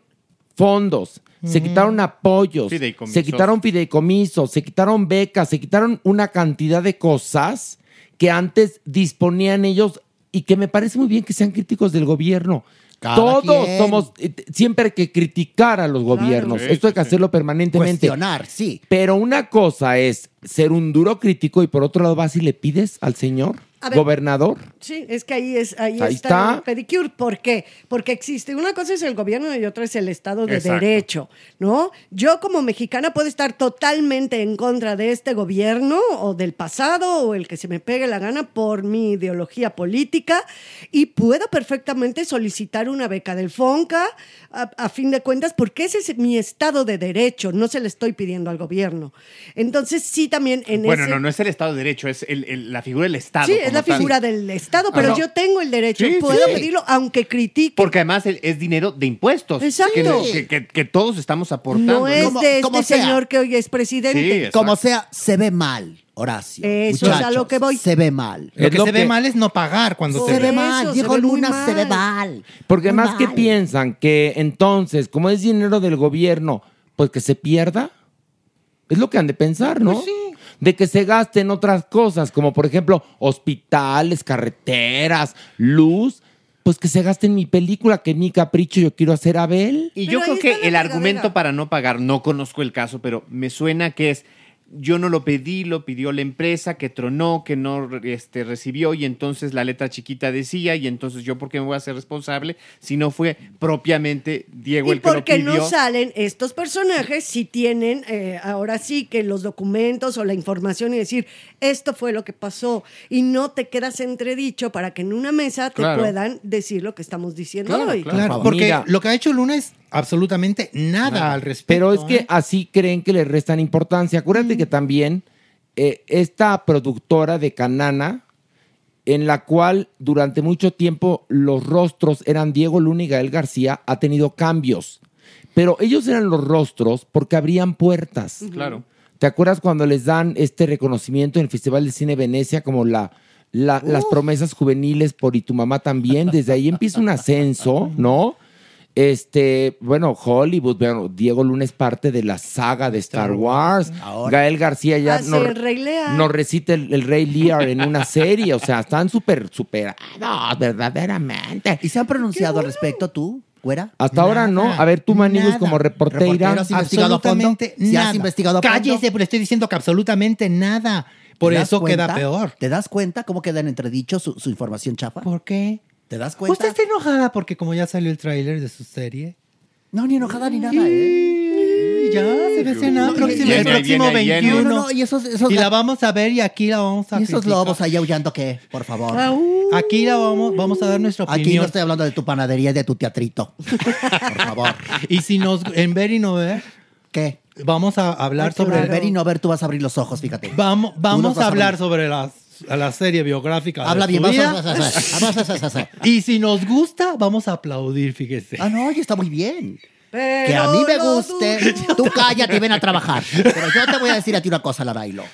fondos, se Ujú. quitaron apoyos, se quitaron fideicomisos, se quitaron becas, se quitaron una cantidad de cosas que antes disponían ellos y que me parece muy bien que sean críticos del gobierno. Cada Todos quien. somos, eh, siempre hay que criticar a los gobiernos. Sí, Esto hay que sí, hacerlo permanentemente. Cuestionar, sí. Pero una cosa es ser un duro crítico y por otro lado vas y le pides al señor ver. gobernador. Sí, es que ahí, es, ahí, Ahí está, está. el pedicure. ¿Por qué? Porque existe. Una cosa es el gobierno y otra es el Estado de Exacto. Derecho, ¿no? Yo como mexicana puedo estar totalmente en contra de este gobierno o del pasado o el que se me pegue la gana por mi ideología política y puedo perfectamente solicitar una beca del FONCA a, a fin de cuentas porque ese es mi Estado de Derecho, no se le estoy pidiendo al gobierno. Entonces sí también en Bueno, ese... no, no es el Estado de Derecho, es el- el- la figura del Estado. Sí, es como la tal. figura del Estado, Ah, pero no. yo tengo el derecho, Sí, puedo sí. pedirlo aunque critique. Porque además es dinero de impuestos. Exacto. Que, que- que- que todos estamos aportando. No es Como- de como este sea. señor que hoy es presidente. Como sea, se ve mal, Horacio. Eso es a lo que voy. Se ve mal. Lo que lo se ve que- mal es no pagar cuando te Se ve eso, mal. se Diego Luna se ve mal. Porque Muy más que piensan que entonces, como es dinero del gobierno, pues que se pierda. Es lo que han de pensar, ¿no? Pues De que se gaste en otras cosas, como por ejemplo hospitales, carreteras, luz. Pues que se gaste en mi película, que mi capricho, yo quiero hacer Abel. Y yo creo que el argumento para no pagar, no conozco el caso, pero me suena que es, yo no lo pedí, lo pidió la empresa, que tronó, que no este, recibió, y entonces la letra chiquita decía, y entonces yo, ¿por qué me voy a ser responsable si no fue propiamente Diego Y el que lo porque pidió? no salen estos personajes si tienen eh, ahora sí que los documentos o la información y decir esto fue lo que pasó y no te quedas entredicho para que en una mesa te Claro. puedan decir lo que estamos diciendo Claro, hoy. claro. Claro, porque Mira. lo que ha hecho Luna es absolutamente nada al respecto. Pero es que ¿eh? así creen que le restan importancia. Acuérdate que también eh, esta productora de Canana, en la cual durante mucho tiempo los rostros eran Diego Luna y Gael García, ha tenido cambios. Pero ellos eran los rostros porque abrían puertas. Claro. ¿Te acuerdas cuando les dan este reconocimiento en el Festival de Cine Venecia como la, la- las promesas juveniles por y tu mamá también? Desde ahí empieza un ascenso, ¿no? Este, bueno, Hollywood, bueno, Diego Luna es parte de la saga de Star Wars. Ahora. Gael García ya Ah, sí, nos, el Rey Lear. nos recita el, el Rey Lear en una serie. O sea, están súper, súper. No, verdaderamente. ¿Y se han pronunciado al respecto tú, güera? Hasta ahora no. A ver, tú, Manigus, como reportera. Reportero, ¿has investigado a fondo? Absolutamente ¿Si has nada. investigado a fondo? Cállese, pero estoy diciendo que absolutamente nada. Por ¿Te das eso queda cuenta? peor. ¿Te das cuenta cómo queda en entredicho su, su información chafa? ¿Por qué? ¿Te das cuenta? ¿Usted está enojada porque como ya salió el tráiler de su serie? No, ni enojada ni nada, ¿eh? Ya, se ve cena No, próximo, viene, el próximo viene, viene. 21. No, no, y esos- esos y la vamos a ver y aquí la vamos a ¿Y esos criticar. lobos ahí aullando qué? Por favor. Aquí la vamos, vamos a dar nuestra opinión. Aquí no estoy hablando de tu panadería y de tu teatrito. Por favor. Y si nos, en ver y no ver, ¿qué? Vamos a hablar sobre Al ver y no ver, tú vas a abrir los ojos, fíjate. Vamos, vamos a hablar sobre las- a la serie biográfica. Habla de bien, su vas a- vida. vas a- Y si nos gusta, vamos a aplaudir, fíjese. Ah, no, y está muy bien. Pero Que a mí me lo guste, tú cállate y ven a trabajar. Pero yo te voy a decir a ti una cosa, Larailo.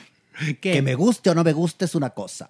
Que me guste o no me guste es una cosa.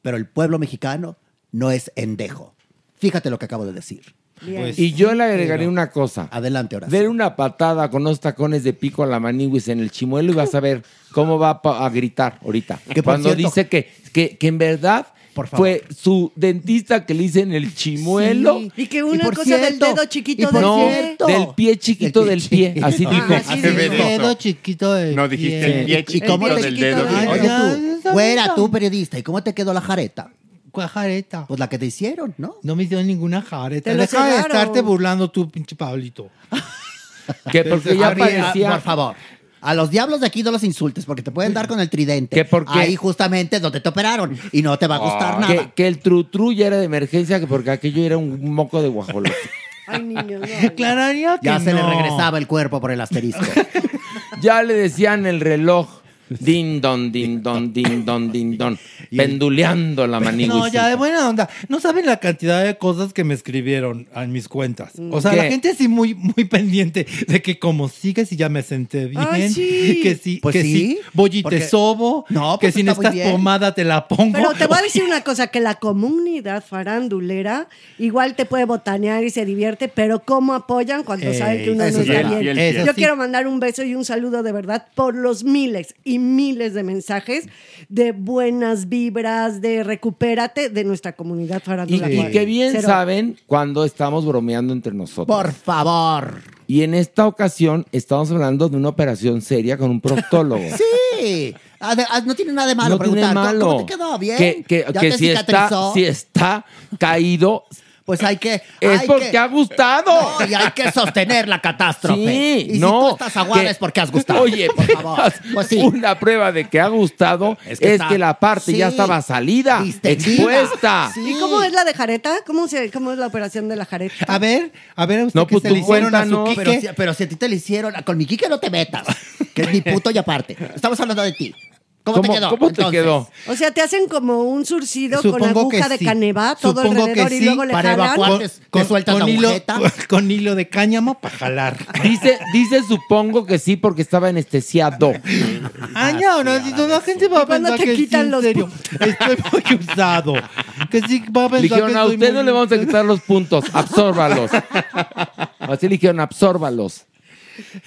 Pero el pueblo mexicano no es endejo. Fíjate lo que acabo de decir. Pues y yo le agregaría una cosa. Adelante, ahora. Ver una patada con unos tacones de pico a la maniguis en el chimuelo y vas a ver cómo va a gritar ahorita. Que Cuando cierto- dice que, que, que en verdad favor. fue su dentista que le hice en el chimuelo. Y que una por cosa del dedo y chiquito del no, pie. del pie chiquito del pie. Así Ah, dijo. así dijo. dedo. Dedo chiquito de No, dijiste el pie ¿Y chiquito cómo te- del dedo. chiquito del- Oye, tú, fuera tú, periodista, ¿y cómo te quedó la jareta? Cuajareta. Pues la que te hicieron, ¿no? No me dio ninguna jareta. Te lo Deja de estarte burlando tú, pinche Pablito. Que porque ya ah, parecía. Por favor. A los diablos de aquí no los insultes porque te pueden dar con el tridente. Que porque- Ahí justamente donde te operaron y no te va a gustar nada. Que, que el trutru ya era de emergencia, que porque aquello era un moco de guajolote. Ay, niños, no. Aclararía que Ya se le no. regresaba el cuerpo por el asterisco. Ya le decían el reloj. Din don, din don, din don, din don. Penduleando la manigua. No, ya de buena onda. No saben la cantidad de cosas que me escribieron en mis cuentas. O sea, ¿Qué? la gente sí muy, muy pendiente de que como sigues y ya me senté bien. Ay, sí. Que sí, Pues que sí, sí, voy y te porque- sobo. No, que pues si está muy necesitas pomada te la pongo. Pero te voy a decir una cosa, que la comunidad farandulera igual te puede botanear y se divierte, pero cómo apoyan cuando saben que uno no sí, está bien. Yo sí. quiero mandar un beso y un saludo de verdad por los miles y miles de mensajes de buenas vibras, de recupérate de nuestra comunidad Y, farandulera. y que bien Cero. saben cuando estamos bromeando entre nosotros. Por favor. Y en esta ocasión estamos hablando de una operación seria con un proctólogo. Sí. Ah, No tiene nada de malo no tiene preguntar. ¿cómo- malo. ¿Cómo te quedó? ¿Bien? Que, que- ¿Ya que te si, está, si está caído, Pues hay que. es hay porque que- ha gustado. No, y hay que sostener la catástrofe. Sí, y no. si tú estás aguada que- es porque has gustado. Oye, por favor. Pues sí. una prueba de que ha gustado es Es que, la parte ya estaba salida, distendida. expuesta. Sí. ¿Y cómo es la de jareta? ¿Cómo, se, ¿Cómo es la operación de la jareta? A ver, a ver, a usted No, que pues se tú le hicieron a su cuéntanos. Quique. Pero si, pero si a ti te lo hicieron, con mi Kike no te metas. Que es mi puto y aparte. Estamos hablando de ti. ¿Cómo, te ¿Cómo- quedó? cómo te quedó? O sea, te hacen como un surcido con Supongo que aguja de sí. canevá todo Supongo que alrededor y sí, luego le para jalan. evacuar. ¿Te sueltas la hilo, agujeta? con hilo de cáñamo para jalar. Dice, dice supongo que sí porque estaba anestesiado. Ah, no, no, si toda la gente va a ¿Y pensar te que sí, quitan en los serio. Estoy muy usado. Que sí va a Le pensar dijeron, que a usted muy no le vamos a quitar los puntos, absórbalos. Así le dijeron, absórbalos.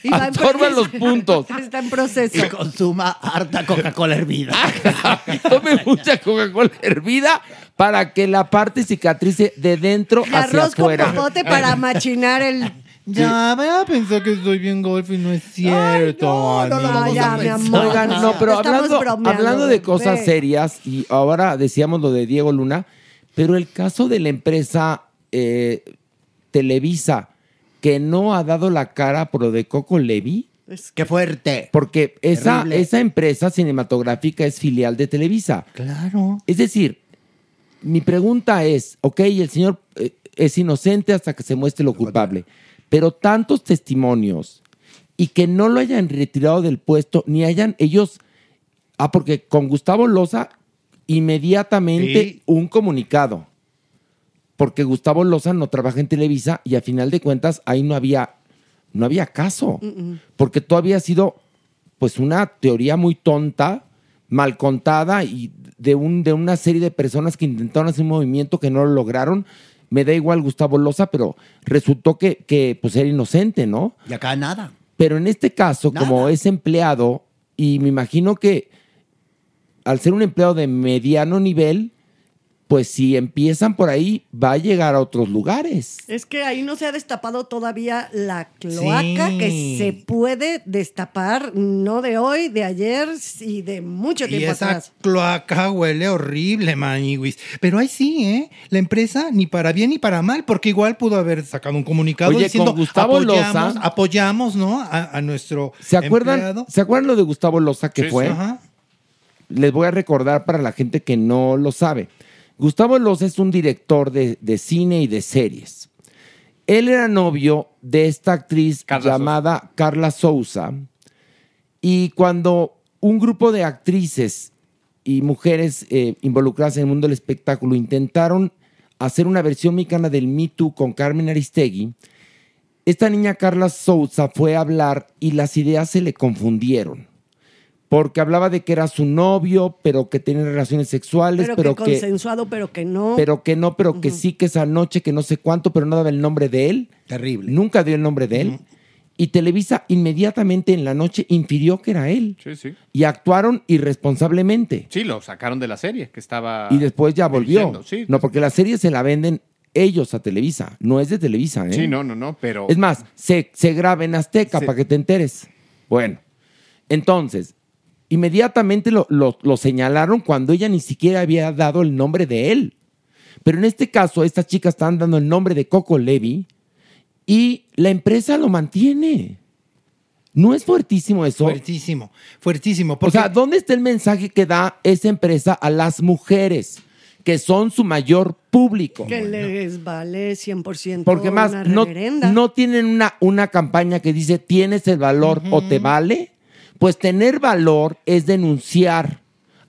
Y va en Absorba proceso. los puntos. Está en proceso. Y consuma harta Coca-Cola hervida. Tome mucha Coca-Cola hervida para que la parte cicatrice de dentro Y hacia arroz con afuera. popote para machinar el... Ya, voy a pensar que estoy bien golf y no es cierto. no, no vamos ya, mi amor. Oigan, no, pero Estamos hablando, hablando de cosas ve. serias, y ahora decíamos lo de Diego Luna, pero el caso de la empresa eh, Televisa, que no ha dado la cara por lo de Coco Levi, Qué fuerte. porque esa, esa empresa cinematográfica es filial de Televisa. Claro. Es decir, mi pregunta es, ok, el señor eh, es inocente hasta que se muestre lo culpable, pero tantos testimonios y que no lo hayan retirado del puesto, ni hayan ellos, ah, porque con Gustavo Loza inmediatamente Sí. un comunicado, porque Gustavo Loza no trabaja en Televisa y a final de cuentas ahí no había, no había caso, porque todo había sido pues una teoría muy tonta, mal contada y de, un, de una serie de personas que intentaron hacer un movimiento que no lo lograron me da igual Gustavo Loza, pero resultó que, que pues era inocente, ¿no? Y acá nada. Pero en este caso, como es empleado, y me imagino que al ser un empleado de mediano nivel, pues si empiezan por ahí, va a llegar a otros lugares. Es que ahí no se ha destapado todavía la cloaca Sí. que se puede destapar, no de hoy, de ayer y de mucho Y tiempo esa atrás. cloaca huele horrible, Maniwis. Pero ahí sí, ¿eh? La empresa ni para bien ni para mal, porque igual pudo haber sacado un comunicado Oye, diciendo con Gustavo apoyamos, Loza- apoyamos, ¿no? A, a nuestro ¿Se acuerdan, empleado. ¿Se acuerdan lo de Gustavo Loza que Sí, fue? sí. Ajá. Les voy a recordar para la gente que no lo sabe. Gustavo Loza es un director de, de cine y de series. Él era novio de esta actriz llamada Carla Souza. Y cuando un grupo de actrices y mujeres eh, involucradas en el mundo del espectáculo intentaron hacer una versión mexicana del Me Too con Carmen Aristegui, esta niña Carla Souza fue a hablar y las ideas se le confundieron. Porque hablaba de que era su novio, pero que tenía relaciones sexuales, Pero, pero, que que, consensuado, pero que no. pero que no, pero que sí, que esa noche, que no sé cuánto, pero no daba el nombre de él. Terrible. Nunca dio el nombre de él. Y Televisa inmediatamente en la noche infirió que era él. Sí, sí. Y actuaron irresponsablemente. Sí, lo sacaron de la serie, que estaba... Y después ya volvió. sí. No, porque la serie se la venden ellos a Televisa. No es de Televisa, ¿eh? Sí, no, no, no, pero... Es más, se, se graba en Azteca para que te enteres. Bueno, entonces, inmediatamente lo, lo- lo señalaron cuando ella ni siquiera había dado el nombre de él. Pero en este caso, estas chicas están dando el nombre de Coco Levy y la empresa lo mantiene. ¿No es fuertísimo eso? Fuertísimo, fuertísimo. O sea, ¿dónde está el mensaje que da esa empresa a las mujeres, que son su mayor público? Que les vale 100% Porque más, una no, reverenda. no tienen una, una campaña que dice tienes el valor o te vale. Pues tener valor es denunciar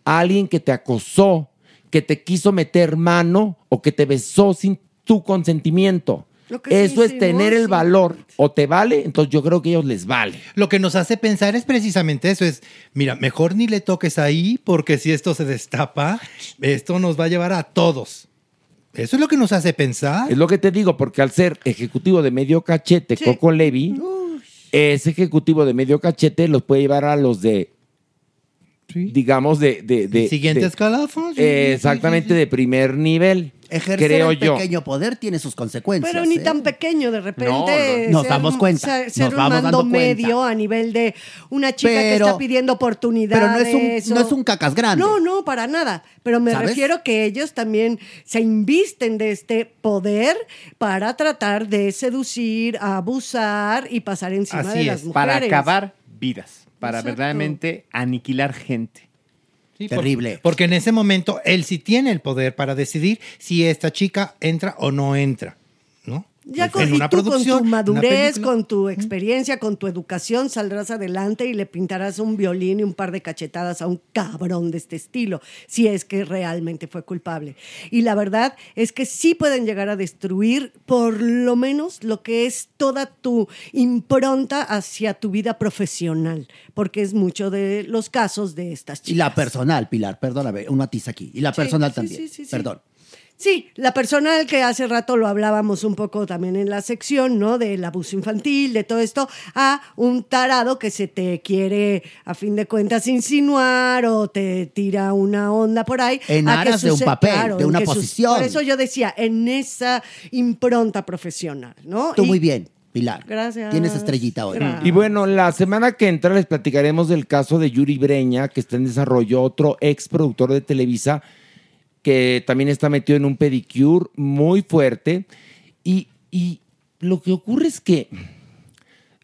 a alguien que te acosó, que te quiso meter mano o que te besó sin tu consentimiento. Eso es tener el sí. valor. O te vale, entonces yo creo que a ellos les vale. Lo que nos hace pensar es precisamente eso, es, mira, mejor ni le toques ahí porque si esto se destapa, esto nos va a llevar a todos. Eso es lo que nos hace pensar. Es lo que te digo, porque al ser ejecutivo de medio cachete, Coco Levy, ese ejecutivo de medio cachete los puede llevar a los de, digamos, de... de, de- Siguiente de- escalafón, sí, Eh, sí, exactamente, de primer nivel. Ejercer creo el yo. pequeño poder tiene sus consecuencias. Pero ni ¿eh? tan pequeño, de repente. No, no. Nos ser damos un- cuenta, Ser, nos ser un vamos mando dando cuenta. medio a nivel de una chica que está pidiendo oportunidades. pero no es un- no es un cacas grande. No, no, para nada. Pero me ¿Sabes? refiero que ellos también se invisten de este poder para tratar de seducir, abusar y pasar encima de las mujeres. para acabar vidas, para Exacto. verdaderamente aniquilar gente. Sí, por- porque en ese momento él sí tiene el poder para decidir si esta chica entra o no entra, ¿no? Ya En con, y una tú con tu una madurez, con tu experiencia, con tu educación, saldrás adelante y le pintarás un violín y un par de cachetadas a un cabrón de este estilo, si es que realmente fue culpable. Y la verdad es que sí pueden llegar a destruir por lo menos lo que es toda tu impronta hacia tu vida profesional, porque es mucho de los casos de estas Y chicas. la personal, Pilar, perdóname, un matiz aquí. Y la Sí, personal sí, también. sí, sí, sí. Perdón. Sí, la personal que hace rato lo hablábamos un poco también en la sección, ¿no? Del abuso infantil, de todo esto, a un tarado que se te quiere, a fin de cuentas, insinuar o te tira una onda por ahí. En a que aras de un papel, de una posición. Por eso yo decía, en esa impronta profesional, ¿no? Tú Y- muy bien, Pilar. Gracias. Tienes estrellita hoy. Y bueno, la semana que entra les platicaremos del caso de Yuri Breña, que está en desarrollo, otro ex productor de Televisa, que también está metido en un pedicure muy fuerte. Y, y lo que ocurre es que,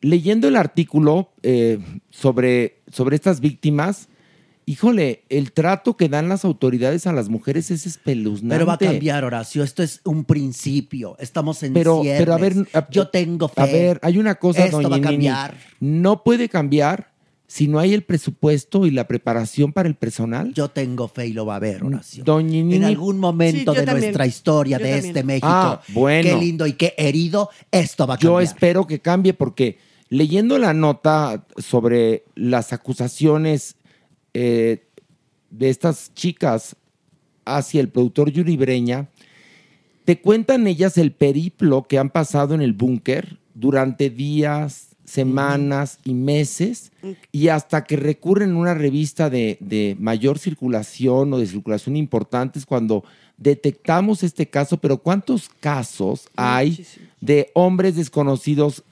leyendo el artículo eh, sobre, sobre estas víctimas, híjole, el trato que dan las autoridades a las mujeres es espeluznante. Pero va a cambiar, Horacio. Esto es un principio. Estamos en Pero, ciernes. pero a ver, a- yo tengo fe. A ver, hay una cosa, Esto doña va a Nini. cambiar. No puede cambiar si no hay el presupuesto y la preparación para el personal. Yo tengo fe y lo va a haber, Horacio. Doña Nini. En algún momento Sí, yo de también. nuestra historia, Yo de también. este México, Ah, bueno. qué lindo y qué herido, esto va a Yo cambiar. espero que cambie porque leyendo la nota sobre las acusaciones eh, de estas chicas hacia el productor Yuri Breña, te cuentan ellas el periplo que han pasado en el búnker durante días, semanas y meses, y hasta que recurren a una revista de, de mayor circulación o de circulación importante es cuando detectamos este caso, pero ¿cuántos casos hay de hombres desconocidos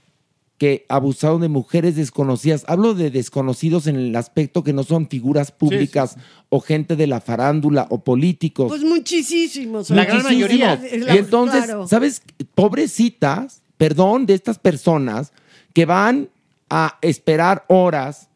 que abusaron de mujeres desconocidas? Hablo de desconocidos en el aspecto que no son figuras públicas o gente de la farándula o políticos. Pues muchísimos. Muchísimos. Y entonces, Claro. ¿sabes? Pobrecitas, perdón, de estas personas que van a esperar horas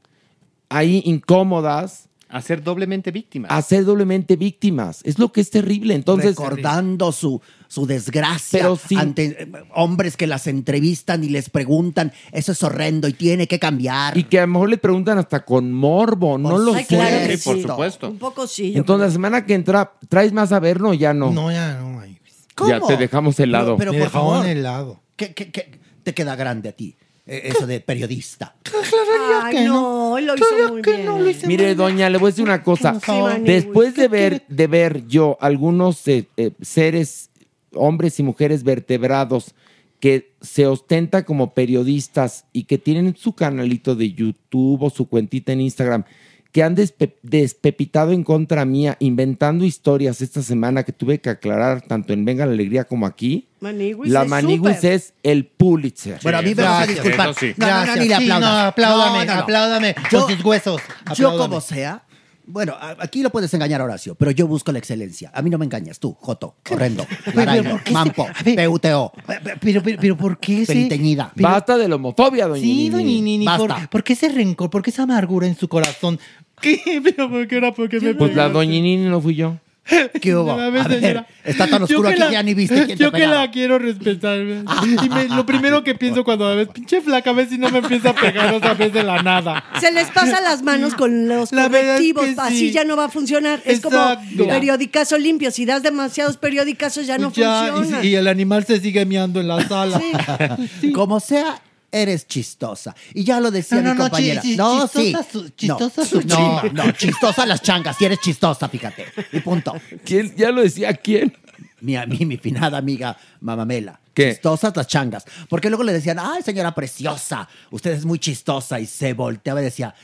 ahí incómodas. A ser doblemente víctimas. A ser doblemente víctimas. Es lo que es terrible. Entonces, recordando su, su desgracia Pero sí. ante eh, hombres que las entrevistan y les preguntan, eso es horrendo y tiene que cambiar. y que a lo mejor le preguntan hasta con morbo, no lo Ay, sé. claro que sí. Un poco sí. Entonces, la semana que entra, ¿traes más a ver? No, ya no. No, ya no, Maywis. Ya te dejamos helado. Pero, Me por favor, helado. ¿qué, qué, qué te queda grande a ti? Eh, Eso de periodista. Ay, no, él lo hizo muy bien. Mire, doña, le voy a decir una cosa. Sí, Después de ver, de ver yo algunos eh, eh, seres, hombres y mujeres vertebrados que se ostenta como periodistas y que tienen su canalito de YouTube o su cuentita en Instagram, que han despe- despepitado en contra mía, inventando historias esta semana que tuve que aclarar tanto en Venga la Alegría como aquí. Maniguis la Maniguis es el Pulitzer. Bueno, a mí me vas a disculpar. No, no, no, Gracias. ni le Sí, aplaudas. no, apláudame, No, no, no. apláudame Yo- con sus huesos. Yo apláudame. como sea, bueno, aquí lo puedes engañar Horacio, pero yo busco la excelencia. A mí no me engañas, tú, Joto, horrendo, Laraño, ¿por qué se- Mampo, PUTO, Pero, pero, pero, ¿por qué ese...? Basta de la homofobia, doña Sí, Nini. doña Nini, ¿por, Basta. por qué ese rencor? ¿Por qué esa amargura en su corazón? ¿Qué? ¿Pero por qué era? ¿Por qué me Pues la doña Nini no fui yo. ¿Qué hubo? A ver, está tan oscuro que aquí la- que ya ni viste quién te Yo que pegaba. la quiero respetar. ¿ves? Y me- lo primero que pienso cuando la ves, pinche flaca, a ver si no me empieza a pegar otra vez de la nada. Se les pasa las manos con los La es que así sí. ya no va a funcionar. Es Exacto. como periodicazo limpio. Si das demasiados periodicazos ya no Ya, funciona. y, y el animal se sigue miando en la sala. Como sea, eres chistosa. Y ya lo decía No, no, mi no, compañera. chi- chi- no, sí. chistosa su- chistosa no, su no, no, chistosa las changas. Si eres chistosa, fíjate. Y punto. ¿Quién? Ya lo decía quién. Mi, mi, mi finada amiga Mamamela. ¿Qué? Chistosas las changas. Porque luego le decían, ay, señora preciosa, usted es muy chistosa. Y se volteaba y decía,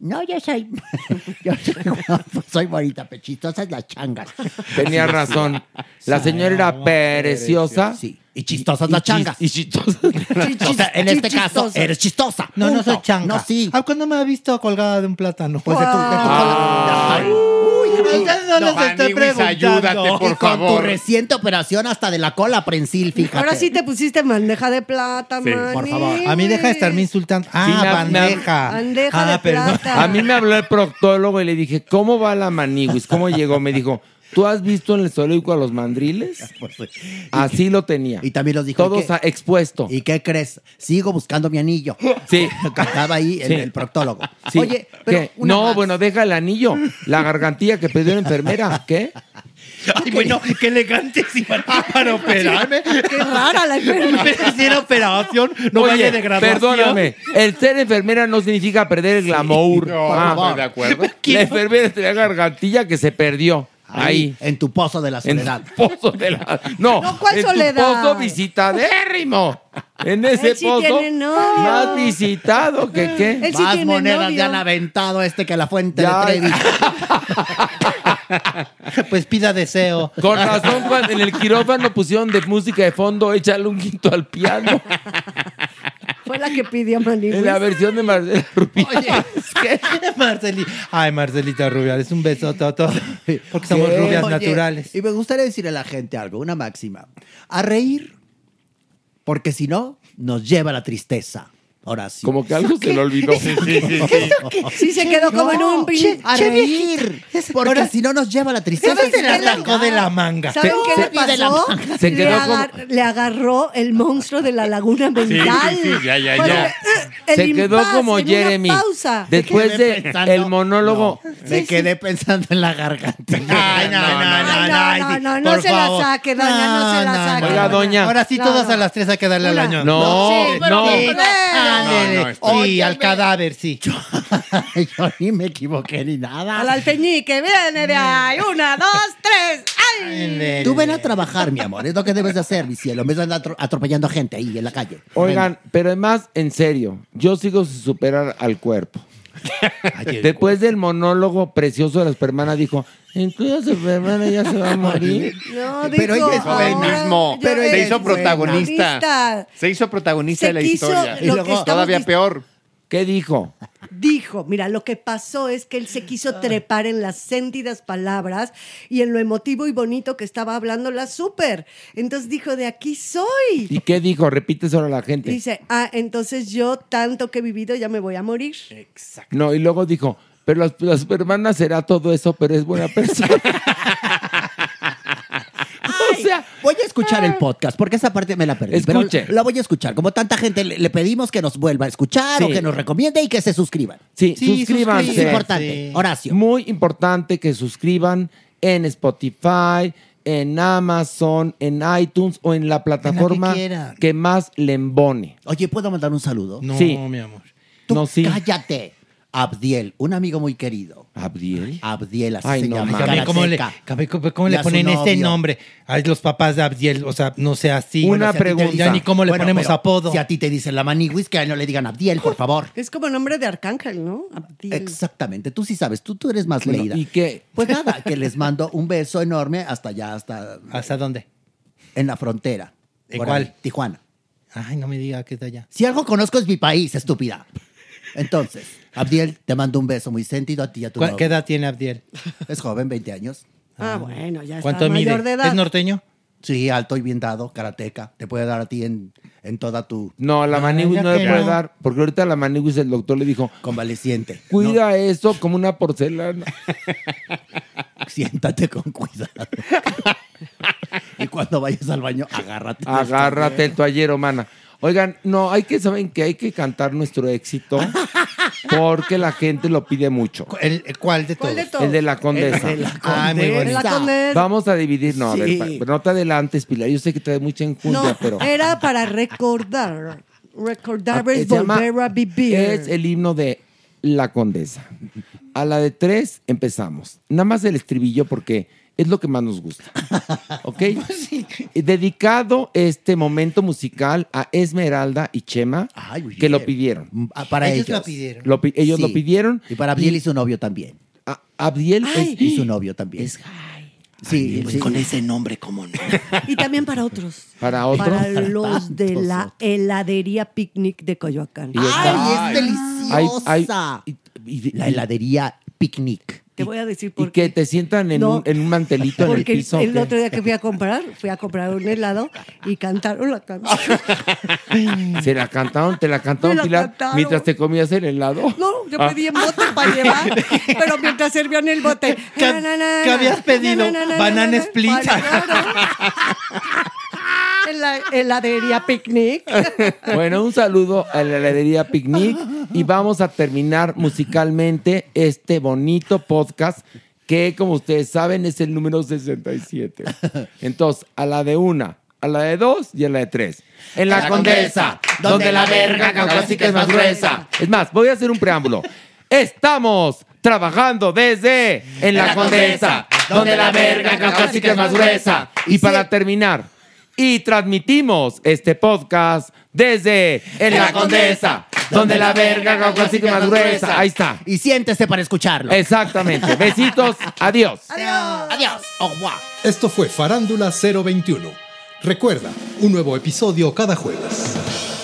no, yo soy, yo soy, pues soy bonita, pero chistosas las changas. Tenía razón. La señora era preciosa. Sí. Y chistosas las changas. Y chistosas. O sea, en este caso, eres chistosa. No, no Punto. soy changa. No, sí. Ah, ¿Cuándo me ha visto colgada de un plátano? Pues de tu, de tu cola. Ay, ustedes no, les estoy preguntando. ayúdate, por y con tu favor. reciente operación hasta de la cola prensil, fíjate. Ahora sí te pusiste bandeja de plata, Sí, por favor. A mí deja de estarme insultando. Ah, Sí, me- me- bandeja. Bandeja ah, de perdón. plata. A mí me habló el proctólogo y le dije, ¿cómo va la maniguis? ¿Cómo llegó? Me dijo, ¿tú has visto en el zoológico a los mandriles? Así lo tenía. Y también los dijo. Todos ¿y expuesto. ¿Y qué crees? Sigo buscando mi anillo. Sí. Estaba ahí Sí. el proctólogo. Sí. Oye, pero No, más. bueno, deja el anillo. La gargantilla que pidió la enfermera. ¿Qué? Ay, bueno, qué elegante si para operarme. Qué rara la enfermera. Me hicieron operación, no Oye, vaya de graduación. perdóname. El ser enfermera no significa perder el glamour. No, Ah, no de acuerdo. La enfermera tenía gargantilla que se perdió. Ahí. En tu pozo de la En soledad. tu pozo de la. No, No, ¿cuál en soledad? tu pozo visitadérrimo. En ese sí pozo más visitado que qué. Él sí Más monedas novio. le han aventado este que la fuente Ya. de Trevi. Pues pida deseo. Con razón, cuando en el quirófano pusieron de música de fondo, échale un quinto al piano. Fue la que pidió Maniguis. En la versión de Marcela Rubí. Marceli. Ay, Marcelita Rubiales, un beso, Toto. Porque somos ¿Qué? rubias Oye, naturales. Y me gustaría decirle a la gente algo, una máxima. A reír, porque si no, nos lleva a la tristeza. Horacio. Como que algo se le olvidó. Sí, se quedó como en un pin. A reír, porque Ahora- si no nos lleva la tristeza. ¿Sabes? Se la qué le- sacó de la manga. ¿Saben qué le se- de la pasó? Se le, quedó le agarró el monstruo de la laguna mental. sí, ya, ya, ya. "Eh, Se quedó como Jeremy. pausa. Después de el monólogo. No, me quedé pensando en la garganta. Ay, no, no, no, no, no, ay, no, sí, no, no por se la saque, doña, no se la saque. Oiga, doña. Ahora sí, todas a las tres hay que darle al año. No, Sí, no, está- sí, Óyeme. al cadáver, sí. Yo ni me equivoqué ni nada. Al alfeñique, viene de ahí. Una, dos, tres. ¡Ay! Tú ven a trabajar, mi amor. Es lo que debes de hacer, mi cielo. En vez de andar atro- atropellando a gente ahí en la calle. Oigan, pero además, en serio, yo sigo sin superar al cuerpo. Después del monólogo precioso de la Supermana, dijo: Entonces la Supermana ya se va a morir. No, Pero dijo, ella es mismo. yo se hizo protagonista. Se hizo protagonista Se de la historia. lo que estamos todavía peor. ¿Qué dijo? Dijo, mira, lo que pasó es que él se quiso trepar en las sentidas palabras y en lo emotivo y bonito que estaba hablando la súper. Entonces dijo, de aquí soy. ¿Y qué dijo? Repíteselo a la gente. Dice, ah, entonces yo tanto que he vivido ya me voy a morir. No, y luego dijo: Pero la, la Supermana será todo eso, pero es buena persona. o sea, voy a escuchar el podcast porque esa parte me la perdí. pero Escuche. la voy a escuchar. Como tanta gente le, le pedimos que nos vuelva a escuchar Sí. o que nos recomiende y que se suscriban. Sí, suscríbanse. Es importante. Horacio. Muy importante que suscriban en Spotify, en Amazon, en iTunes o en la plataforma quieran. que más le embone. Oye, ¿puedo mandar un saludo? No, Sí. mi amor. Tú No, sí. cállate. Abdiel, un amigo muy querido. ¿Abdiel? Abdiel, así Ay, se no, llama. mames. ¿Cómo le, Seca. cabe, ¿cómo- cómo Y le a su ponen este novio. nombre? A los papás de Abdiel, o sea, no sea así. Una Bueno, si a ti te- pregunta. Ya ni cómo le Bueno, ponemos pero apodo. Si a ti te dicen la maniwis, que a él no le digan Abdiel, por favor. Es como nombre de arcángel, ¿no? Abdiel. Exactamente, tú sí sabes, tú, tú eres más Bueno, leída. ¿Y qué? Pues nada, que les mando un beso enorme hasta allá, hasta ¿Hasta dónde? en la frontera. ¿En Por cuál? ahí, Tijuana. Ay, no me diga que está allá. Si algo conozco es mi país, estúpida. Entonces, Abdiel, te mando un beso muy sentido a ti y a tu ¿Cuál- novio. ¿Qué edad tiene Abdiel? Es joven, 20 años. Ah, bueno, ya está ¿Cuánto mide? mayor de edad. ¿Es norteño? Sí, alto y bien dado, karateca. Te puede dar a ti en, en toda tu No, la Maniguis ya no le puede no. dar, porque ahorita la Maniguis el doctor le dijo, convaleciente. cuida eso como una porcelana. Siéntate con cuidado. y cuando vayas al baño, agárrate. Agárrate el toallero, mana. Oigan, no, hay que saber que hay que cantar nuestro éxito porque la gente lo pide mucho. ¿El, ¿Cuál de ¿Cuál todos? de todos? El de la condesa. El de la Ay, muy condesa. bonito. La condesa. Vamos a dividir, no, a ver, pa- no te adelantes, Pilar. Yo sé que traes mucha enjundia, No, pero. era para recordar. Recordar Ah, es se llama- volver a vivir. Es el himno de la condesa. A la de tres empezamos. Nada más el estribillo porque es lo que más nos gusta. ¿Ok? Y Dedicado este momento musical a Esmeralda y Chema, Ay, que lo pidieron. Ah, Para Ellos ellos. lo pidieron. Lo pi- ellos Sí. lo pidieron. Y para Abdiel y su novio también. A- Abdiel Ay. es- Y su novio también. Es Sí, sí. Con ese nombre, ¿cómo no? Y también para otros. para otro. Para los de tantos la otros. heladería picnic de Coyoacán. Y está- ¡Ay, es deliciosa! Hay- hay- y- y- La heladería Picnic. Te voy a decir y por que qué. te sientan en, No. un, en un mantelito en el Porque piso. el, otro día que fui a comprar, fui a comprar un helado y cantaron la canción. Se la cantaron, te la cantaron, Me la Pilar, cantaron. mientras te comías el helado. No, yo Ah. pedí en bote para llevar, pero mientras servían el bote. ¿Qué- na, na, na, qué habías pedido? na, na, na, Banana na, na, split. En la heladería picnic. Bueno, un saludo a la heladería Picnic y vamos a terminar musicalmente este bonito podcast que, como ustedes saben, es el número 67. Entonces, a la de una, a la de dos y a la de tres. En la, La condesa, Condesa, donde la verga caucásica es más gruesa. Es más, voy a hacer un preámbulo. Estamos trabajando desde en la, condesa, donde la verga caucásica es más gruesa. Y para terminar, y transmitimos este podcast desde en la condesa, donde la verga caucásica es más gruesa. Ahí está. Y siéntese para escucharlo. Exactamente. Besitos. Adiós. Adiós. Au revoir. Esto fue Farándula 021. Recuerda, un nuevo episodio cada jueves.